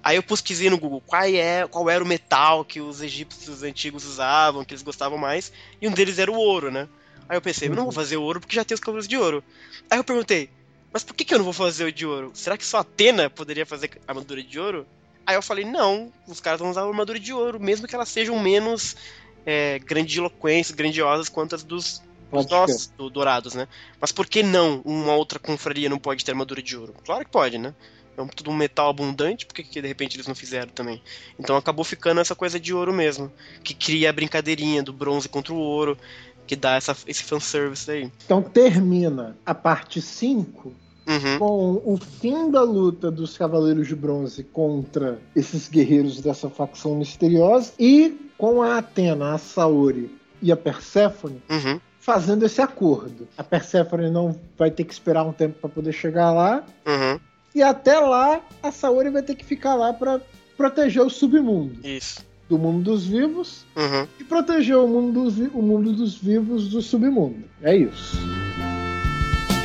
Aí eu pesquisei no Google qual, é, qual era o metal que os egípcios antigos usavam, que eles gostavam mais, e um deles era o ouro, né? Aí eu pensei, eu não vou fazer ouro porque já tem os cavaleiros de ouro. Aí eu perguntei, mas por que, que eu não vou fazer o de ouro? Será que só Atena poderia fazer armadura de ouro? Aí eu falei, não, os caras vão usar armadura de ouro, mesmo que elas sejam menos é, grandiloquentes, grandiosas quanto as dos, dos nossos, do, dourados, né? Mas por que não uma outra confraria não pode ter armadura de ouro? Claro que pode, né? É um- tudo um metal abundante, por que de repente eles não fizeram também? Então acabou ficando essa coisa de ouro mesmo, que cria a brincadeirinha do bronze contra o ouro, que dá essa, esse fanservice aí. Então termina a parte 5 Uhum. com o fim da luta dos Cavaleiros de Bronze contra esses guerreiros dessa facção misteriosa e com a Atena, a Saori e a Perséfone Uhum. fazendo esse acordo. A Perséfone não vai ter que esperar um tempo para poder chegar lá Uhum. e até lá a Saori vai ter que ficar lá para proteger o submundo Isso. Do mundo dos vivos Uhum. e proteger o mundo dos, o mundo dos vivos do submundo. É isso.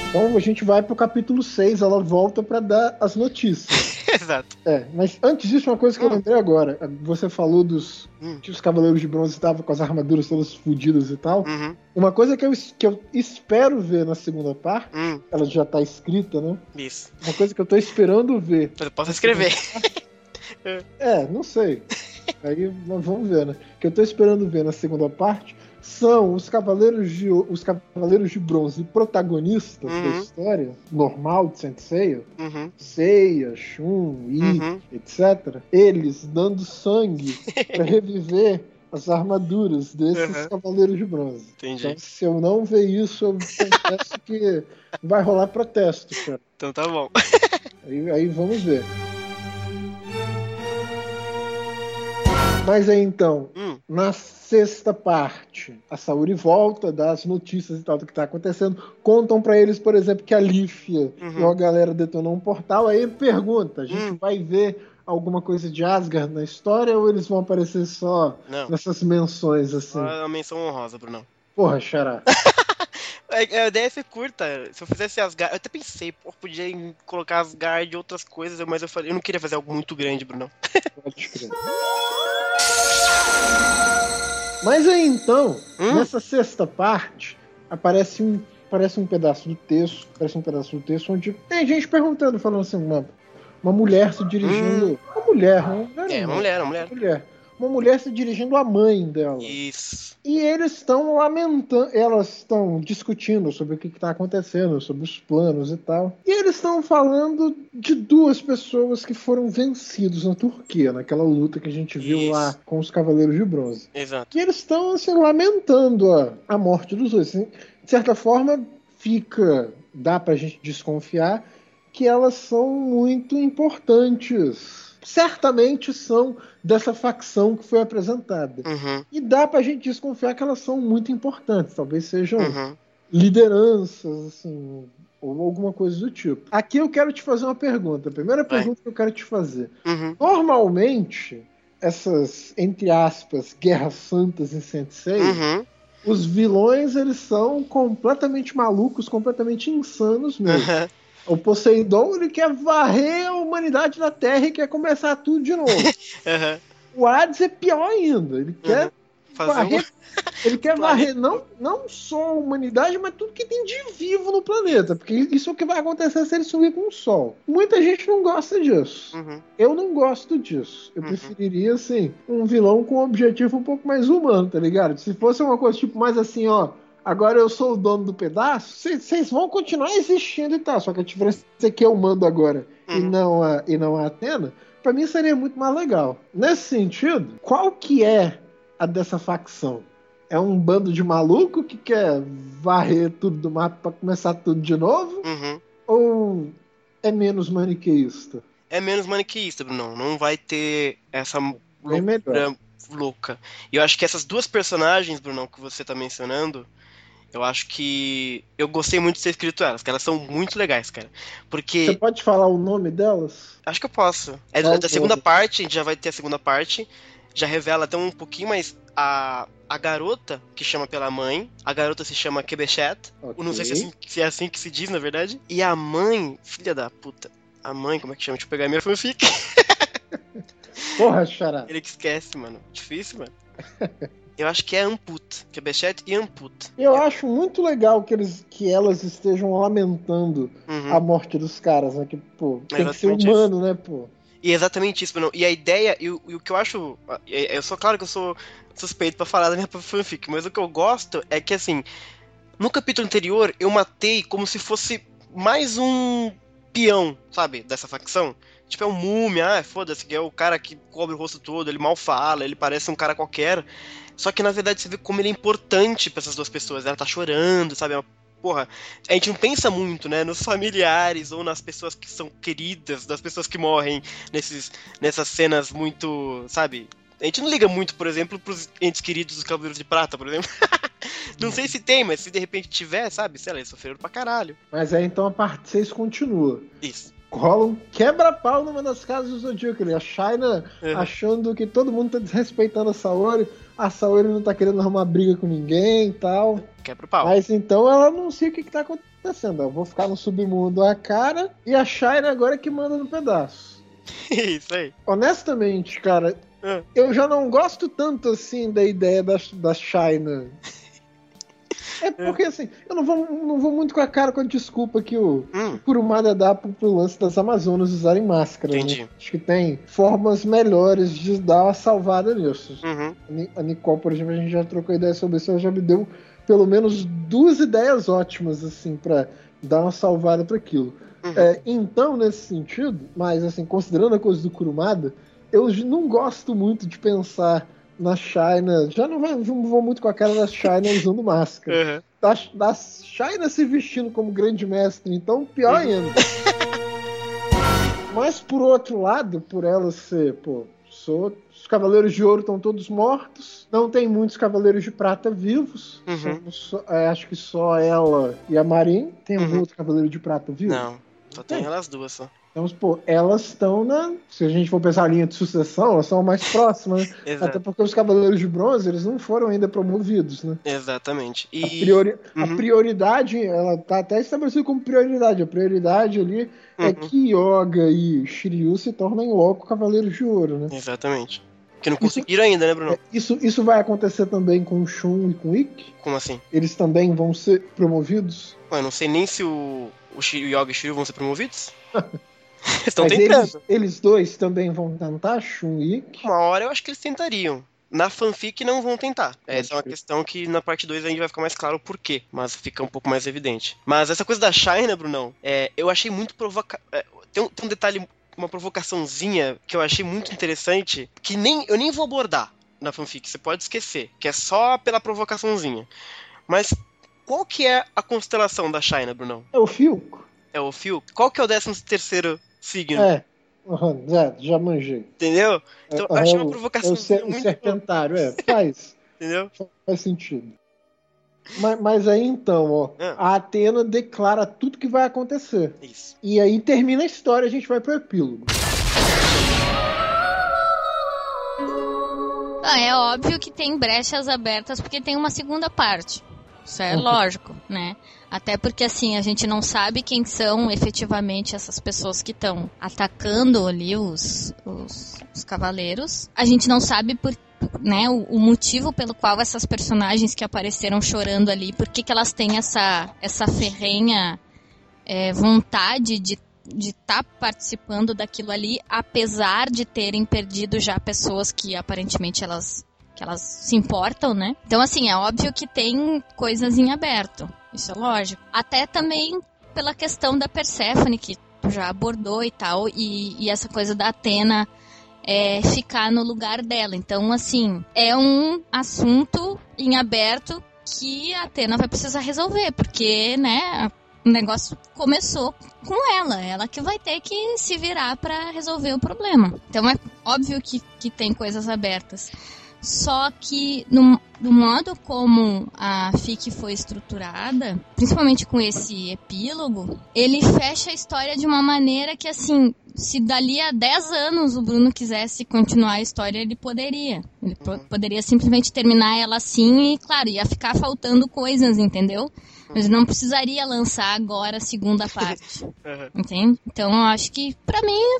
Então a gente vai pro capítulo 6, ela volta para dar as notícias. [laughs] Exato. É, mas antes disso, uma coisa que eu Hum. lembrei agora. Você falou dos Hum. que os Cavaleiros de Bronze estavam com as armaduras todas fodidas e tal. Uhum. Uma coisa que eu, que eu espero ver na segunda parte, Hum. ela já tá escrita, né? Isso. Uma coisa que eu tô esperando ver. Mas eu posso escrever. [laughs] É, não sei. [laughs] Aí vamos ver, né? O que eu tô esperando ver na segunda parte são os cavaleiros de os cavaleiros de bronze protagonistas da Uhum. história normal de Senseiya, Uhum. Seiya, Shun, Yi, Uhum. etc. Eles dando sangue para [laughs] reviver as armaduras desses Uhum. cavaleiros de bronze. Entendi. Então, se eu não ver isso, eu confesso que vai rolar protesto, cara. Então tá bom. Aí, aí vamos ver. Mas aí então, Hum, na sexta parte, a Saori volta, dá as notícias e tal do que tá acontecendo. Contam pra eles, por exemplo, que a Lífia Uhum. e a galera detonou um portal. Aí pergunta: a gente Hum. vai ver alguma coisa de Asgard na história ou eles vão aparecer só não. nessas menções assim? Só uma menção honrosa, Brunão. Porra, xará. [laughs] É, A ideia foi curta. Se eu fizesse Asgard. Eu até pensei, pô, podia colocar Asgard e outras coisas, mas eu falei, eu não queria fazer algo muito grande, crer. Mas aí então, Hum? nessa sexta parte, aparece um, aparece um pedaço do texto, aparece um pedaço do texto onde tem gente perguntando, falando assim, uma, uma mulher se dirigindo. Uma mulher, uma mulher, Hum. É, uma mulher, uma mulher. uma mulher. Uma mulher se dirigindo à mãe dela. Isso. E eles estão lamentando, elas estão discutindo sobre o que está acontecendo, sobre os planos e tal. E eles estão falando de duas pessoas que foram vencidos na Turquia, naquela luta que a gente viu Isso. lá com os Cavaleiros de Bronze. Exato. E eles estão assim, lamentando a, a morte dos dois. Assim, de certa forma, fica. dá pra gente desconfiar que elas são muito importantes. Certamente são dessa facção que foi apresentada. Uhum. E dá pra gente desconfiar que elas são muito importantes. Talvez sejam Uhum. lideranças, assim, ou alguma coisa do tipo. Aqui eu quero te fazer uma pergunta. A primeira Vai. pergunta que eu quero te fazer. Uhum. Normalmente, essas, entre aspas, guerras santas em 106, Uhum. os vilões, eles são completamente malucos, completamente insanos mesmo. Uhum. O Poseidon, ele quer varrer a humanidade da Terra e quer começar tudo de novo. [laughs] Uhum. o Hades é pior ainda. Ele quer Fazer varrer, um... [laughs] ele quer varrer não, não só a humanidade, mas tudo que tem de vivo no planeta. Porque isso é o que vai acontecer se ele subir com o Sol. Muita gente não gosta disso. Uhum. Eu não gosto disso. Eu Uhum. preferiria, assim, um vilão com um objetivo um pouco mais humano, tá ligado? Se fosse uma coisa tipo mais assim, ó. Agora eu sou o dono do pedaço, vocês vão continuar existindo e tal. Só que a diferença é que eu mando agora e, Uhum. não a, e não a Atena, pra mim seria muito mais legal. Nesse sentido, qual que é a dessa facção? É um bando de maluco que quer varrer tudo do mapa pra começar tudo de novo? Uhum. Ou é menos maniqueísta? É menos maniqueísta, Bruno. Não vai ter essa loucura louca. E eu acho que essas duas personagens, Bruno, que você tá mencionando, eu acho que eu gostei muito de ter escrito elas, que elas são muito legais, cara. Porque Você pode falar o nome delas? Acho que eu posso. É da, da segunda todas? parte, a gente já vai ter a segunda parte. Já revela até um pouquinho, mas a, a garota que chama pela mãe, a garota se chama Kebechet. Eu Não sei se é, assim, se é assim que se diz, na verdade. E a mãe, filha da puta. A mãe, como é que chama? Deixa eu pegar a minha fanfic. [laughs] Porra, Xará. Ele que esquece, mano. Difícil, mano. [laughs] Eu acho que é Amput. Kebechet e Amput. Eu acho muito legal que, eles, que elas estejam lamentando Uhum. a morte dos caras, né? Que, pô, É tem que ser humano, né, pô? E é exatamente isso, Bruno. E a ideia, e o, e o que eu acho. é- Eu sou claro que eu sou suspeito pra falar da minha [laughs] fanfic, mas o que eu gosto é que, assim, no capítulo anterior eu matei como se fosse mais um peão, sabe, dessa facção. Tipo, é um múmia, ah, foda-se, que é o cara que cobre o rosto todo, ele mal fala, ele parece um cara qualquer. Só que na verdade você vê como ele é importante pra essas duas pessoas. Ela tá chorando, sabe? É uma- Porra, a gente não pensa muito, né, nos familiares ou nas pessoas que são queridas, das pessoas que morrem nesses, nessas cenas muito, sabe? A gente não liga muito, por exemplo, pros entes queridos dos Cavaleiros de Prata, por exemplo. [laughs] não sei se tem, mas se de repente tiver, sabe? Sei lá, eles sofreram pra caralho. Mas aí então a parte 6 continua. Isso. Rola um quebra-pau numa das casas do Zodíaco. A Shaina Uhum. achando que todo mundo tá desrespeitando a Saori. A Saori não tá querendo arrumar briga com ninguém e tal. Quebra o pau. Mas então ela anuncia o que, que tá acontecendo. Eu vou ficar no submundo a cara e a Shaina agora é que manda no pedaço. [laughs] Isso aí. Honestamente, cara, Ah. eu já não gosto tanto assim da ideia da, da Shaina. [laughs] É porque assim, eu não vou, não vou muito com a cara com a desculpa que o Hum, Kurumada dá pro, pro lance das Amazonas usarem máscara. né? Entendi. Acho que tem formas melhores de dar uma salvada nisso. uhum. A Ni- A Nicole, por exemplo, a gente já trocou ideia sobre isso, ela já me deu pelo menos duas ideias ótimas, assim, pra dar uma salvada para aquilo. Uhum. É, então, nesse sentido, mas assim, considerando a coisa do Kurumada, eu não gosto muito de pensar na China. Já não, vai, não vou muito com a cara da China usando máscara. Uhum. Da, da China se vestindo como grande mestre, então pior ainda. [laughs] Mas por outro lado, por ela ser, pô, outros. Os Cavaleiros de Ouro estão todos mortos. Não tem muitos Cavaleiros de Prata vivos. Uhum. Só- é, acho que só ela e a Marin. Tem algum Uhum. outro Cavaleiro de Prata vivo? Não, só tem É. elas duas só. Então, pô, elas estão na. Se a gente for pensar a linha de sucessão, elas são mais próximas, né? [laughs] Até porque os Cavaleiros de Bronze, eles não foram ainda promovidos, né? exatamente. A, E. priori- a Uhum. prioridade, ela tá até estabelecida como prioridade. A prioridade ali é Uhum. que Yoga e Shiryu se tornem logo Cavaleiros de Ouro, né? Exatamente. Que não conseguiram ainda, né, Bruno? É, Isso, isso vai acontecer também com o Shun e com o Ikki? Como assim? Eles também vão ser promovidos? Ué, eu não sei nem se o, o Shiryu Yoga e o Shiryu vão ser promovidos. [laughs] Eles estão Mas tentando. eles, eles dois também vão tentar, Shun e? Uma hora eu acho que eles tentariam. Na fanfic não vão tentar. Essa é uma crer. questão que na parte 2 a gente vai ficar mais claro o porquê, mas fica um pouco mais evidente. Mas essa coisa da China, Brunão, é, eu achei muito provoca... é, tem, um, tem um detalhe, uma provocaçãozinha que eu achei muito interessante, que nem eu nem vou abordar na fanfic, você pode esquecer, que é só pela provocaçãozinha. Mas qual que é a constelação da China, Brunão? É o Fiuco? É o Fio? Qual que é o 13 terceiro signo? É. Uhum, já, já manjei. Entendeu? Então, eu É, achei é uma provocação é o muito- serpentário, é. Faz. [laughs] Entendeu? Faz sentido. Mas, mas aí então, ó, Ah. a Atena declara tudo que vai acontecer. Isso. E aí termina a história, a gente vai pro epílogo. Ah, é óbvio que tem brechas abertas porque tem uma segunda parte. Isso é lógico, né? Até porque assim, a gente não sabe quem são efetivamente essas pessoas que estão atacando ali os, os, os cavaleiros. A gente não sabe por, né, o, o motivo pelo qual essas personagens que apareceram chorando ali, por que, que elas têm essa, essa ferrenha é, vontade de de estar participando daquilo ali, apesar de terem perdido já pessoas que aparentemente elas que elas se importam, né? Então assim, é óbvio que tem coisas em aberto. Isso é lógico. Até também pela questão da Persephone que tu já abordou e tal, e, e essa coisa da Atena é, ficar no lugar dela. Então, assim, é um assunto em aberto que a Atena vai precisar resolver, porque, né, o negócio começou com ela, ela que vai ter que se virar para resolver o problema. Então é óbvio que, que tem coisas abertas. Só que no, do modo como a FIC foi estruturada, principalmente com esse epílogo, ele fecha a história de uma maneira que assim, se dali a 10 anos o Bruno quisesse continuar a história, ele poderia. Ele po- poderia simplesmente terminar ela assim e, claro, ia ficar faltando coisas, entendeu? Mas não precisaria lançar agora a segunda [laughs] parte. Aham. Entende? Então eu acho que, pra mim,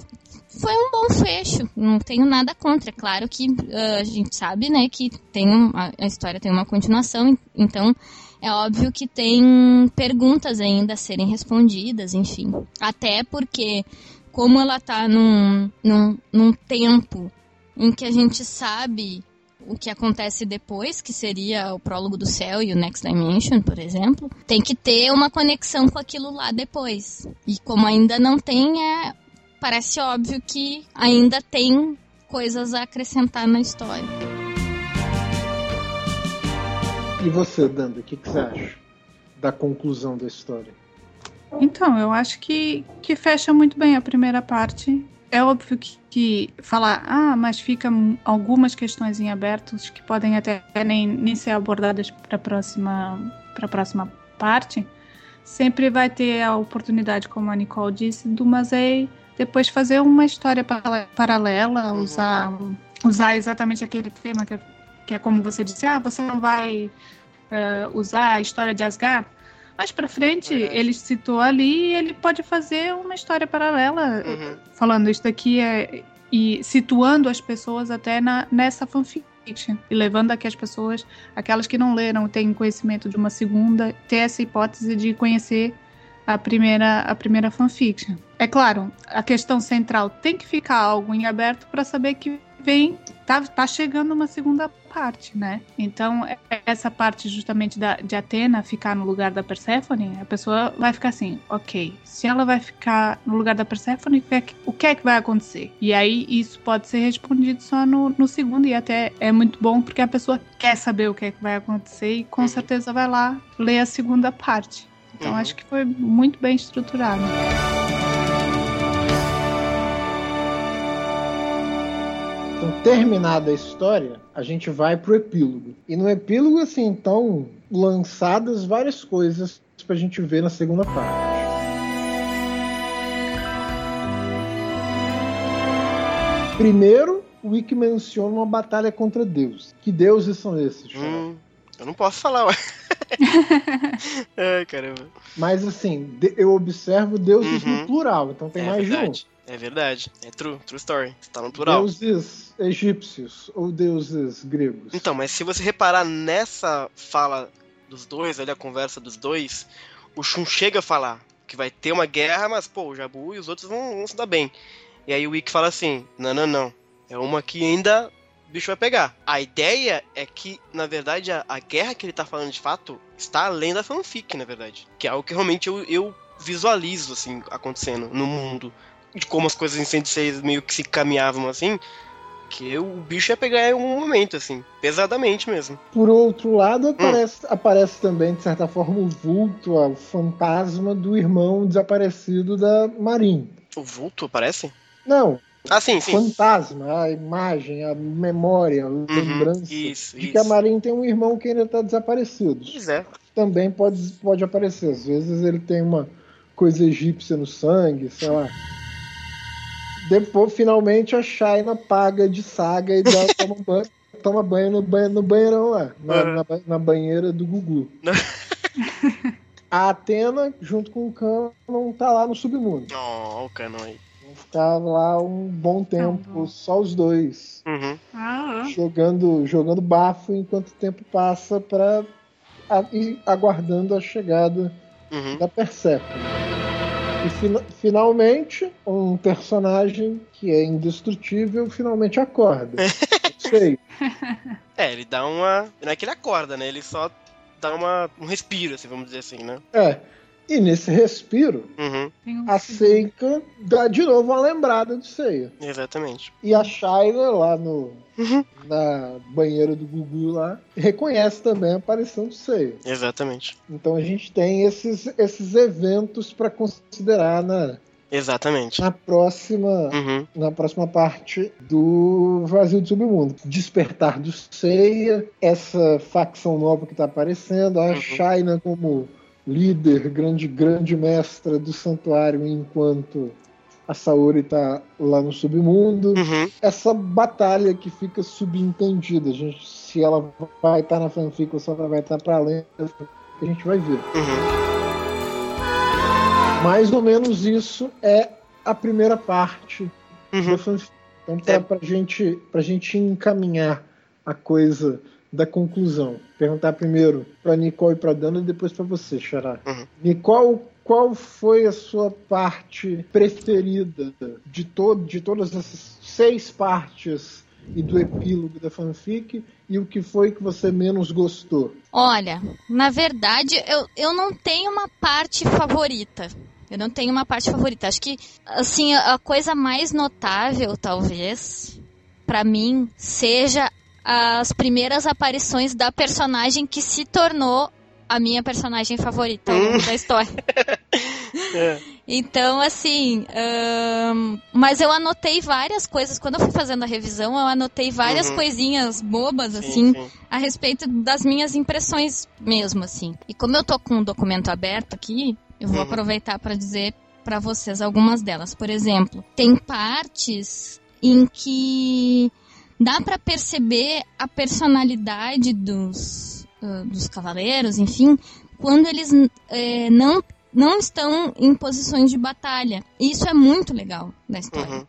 foi um bom fecho. Não tenho nada contra. Claro que ah, a gente sabe, né, que tem a, história tem uma continuação, en- então é óbvio que tem perguntas ainda a serem respondidas, enfim. Até porque, como ela tá num, num, num tempo em que a gente sabe o que acontece depois, que seria o prólogo do céu e o Next Dimension, por exemplo, tem que ter uma conexão com aquilo lá depois. E como ainda não tem, é, parece óbvio que ainda tem coisas a acrescentar na história. E você, Danda, o que, que você acha da conclusão da história? Então, eu acho que, que fecha muito bem a primeira parte. É óbvio que, que falar, ah, mas ficam algumas questões em abertos que podem até nem, nem ser abordadas para a próxima, pra próxima parte. Sempre vai ter a oportunidade, como a Nicole disse, do Mazei depois fazer uma história para- paralela, Uhum. usar, usar exatamente aquele tema que, é- que é como você disse, ah, você não vai eh, usar a história de Asgard. Mais pra frente, ele citou ali e ele pode fazer uma história paralela, Uhum. falando isso daqui é, e situando as pessoas até na, nessa fanfiction. E levando aqui as pessoas, aquelas que não leram, têm conhecimento de uma segunda, ter essa hipótese de conhecer a primeira, a primeira fanfiction. É claro, a questão central tem que ficar algo em aberto para saber que vem, tá, tá chegando uma segunda parte, né? Então, é- essa parte justamente da, de Atena ficar no lugar da Persephone, a pessoa vai ficar assim, ok, se ela vai ficar no lugar da Persephone, o que é que, que, é que vai acontecer? E aí, isso pode ser respondido só no, no segundo, e até é muito bom porque a pessoa quer saber o que é que vai acontecer e com Uhum. certeza vai lá ler a segunda parte. Então, Uhum. acho que foi muito bem estruturado. Então, terminada a história, a gente vai pro epílogo. E no epílogo, assim, estão lançadas várias coisas pra gente ver na segunda parte. Primeiro, o Wiki menciona uma batalha contra Deus. Que deuses são esses? Hum, eu não posso falar, ué. [laughs] Ai, caramba. Mas assim, eu observo deuses Uhum. no plural, então tem é mais verdade. É verdade. É true, true story. Tá no um. plural. Deuses egípcios ou deuses gregos. Então, mas se você reparar nessa fala dos dois, ali a conversa dos dois, o Shun chega a falar que vai ter uma guerra, mas pô, o Jabu e os outros vão, vão se dar bem. E aí o Ikki fala assim: não, não, não. É uma que ainda o bicho vai pegar. A ideia é que, na verdade, a, a guerra que ele tá falando de fato está além da fanfic, na verdade. Que é algo que realmente eu, eu visualizo, assim, acontecendo no mundo. De como as coisas em 106 meio que se caminhavam assim. Que o bicho ia pegar em algum momento, assim, pesadamente mesmo. Por outro Hum. lado, aparece, aparece também, de certa forma, o vulto, o fantasma do irmão desaparecido da Marin. O vulto aparece? Não, Ah, sim, sim. fantasma, a imagem, a memória, a lembrança Uhum, isso, de isso. que a Marin tem um irmão que ainda está desaparecido. Pois é. Também pode, pode aparecer. Às vezes ele tem uma coisa egípcia no sangue, sei lá. Depois, finalmente, a Shaina paga de saga e dá, toma, banho, [laughs] toma banho no, banho no banheirão lá, na, Uhum. na, na banheira do Gugu. A Atena, junto com o não tá lá no submundo. Oh, o canon aí. Ficar lá um bom tempo, bom. só os dois. Uhum. Ah, ah. jogando, jogando bafo enquanto o tempo passa para ir aguardando a chegada Uhum. da Persephone. E fina- finalmente, um personagem que é indestrutível finalmente acorda. [laughs] Sei. É, ele dá uma. Não é que ele acorda, né? Ele só dá uma... um respiro, assim, vamos dizer assim, né? É. E nesse respiro, Uhum. Um a Seika dá de novo uma lembrada de Seiya. Exatamente. E a Shaina lá no, Uhum. na banheira do Gugu lá reconhece também a aparição de Seiya. Exatamente. Então a gente tem esses, esses eventos para considerar na, Exatamente. na próxima Uhum. na próxima parte do Vazio do Submundo. Despertar do Seiya, essa facção nova que está aparecendo, a Uhum. Shaina como líder, grande grande mestra do santuário, enquanto a Saori está lá no submundo. Uhum. Essa batalha que fica subentendida, a gente, se ela vai estar na fanfic ou se ela vai estar para além, a gente vai ver. Uhum. Mais ou menos isso é a primeira parte Uhum. da fanfic. Então, pra, É. pra, gente, pra gente encaminhar a coisa da conclusão, perguntar primeiro pra Nicole e pra Dana e depois pra você, Xará. Uhum. Nicole, qual foi a sua parte preferida de, todo, de todas essas seis partes e do epílogo da fanfic? E o que foi que você menos gostou? Olha, na verdade, eu, eu não tenho uma parte favorita. Eu não tenho uma parte favorita. Acho que, assim, a a coisa mais notável, talvez, pra mim, seja as primeiras aparições da personagem que se tornou a minha personagem favorita longo da história. [laughs] É. Então, assim, mas eu anotei várias coisas. Quando eu fui fazendo a revisão, eu anotei várias Uhum. coisinhas bobas, Sim, assim, sim. a respeito das minhas impressões mesmo, assim. E como eu tô com um documento aberto aqui, eu vou Uhum. aproveitar para dizer para vocês algumas delas. Por exemplo, tem partes em que dá para perceber a personalidade dos, ah, dos cavaleiros, enfim, quando eles eh, não não estão em posições de batalha. E Isso é muito legal na história. Uhum.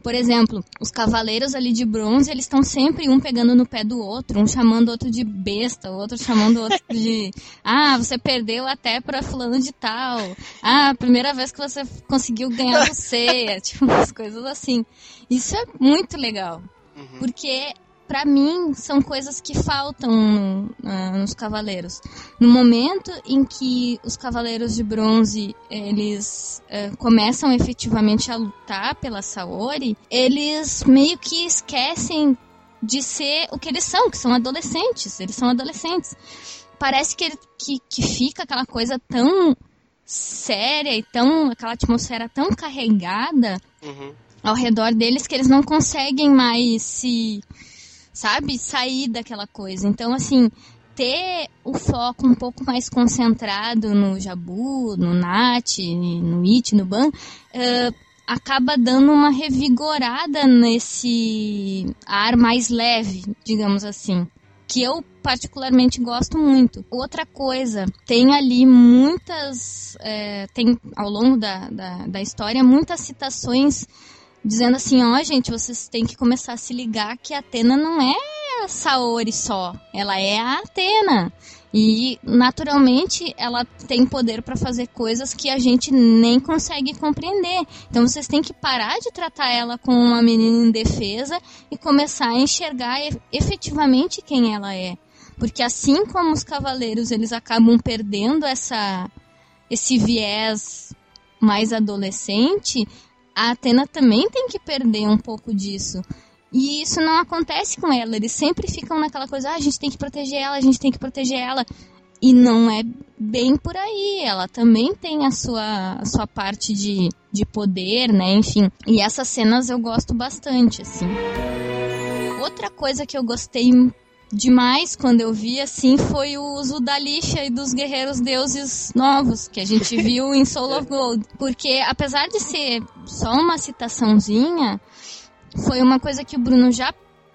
Por exemplo, os cavaleiros ali de bronze, eles estão sempre um pegando no pé do outro, um chamando o outro de besta, o outro chamando o outro de [laughs] ah, você perdeu até pra fulano de tal. Ah, primeira vez que você conseguiu ganhar você, [laughs] tipo umas coisas assim. Isso é muito legal, Uhum. porque pra mim são coisas que faltam no- ah, nos cavaleiros. No momento em que os cavaleiros de bronze eles eh, começam efetivamente a lutar pela Saori, eles meio que esquecem de ser o que eles são, que são adolescentes. Eles são adolescentes. Parece que, que, que fica aquela coisa tão séria e tão aquela atmosfera tão carregada Uhum. Ao redor deles que eles não conseguem mais se, sabe, sair daquela coisa. Então, assim, ter o foco um pouco mais concentrado no Jabu, no Nat, no It, no Ban, uh, acaba dando uma revigorada nesse ar mais leve, digamos assim. Que eu particularmente gosto muito. Outra coisa, tem ali muitas. É, tem ao longo da, da, da história muitas citações dizendo assim: ó, oh, gente, vocês têm que começar a se ligar que a Atena não é a Saori só, ela é a Atena. E naturalmente ela tem poder para fazer coisas que a gente nem consegue compreender. Então vocês têm que parar de tratar ela como uma menina indefesa e começar a enxergar efetivamente quem ela é. Porque assim como os cavaleiros eles acabam perdendo essa esse viés mais adolescente, a Atena também tem que perder um pouco disso. E isso não acontece com ela. Eles sempre ficam naquela coisa, ah, a gente tem que proteger ela, a gente tem que proteger ela. E não é bem por aí. Ela também tem a sua, a sua parte de, de poder, né? Enfim. E essas cenas eu gosto bastante, assim. Outra coisa que eu gostei demais quando eu vi assim foi o uso da lixa e dos guerreiros deuses novos que a gente [laughs] viu em Soul of Gold, porque apesar de ser só uma citaçãozinha, foi uma coisa que o Bruno já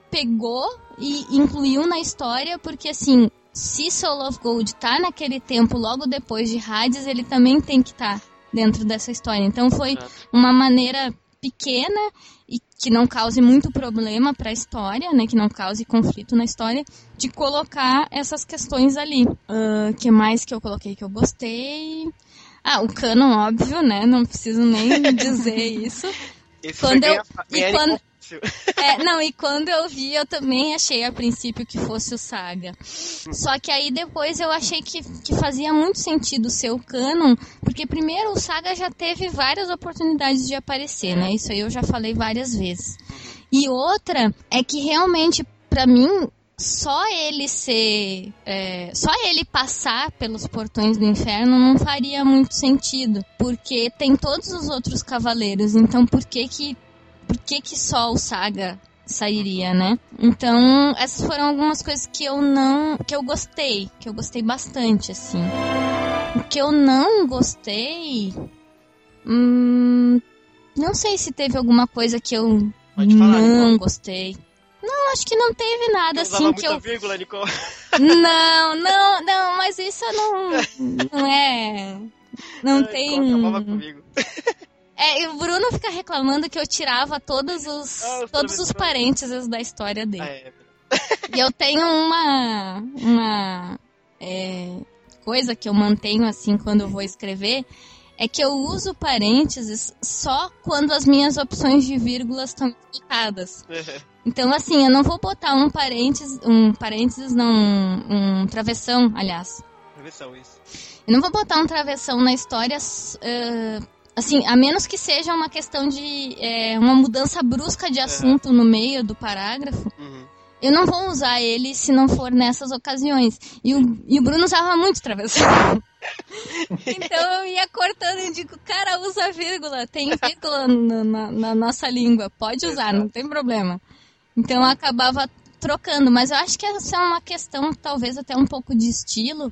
pegou e incluiu na história, porque assim, se Soul of Gold tá naquele tempo logo depois de Hades, ele também tem que estar tá dentro dessa história. Então foi uma maneira pequena e que não cause muito problema para a história, né, que não cause conflito na história, de colocar essas questões ali. O uh, que mais que eu coloquei que eu gostei? Ah, o canon, óbvio, né? Não preciso nem [laughs] dizer isso. Esse quando eu, e bem quando, é, não, e quando eu vi, eu também achei a princípio que fosse o Saga. Só que aí depois eu achei que, que fazia muito sentido ser o canon, porque primeiro o Saga já teve várias oportunidades de aparecer, né? Isso aí eu já falei várias vezes. E outra é que realmente, para mim, só ele ser. É, só ele passar pelos portões do inferno não faria muito sentido. Porque tem todos os outros cavaleiros. Então por que que. Por que, que só o Saga sairia, né? Então, essas foram algumas coisas que eu não. que eu gostei. Que eu gostei bastante, assim. O que eu não gostei. Hum, não sei se teve alguma coisa que eu Pode falar, não Nicole. gostei. Não, acho que não teve nada assim Usava que eu. vírgula, Nicole. Não, não, não, mas isso não. Não é. Não Ai, tem. Nicole comigo. É, o Bruno fica reclamando que eu tirava todos os, Ah, os todos os parênteses da história dele. Ah, é. E eu tenho uma, uma é, coisa que eu mantenho assim quando eu vou escrever, é que eu uso parênteses só quando as minhas opções de vírgula estão explicadas. [laughs] Então, assim, eu não vou botar um parênteses, um parênteses, não, um travessão, aliás. Travessão, isso. Eu não vou botar um travessão na história, eh, assim, a menos que seja uma questão de eh, uma mudança brusca de assunto no meio do parágrafo. Uhum. Eu não vou usar ele se não for nessas ocasiões. E o, e o Bruno usava muito travessão. [laughs] então eu ia cortando e digo, cara, usa vírgula. Tem vírgula na, na- na nossa língua. Pode usar, não tem problema. Então eu acabava trocando. Mas eu acho que essa é uma questão, talvez até um pouco de estilo.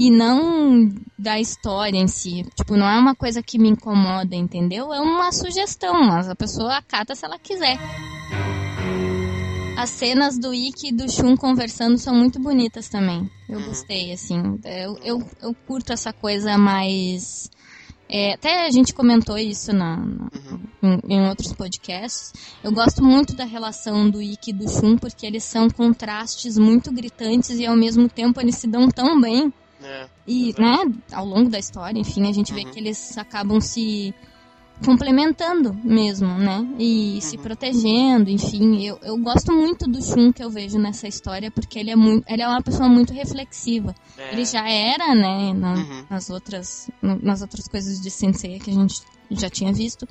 E não da história em si. Tipo, não é uma coisa que me incomoda, entendeu? É uma sugestão, mas a pessoa acata se ela quiser. As cenas do Ikki e do Shun conversando são muito bonitas também. Eu gostei, assim. Eu, eu, eu curto essa coisa mais. é, até a gente comentou isso na, na- em, em outros podcasts. Eu gosto muito da relação do Ikki e do Shun, porque eles são contrastes muito gritantes e ao mesmo tempo eles se dão tão bem. É. E, né, ao longo da história, enfim, a gente vê que eles acabam se complementando mesmo, né? E se protegendo, enfim. Eu, eu gosto muito do Shun que eu vejo nessa história, porque ele é, muito, ele é uma pessoa muito reflexiva. É. Ele já era, né, na- Uhum. nas, outras, nas outras coisas de Sensei que a gente já tinha visto.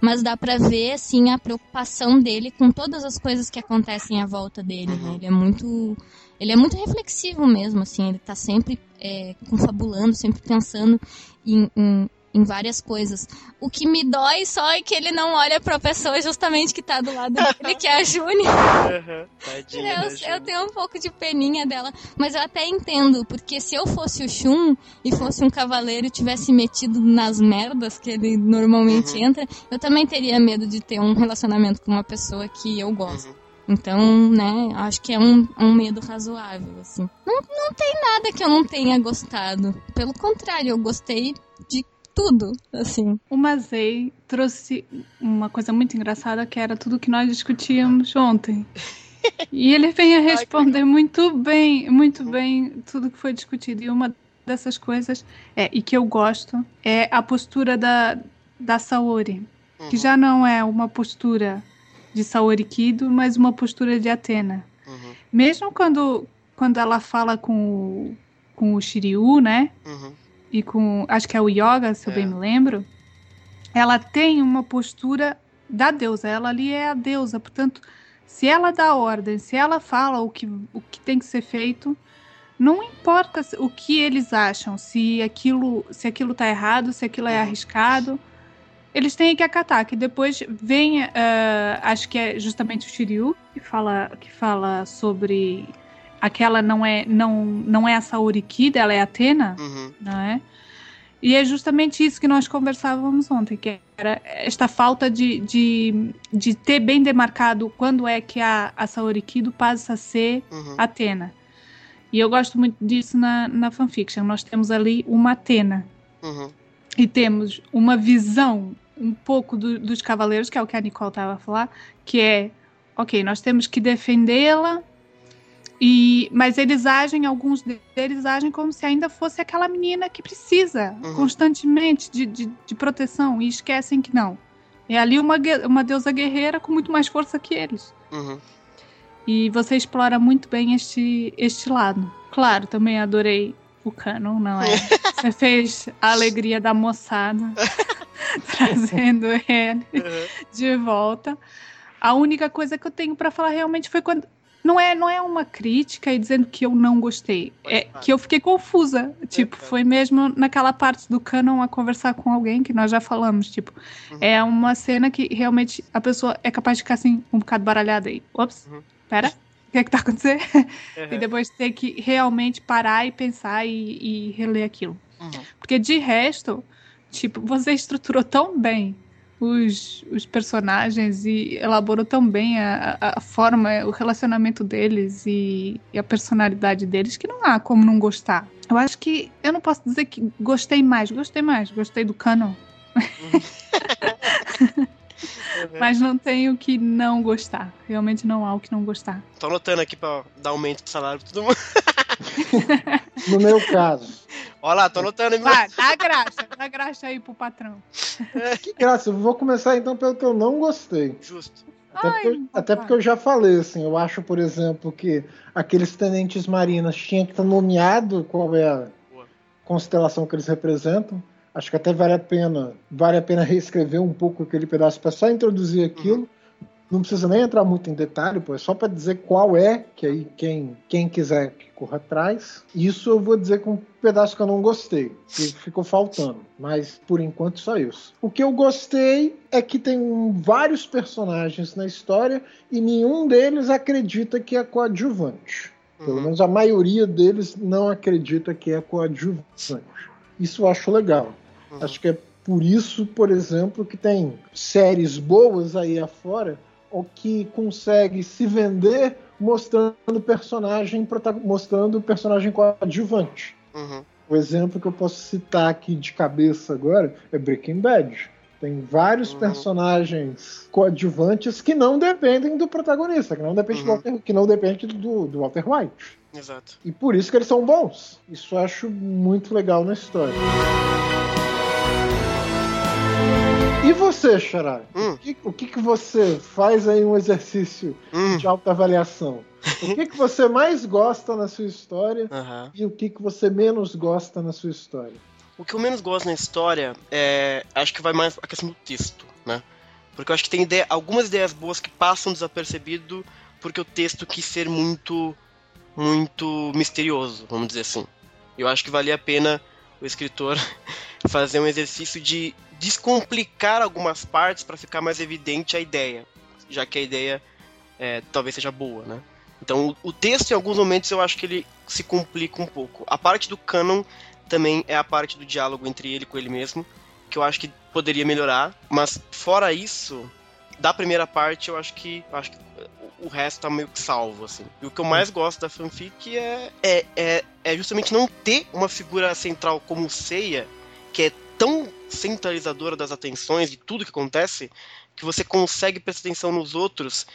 Mas dá pra ver, assim, a preocupação dele com todas as coisas que acontecem à volta dele, né? Ele é muito... Ele é muito reflexivo mesmo, assim. Ele tá sempre é, confabulando, sempre pensando em, em, em várias coisas. O que me dói só é que ele não olha pra pessoa justamente que tá do lado dele, que é a June. [laughs] Tadinha, Eu, né, eu tenho um pouco de peninha dela, mas eu até entendo, porque se eu fosse o Shun e fosse um cavaleiro e tivesse metido nas merdas que ele normalmente Uhum. entra, eu também teria medo de ter um relacionamento com uma pessoa que eu gosto. Uhum. Então, né, acho que é um, um medo razoável, assim. Não, não tem nada que eu não tenha gostado. Pelo contrário, eu gostei de tudo, assim. O Mazei trouxe uma coisa muito engraçada que era tudo que nós discutíamos ontem. E ele vem a responder muito bem, muito bem tudo que foi discutido. E uma dessas coisas é, e que eu gosto, é a postura da, da Saori. Que Uhum, já não é uma postura de Saori Kido, mas uma postura de Atena. uhum, Mesmo quando, quando ela fala com o, com o Shiryu, né? uhum. E com. Acho que é o Yoga, se eu É. bem me lembro. Ela tem uma postura da deusa. Ela ali é a deusa. Portanto, se ela dá ordem, se ela fala o que, o que tem que ser feito, não importa o que eles acham, se aquilo se aquilo tá errado, se aquilo é Uhum. arriscado. Eles têm que acatar, que depois vem, ah, acho que é justamente o Shiryu que fala, que fala sobre aquela não é não não é a Saori Kid, ela é a Atena Uhum. não é? E é justamente isso que nós conversávamos ontem, que era esta falta de, de, de ter bem demarcado quando é que a, a Saori Kido passa a ser Uhum. Atena. E eu gosto muito disso na, na fanfiction. Nós temos ali uma Atena Uhum. e temos uma visão um pouco do- dos cavaleiros, que é o que a Nicole estava a falar, que é, ok, nós temos que defendê-la, e mas eles agem, alguns deles agem como se ainda fosse aquela menina que precisa Uhum. constantemente de, de, de proteção, e esquecem que não. É ali uma, uma deusa guerreira com muito mais força que eles. Uhum. E você explora muito bem este, este lado. Claro, também adorei o canon, não é? [laughs] Você fez a alegria da moçada, [laughs] trazendo ele Uhum. de volta. A única coisa que eu tenho pra falar realmente foi quando. Não é, não é uma crítica e dizendo que eu não gostei. É que eu fiquei confusa. Tipo, foi mesmo naquela parte do canon a conversar com alguém que nós já falamos. Tipo, Uhum. é uma cena que realmente a pessoa é capaz de ficar assim, um bocado baralhada aí. Ops, Uhum. pera. O que é que tá acontecendo? [laughs] E Uhum. depois ter que realmente parar e pensar e, e reler aquilo. Uhum. Porque de resto, tipo, você estruturou tão bem os, os personagens e elaborou tão bem a, a- forma, o relacionamento deles e, e a personalidade deles que não há como não gostar. Eu acho que eu não posso dizer que gostei mais, gostei mais, gostei do canon, Uhum. [laughs] mas não tenho que não gostar. Realmente não há o que não gostar. Tô anotando aqui pra dar aumento de salário pra todo mundo. [laughs] No meu caso. Olha lá, tô anotando. hein, Vai, dá graxa, dá graxa aí pro patrão. Que graça, eu vou começar então pelo que eu não gostei. Justo. Até, Ai, porque, eu- até papai. porque eu já falei, assim, eu acho, por exemplo, que aqueles tenentes marinas tinham que estar nomeado qual é a Boa. constelação que eles representam. Acho que até vale a pena, vale a pena [laughs] reescrever um pouco aquele pedaço para só introduzir aquilo. Não precisa nem entrar muito em detalhe, pô, é só para dizer qual é, que aí quem, quem quiser que corra atrás. Isso eu vou dizer com um pedaço que eu não gostei, que ficou faltando, mas por enquanto só isso. O que eu gostei é que tem vários personagens na história e nenhum deles acredita que é coadjuvante. Pelo Uhum. menos a maioria deles não acredita que é coadjuvante. Isso eu acho legal. Uhum. Acho que é por isso, por exemplo, que tem séries boas aí afora ou que consegue se vender mostrando personagem mostrando personagem coadjuvante. Uhum. O exemplo que eu posso citar aqui de cabeça agora é Breaking Bad. Tem vários Uhum. personagens coadjuvantes que não dependem do protagonista, que não depende, do Uhum. Walter, que não depende do, do Walter White. Exato. E por isso que eles são bons. Isso eu acho muito legal na história. E você, Xará? Hum. O, que, o que que você faz aí um exercício Hum. de autoavaliação? O que, que você mais gosta na sua história [laughs] Aham. e o que, que você menos gosta na sua história? O que eu menos gosto na história é. Acho que vai mais a questão do texto, né? Porque eu acho que tem ideia, algumas ideias boas que passam desapercebido porque o texto quis ser muito. muito misterioso, vamos dizer assim. Eu acho que valia a pena o escritor [laughs] fazer um exercício de descomplicar algumas partes para ficar mais evidente a ideia, já que a ideia é, talvez seja boa, né? Então o, o texto em alguns momentos eu acho que ele se complica um pouco. A parte do canon também é a parte do diálogo entre ele com ele mesmo, que eu acho que poderia melhorar, mas fora isso, da primeira parte eu acho que eu acho que o resto tá meio que salvo, assim. E o que eu mais gosto da fanfic é, é, é, é justamente não ter uma figura central como o Seiya, que é tão centralizadora das atenções de tudo que acontece, que você consegue prestar atenção nos outros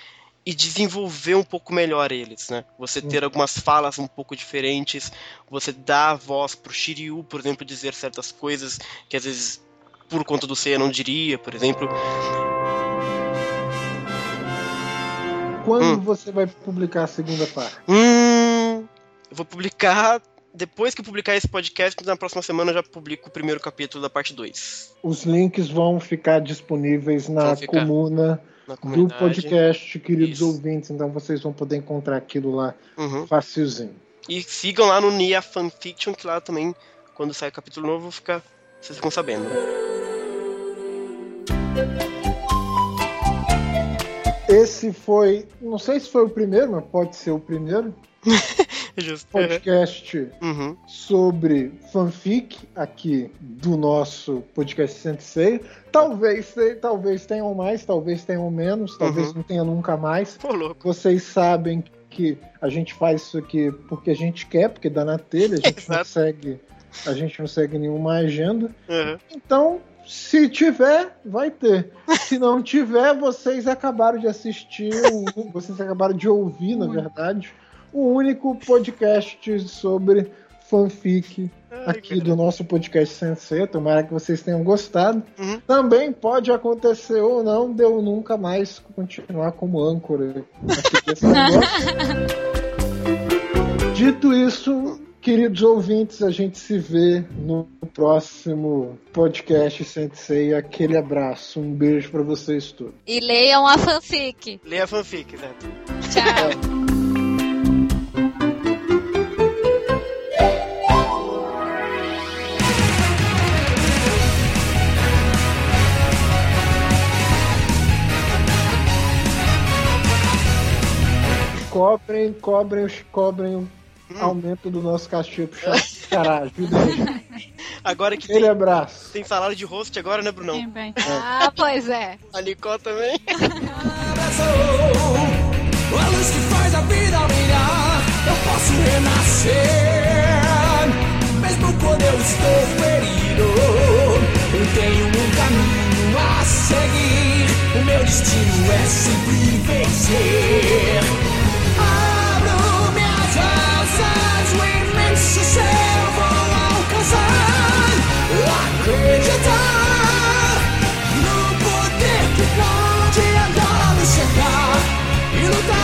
e desenvolver um pouco melhor eles, né? Você ter algumas falas um pouco diferentes, você dá a voz pro Shiryu, por exemplo, dizer certas coisas que às vezes por conta do Seiya não diria, por exemplo. Quando hum. você vai publicar a segunda parte? Hum, eu vou publicar depois que publicar esse podcast, na próxima semana eu já publico o primeiro capítulo da parte 2. Os links vão ficar disponíveis na ficar comuna do podcast, queridos Isso. ouvintes, então vocês vão poder encontrar aquilo lá uhum. facilzinho. E sigam lá no Nia Fanfiction, que lá também, quando sai o capítulo novo, fica, vocês ficam sabendo. Esse foi, não sei se foi o primeiro, mas pode ser o primeiro. [laughs] [laughs] Justo. Podcast uhum. sobre fanfic aqui do nosso podcast Sensei. Talvez, talvez tenham mais, talvez tenham menos, talvez uhum. não tenha nunca mais. Pô, louco. Vocês sabem que a gente faz isso aqui porque a gente quer, porque dá na telha, a gente não segue, a gente não segue nenhuma agenda. Uhum. Então, se tiver, vai ter. [laughs] Se não tiver, vocês acabaram de assistir, vocês acabaram de ouvir, na verdade, o único podcast sobre fanfic Ai, aqui do nosso podcast Sensei. Tomara que vocês tenham gostado. Uhum. Também pode acontecer ou não de eu nunca mais continuar como âncora [laughs] Dito isso, Queridos ouvintes, a gente se vê no próximo podcast Sensei. Aquele abraço, um beijo para vocês todos. E leiam a fanfic. Leia a fanfic, exato. Tchau. [laughs] cobrem, cobrem, cobrem Hum. aumento do nosso castigo pro chat. [laughs] Caralho, ajuda aí. Agora que Aquele tem, abraço. tem salário de host agora, né, Brunão? Sim, bem. É. Ah, pois é. A Nicole também. [laughs] A luz que faz a vida brilhar, eu posso renascer. Mesmo quando eu estou ferido, eu tenho um caminho a seguir. O meu destino é sempre vencer acreditar no poder que pode andar e chegar e lutar.